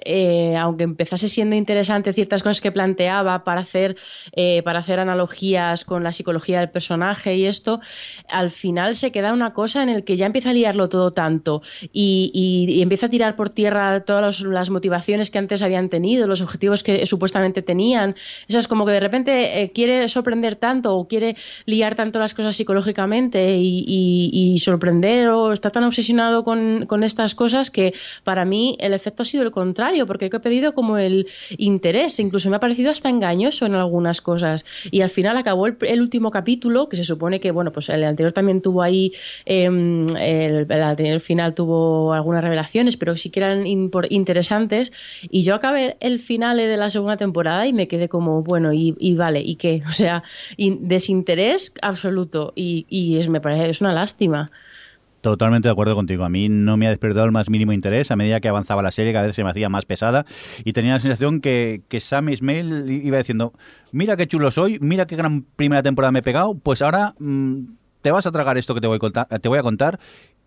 eh, aunque empezase siendo interesante ciertas cosas que planteaba para hacer, eh, para hacer analogías con la psicología del personaje y esto, al final se queda una cosa en el que ya empieza a liarlo todo tanto y, y- y empieza a tirar por tierra todas los- las motivaciones que antes habían tenido, los objetivos que supuestamente tenían. Eso es como que de repente eh, quiere sorprender tanto o quiere liar tanto las cosas psicológicamente y- y sorprender o está tan obsesionado con, con estas cosas que para mí el efecto ha sido el contrario, porque he pedido como el interés, incluso me ha parecido hasta engañoso en algunas cosas. Y al final acabó el, último capítulo, que se supone que, bueno, pues el anterior también tuvo ahí, eh, el, el final tuvo algunas revelaciones, pero sí que eran interesantes. Y yo acabé el final de la segunda temporada y me quedé como, bueno, y, vale, ¿y qué? *laughs* O sea, in- desinterés absoluto. Y, y es, me parece, es una lástima. Totalmente de acuerdo contigo. A mí no me ha despertado el más mínimo interés. A medida que avanzaba la serie, cada vez se me hacía más pesada. Y tenía la sensación que, que Sam Ismail iba diciendo: Mira qué chulo soy, mira qué gran primera temporada me he pegado. Pues ahora mm, te vas a tragar esto que te voy a contar. Te voy a contar.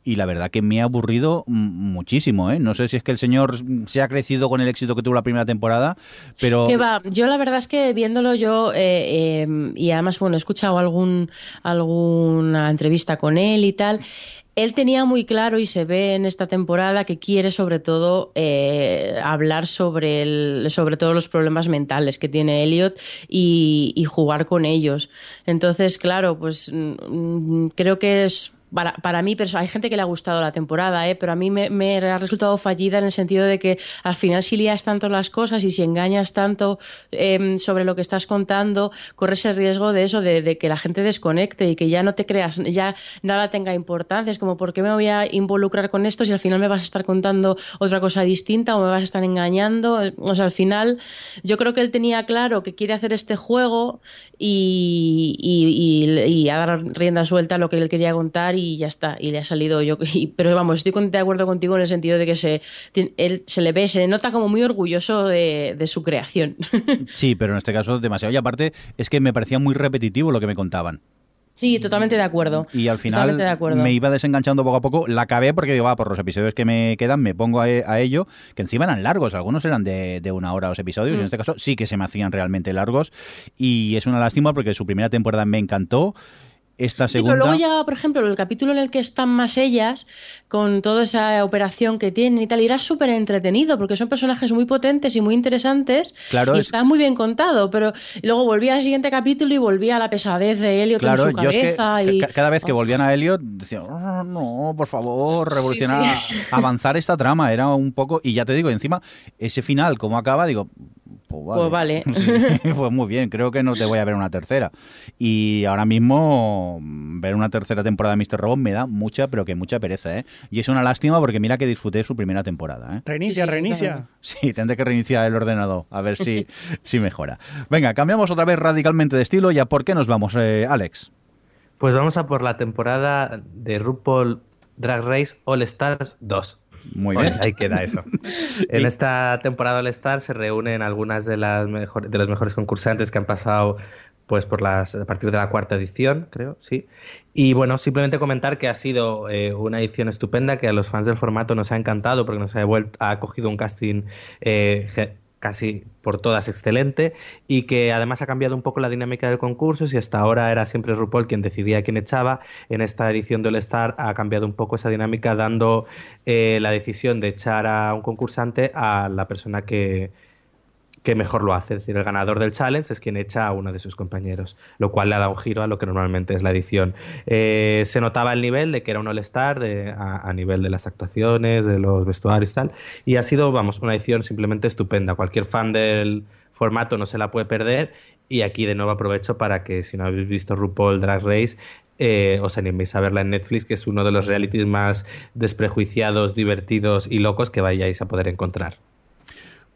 Y la verdad que me ha aburrido mm, muchísimo. ¿eh? No sé si es que el señor se ha crecido con el éxito que tuvo la primera temporada, pero. Que va, yo la verdad es que viéndolo yo, eh, eh, y además, bueno, he escuchado algún, alguna entrevista con él y tal. Él tenía muy claro y se ve en esta temporada que quiere sobre todo eh, hablar sobre, sobre todos los problemas mentales que tiene Elliot y, jugar con ellos. Entonces, claro, pues mm, creo que es para, para mí, pero hay gente que le ha gustado la temporada, ¿eh? pero a mí me, ha resultado fallida en el sentido de que al final si lías tanto las cosas y si engañas tanto eh, sobre lo que estás contando, corres el riesgo de eso, de, de, que la gente desconecte y que ya no te creas, ya nada tenga importancia. Es como, ¿por qué me voy a involucrar con esto si al final me vas a estar contando otra cosa distinta o me vas a estar engañando? O sea, al final yo creo que él tenía claro que quiere hacer este juego y, y, y, y a dar rienda suelta a lo que él quería contar y ya está, y le ha salido yo. Y, pero vamos, estoy de acuerdo contigo en el sentido de que se, él se le ve, se le nota como muy orgulloso de, de su creación. *laughs* Sí, pero en este caso demasiado. Y aparte es que me parecía muy repetitivo lo que me contaban. Sí, totalmente de acuerdo. Y al final me iba desenganchando poco a poco. La acabé porque digo, va, por los episodios que me quedan me pongo a, a ello, que encima eran largos. Algunos eran de, de una hora los episodios. Mm. Y en este caso sí que se me hacían realmente largos. Y es una lástima porque su primera temporada me encantó. Esta segunda... Sí, pero luego llega, por ejemplo, el capítulo en el que están más ellas, con toda esa operación que tienen y tal, y era súper entretenido, porque son personajes muy potentes y muy interesantes, claro, y es... está muy bien contado, pero luego volvía al siguiente capítulo y volvía a la pesadez de Elliot claro, en su cabeza. Es que y... Cada vez que volvían a Elliot, decía, oh, no, por favor, revolucionar, sí, sí. avanzar esta trama, era un poco, y ya te digo, encima, ese final, como acaba, digo, pues vale. Pues, vale. *laughs* Sí, pues muy bien, creo que no te voy a ver una tercera. Y ahora mismo ver una tercera temporada de Mr. Robot me da mucha, pero que mucha pereza, ¿eh? Y es una lástima porque mira que disfruté su primera temporada, ¿eh? Reinicia, sí, reinicia. Sí, tendré que reiniciar el ordenador, a ver si, *laughs* si mejora. Venga, cambiamos otra vez radicalmente de estilo. ¿Ya por qué nos vamos, eh, Alex? Pues vamos a por la temporada de RuPaul Drag Race All Stars 2. Muy Bueno, bien. ahí queda eso. En esta temporada All Star se reúnen algunas de las mejor- de los mejores concursantes que han pasado pues por las a partir de la cuarta edición, creo, sí. Y bueno, simplemente comentar que ha sido eh, una edición estupenda que a los fans del formato nos ha encantado porque nos ha, devuelto, ha cogido un casting eh, casi por todas excelente y que además ha cambiado un poco la dinámica del concurso. Si hasta ahora era siempre RuPaul quien decidía quién echaba, en esta edición del Star ha cambiado un poco esa dinámica dando eh, la decisión de echar a un concursante a la persona que, que mejor lo hace. Es decir, el ganador del challenge es quien echa a uno de sus compañeros, lo cual le ha dado un giro a lo que normalmente es la edición. Eh, se notaba el nivel de que era un all-star a nivel de las actuaciones, de los vestuarios y tal, y ha sido, vamos, una edición simplemente estupenda. Cualquier fan del formato no se la puede perder y aquí de nuevo aprovecho para que si no habéis visto RuPaul Drag Race eh, os animéis a verla en Netflix, que es uno de los realities más desprejuiciados, divertidos y locos que vayáis a poder encontrar.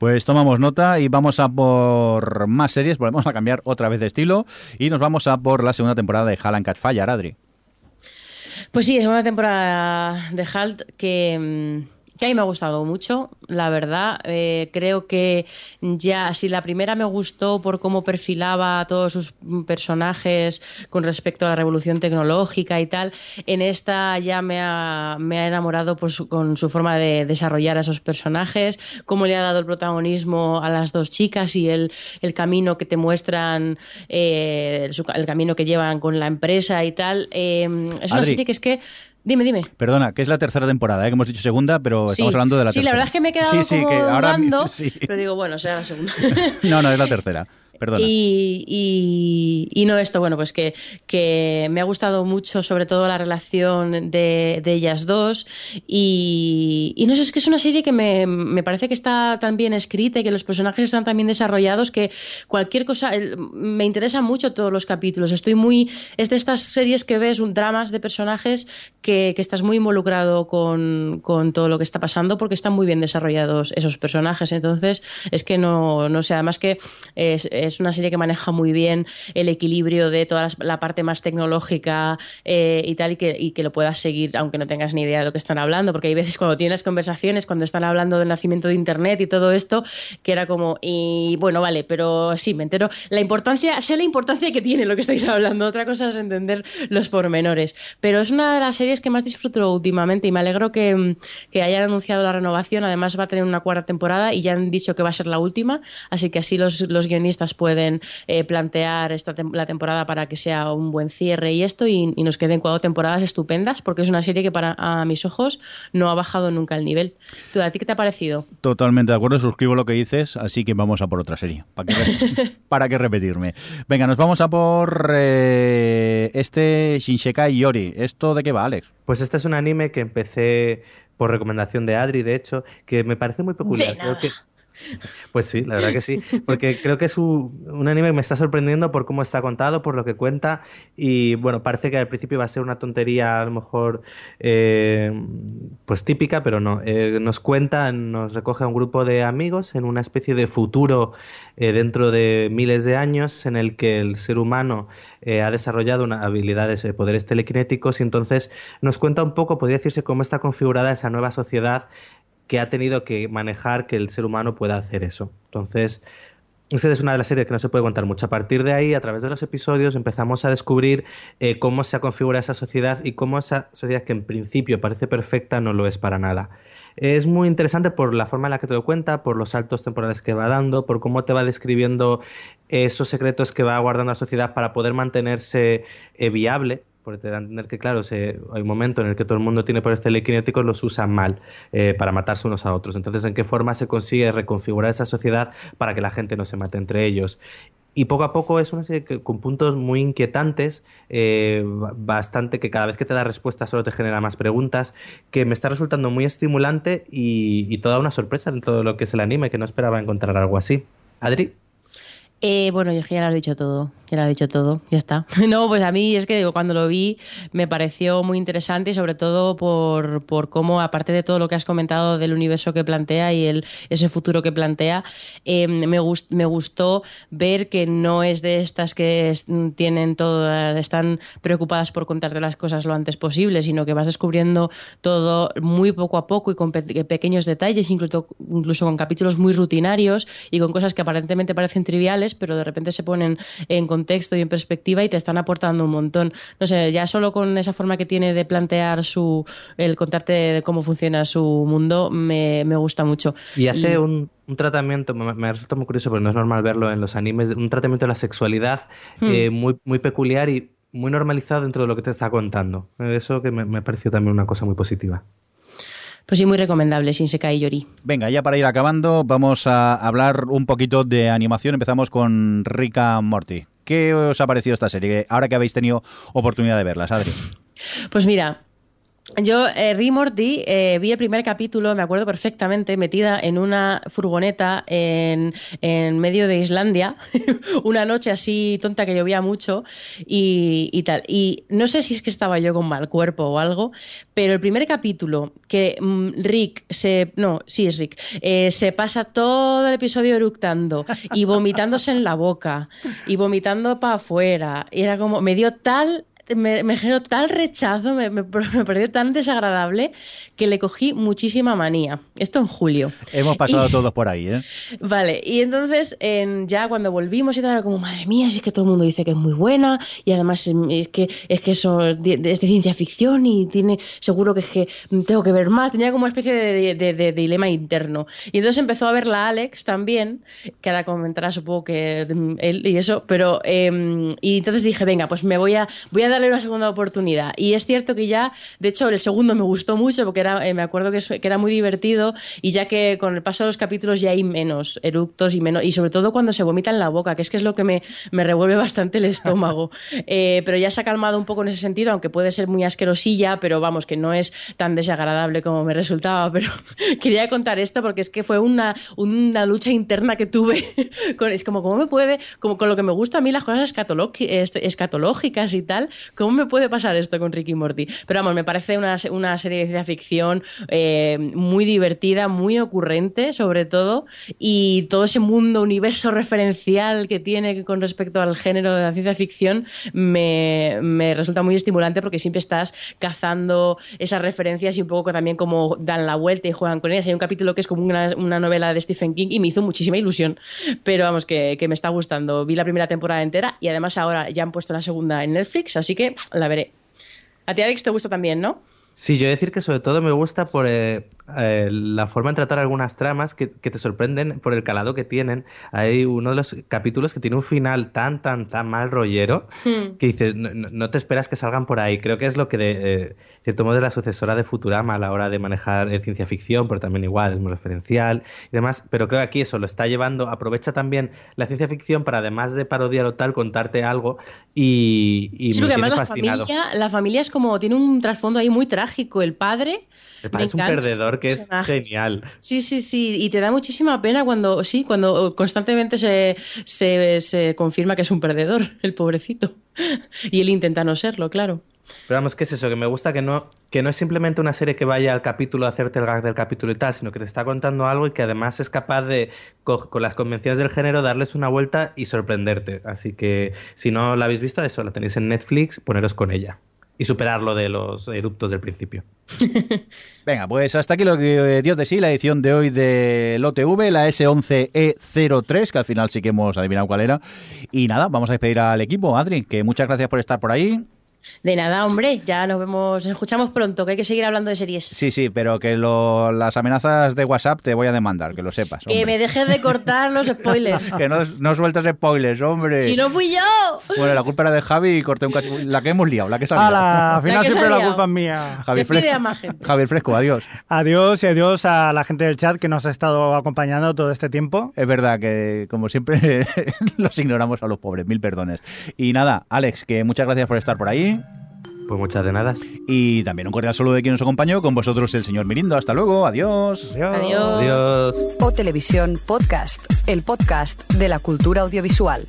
Pues tomamos nota y vamos a por más series, volvemos a cambiar otra vez de estilo y nos vamos a por la segunda temporada de Hal and Catch Fire, Adri. Pues sí, es una temporada de Halt que, mm, que a mí me ha gustado mucho, la verdad. Eh, creo que ya, si la primera me gustó por cómo perfilaba a todos sus personajes con respecto a la revolución tecnológica y tal, en esta ya me ha, me ha enamorado por su- con su forma de desarrollar a esos personajes, cómo le ha dado el protagonismo a las dos chicas y el, el camino que te muestran, eh, el camino que llevan con la empresa y tal. Eh, es una Adri. serie que es que... Dime, dime. Perdona, que es la tercera temporada, ¿eh? que hemos dicho segunda, pero Sí. estamos hablando de la sí, tercera. la verdad es que me he quedado Sí, sí, como que ahora dudando, *laughs* sí. pero digo, bueno, será la segunda. *laughs* No, no, es la tercera. Perdona. Y, no esto, bueno, pues que, me ha gustado mucho, sobre todo la relación de, ellas dos. Y, y no sé, es que es una serie que me, me parece que está tan bien escrita y que los personajes están tan bien desarrollados que cualquier cosa. me interesan mucho todos los capítulos. Estoy muy. Es de estas series que ves un dramas de personajes que, estás muy involucrado con, con todo lo que está pasando porque están muy bien desarrollados esos personajes. Entonces, es que no, no sé, además que es una serie que maneja muy bien el equilibrio de toda la parte más tecnológica eh, y tal, y que, lo puedas seguir aunque no tengas ni idea de lo que están hablando, porque hay veces cuando tienes conversaciones, cuando están hablando del nacimiento de Internet y todo esto, que era como, y bueno, vale, pero sí, me entero. La importancia, sé la importancia que tiene lo que estáis hablando, otra cosa es entender los pormenores, pero es una de las series que más disfruto últimamente y me alegro que, que hayan anunciado la renovación, además va a tener una cuarta temporada y ya han dicho que va a ser la última, así que así los, los guionistas pueden eh, plantear esta tem- la temporada para que sea un buen cierre y esto y, y nos queden cuatro temporadas estupendas porque es una serie que para a mis ojos no ha bajado nunca el nivel. ¿Tú, ¿A ti qué te ha parecido? Totalmente de acuerdo, suscribo lo que dices, así que vamos a por otra serie. ¿Para qué, re- *laughs* para qué repetirme? Venga, nos vamos a por eh, este Shinshekai Yori. ¿Esto de qué va, Alex? Pues este es un anime que empecé por recomendación de Adri, de hecho, que me parece muy peculiar. Creo que Pues sí, la verdad que sí, porque creo que es un, anime que me está sorprendiendo por cómo está contado, por lo que cuenta y bueno, parece que al principio va a ser una tontería a lo mejor eh, pues típica, pero no. Eh, nos cuenta, nos recoge a un grupo de amigos en una especie de futuro eh, dentro de miles de años en el que el ser humano ha desarrollado una, habilidades, poderes telequinéticos y entonces nos cuenta un poco, podría decirse, cómo está configurada esa nueva sociedad que ha tenido que manejar que el ser humano pueda hacer eso. Entonces, esta es una de las series que no se puede contar mucho. A partir de ahí, a través de los episodios, empezamos a descubrir eh, cómo se ha configurado esa sociedad y cómo esa sociedad que en principio parece perfecta no lo es para nada. Es muy interesante por la forma en la que te lo cuenta, por los saltos temporales que va dando, por cómo te va describiendo esos secretos que va guardando la sociedad para poder mantenerse eh, viable a entender que, claro, se, hay un momento en el que todo el mundo tiene poderes telequinéticos, los usan mal eh, para matarse unos a otros. Entonces, ¿en qué forma se consigue reconfigurar esa sociedad para que la gente no se mate entre ellos? Y poco a poco es una serie que, con puntos muy inquietantes, eh, bastante que cada vez que te da respuesta solo te genera más preguntas, que me está resultando muy estimulante y, toda una sorpresa en todo lo que es el anime, que no esperaba encontrar algo así. Adri. Eh, bueno, ya lo has dicho todo, ya lo has dicho todo, ya está. *laughs* No, pues a mí es que digo, cuando lo vi me pareció muy interesante y sobre todo por, por cómo, aparte de todo lo que has comentado del universo que plantea y el, ese futuro que plantea, eh, me, me gustó ver que no es de estas que tienen todo, están preocupadas por contarte las cosas lo antes posible, sino que vas descubriendo todo muy poco a poco y con pequeños detalles, incluso, incluso con capítulos muy rutinarios y con cosas que aparentemente parecen triviales pero de repente se ponen en contexto y en perspectiva y te están aportando un montón. No sé, ya solo con esa forma que tiene de plantear su, el contarte de cómo funciona su mundo, me, gusta mucho. Y hace Un, tratamiento, me, resulta muy curioso porque no es normal verlo en los animes, un tratamiento de la sexualidad hmm. eh, muy, muy peculiar y muy normalizado dentro de lo que te está contando. Eso que me, me pareció también una cosa muy positiva. Pues sí, muy recomendable, Sin y Yori. Venga, ya para ir acabando, vamos a hablar un poquito de animación. Empezamos con Rica Morty. ¿Qué os ha parecido esta serie? Ahora que habéis tenido oportunidad de verla, Adri. Pues mira, yo, eh, Morty, eh, vi el primer capítulo, me acuerdo perfectamente, metida en una furgoneta en, en medio de Islandia, *laughs* una noche así tonta que llovía mucho y, tal. Y no sé si es que estaba yo con mal cuerpo o algo, pero el primer capítulo que mm, Rick se. No, sí es Rick. Eh, se pasa todo el episodio eructando y vomitándose en la boca y vomitando para afuera. Y era como. Me dio tal me, me generó tal rechazo, me, me, pareció tan desagradable que le cogí muchísima manía. Esto en julio. Hemos pasado *laughs* todos por ahí, ¿eh? Vale, y entonces ya cuando volvimos y tal, era como, madre mía, si es que todo el mundo dice que es muy buena y además es que, es que eso es de, ciencia ficción y tiene, seguro que es que tengo que ver más. Tenía como una especie de, dilema interno. Y entonces empezó a verla Alex también, que ahora comentará supongo que él y eso, pero... Em, y entonces dije, venga, pues me voy a, voy a dar una segunda oportunidad. Y es cierto que ya, de hecho, el segundo me gustó mucho porque era, eh, me acuerdo que, que, era muy divertido y ya que con el paso de los capítulos ya hay menos eructos y menos, y sobre todo cuando se vomita en la boca, que es que es lo que me, me revuelve bastante el estómago. *laughs* Eh, pero ya se ha calmado un poco en ese sentido, aunque puede ser muy asquerosilla, pero vamos, que no es tan desagradable como me resultaba. *laughs* Pero quería contar esto porque es que fue una, una lucha interna que tuve. *laughs* con, es como, ¿cómo me puede, como con lo que me gusta a mí las cosas escatológicas y tal, ¿Cómo me puede pasar esto con Ricky Morty? Pero vamos, me parece una, serie de ciencia ficción eh, muy divertida, muy ocurrente, sobre todo, y todo ese mundo, universo referencial que tiene con respecto al género de la ciencia ficción me, resulta muy estimulante porque siempre estás cazando esas referencias y un poco también como dan la vuelta y juegan con ellas. Hay un capítulo que es como una, novela de Stephen King y me hizo muchísima ilusión, pero vamos, que, que me está gustando. Vi la primera temporada entera y además ahora ya han puesto la segunda en Netflix, así que la veré. A ti, Alex, te gusta también, ¿no? Sí, yo decir que sobre todo me gusta por eh, eh, la forma de tratar algunas tramas que, te sorprenden por el calado que tienen. Hay uno de los capítulos que tiene un final tan, tan, tan mal rollero hmm. que dices, no, te esperas que salgan por ahí. Creo que es lo que, de, eh, cierto modo, es la sucesora de Futurama a la hora de manejar ciencia ficción, pero también igual, es muy referencial y demás. Pero creo que aquí eso lo está llevando, aprovecha también la ciencia ficción para, además de parodiar o tal, contarte algo y, y sí, me tiene la Familia, la familia es como, tiene un trasfondo ahí muy trágico. El padre... El padre es un perdedor que es genial. Sí, sí, sí. Y te da muchísima pena cuando, sí, cuando constantemente se, se, confirma que es un perdedor, el pobrecito. *laughs* y él intenta no serlo, claro. Pero vamos, ¿qué es eso? Que me gusta que no, que no es simplemente una serie que vaya al capítulo a hacerte el gag del capítulo y tal, sino que te está contando algo y que además es capaz de, con, las convenciones del género, darles una vuelta y sorprenderte. Así que si no la habéis visto, eso, la tenéis en Netflix, poneros con ella y superar lo de los eruptos del principio. *laughs* Venga, pues hasta aquí lo que eh, dio de sí la edición de hoy de LOTV, la S11E03, que al final sí que hemos adivinado cuál era. Y nada, vamos a despedir al equipo. Adri, que muchas gracias por estar por ahí. De nada, hombre, ya nos vemos, nos escuchamos pronto, que hay que seguir hablando de series. Sí, sí, pero que las amenazas de WhatsApp te voy a demandar, que lo sepas. Que me dejes de cortar los *laughs* spoilers. que no, no sueltes spoilers, hombre. Si no fui yo. Bueno, la culpa era de Javi y corté un cacho. La que hemos liado, la que salió. al final siempre la culpa es mía. Javier Fresco, Javier Fresco, adiós. Adiós y adiós a la gente del chat que nos ha estado acompañando todo este tiempo. Es verdad que, como siempre, *laughs* los ignoramos a los pobres, mil perdones. Y nada, Alex, que muchas gracias por estar por ahí. Pues muchas de nada. Y también un cordial saludo de quien nos acompañó, con vosotros el señor Mirindo. Hasta luego, adiós. Adiós. Adiós. O Televisión Podcast, el podcast de la cultura audiovisual.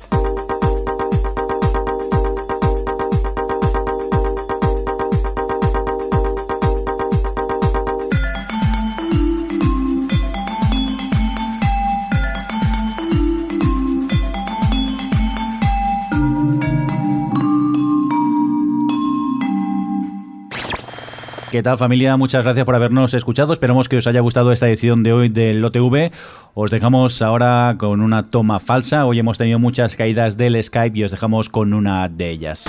¿Qué tal familia? Muchas gracias por habernos escuchado. Esperamos que os haya gustado esta edición de hoy del OTV. Os dejamos ahora con una toma falsa. Hoy hemos tenido muchas caídas del Skype y os dejamos con una de ellas.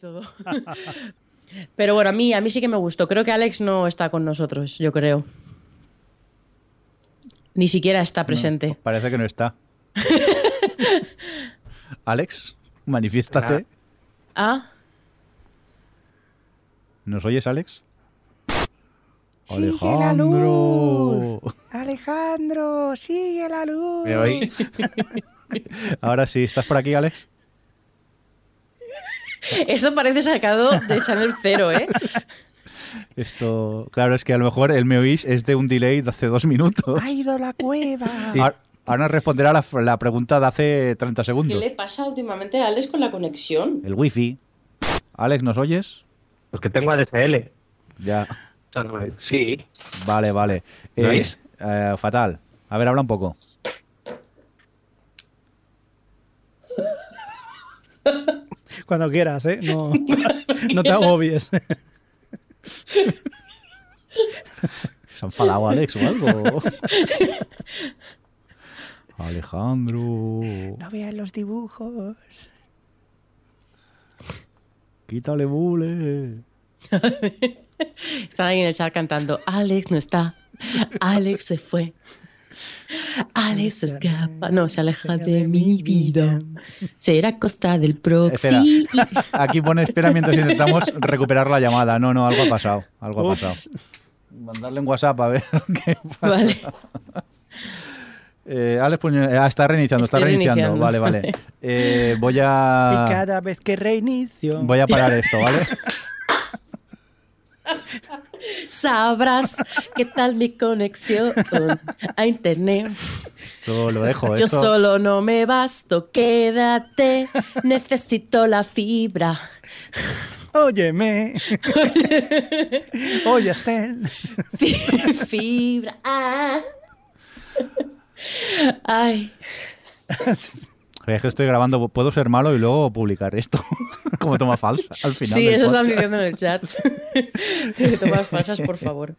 Todo. *laughs* Pero bueno, a mí, a mí sí que me gustó. Creo que Alex no está con nosotros, yo creo. Ni siquiera está presente. Parece que no está. *laughs* Alex, manifiéstate. Ah, ¿Nos oyes, Alex? Sigue la luz. Alejandro, sigue la luz. ¿Me oís? *laughs* Ahora sí, ¿estás por aquí, Alex? esto parece sacado de Channel Cero, ¿eh? *laughs* Esto, claro, es que a lo mejor el me oís es de un delay de hace dos minutos. Ha ido a la cueva. Ahora, ahora nos responderá la, la pregunta de hace 30 ¿Qué segundos. le pasa últimamente a Alex con la conexión? El wifi. Alex, ¿nos oyes? Pues que tengo ADSL. Ya. Sí, Vale, vale. ¿Me Eh, eh, fatal. A ver, habla un poco. *laughs* Cuando quieras, ¿eh? No, no te agobies. *laughs* ¿Se ha enfadado Alex o algo? Alejandro. No vean los dibujos. Quítale bule. *laughs* *laughs* Están ahí en el chat cantando, Alex no está, Alex se fue, Alex se escapa, no, se aleja de mi vida, será a costa del Espera. proxy. *laughs* Aquí pone espera mientras intentamos recuperar la llamada. No, no, algo ha pasado. Algo ha pasado. Mandarle un WhatsApp a ver *laughs* qué pasa. Vale, Eh, Alex Puño- eh, ah, está reiniciando, está reiniciando. reiniciando. Vale, vale. Eh, voy Y a cada vez que reinicio. voy a parar esto, ¿vale? *laughs* sabrás qué tal mi conexión a internet. Esto lo dejo. Yo esto- solo no me basto, quédate, necesito la fibra. Óyeme. *laughs* Oye, Estel. Fi- Fibra. ah. Ay, *laughs* Es que estoy grabando, puedo ser malo y luego publicar esto *laughs* como toma falsa al final. sí, eso están podcast. diciendo en el chat. *laughs* Tomas falsas, por favor.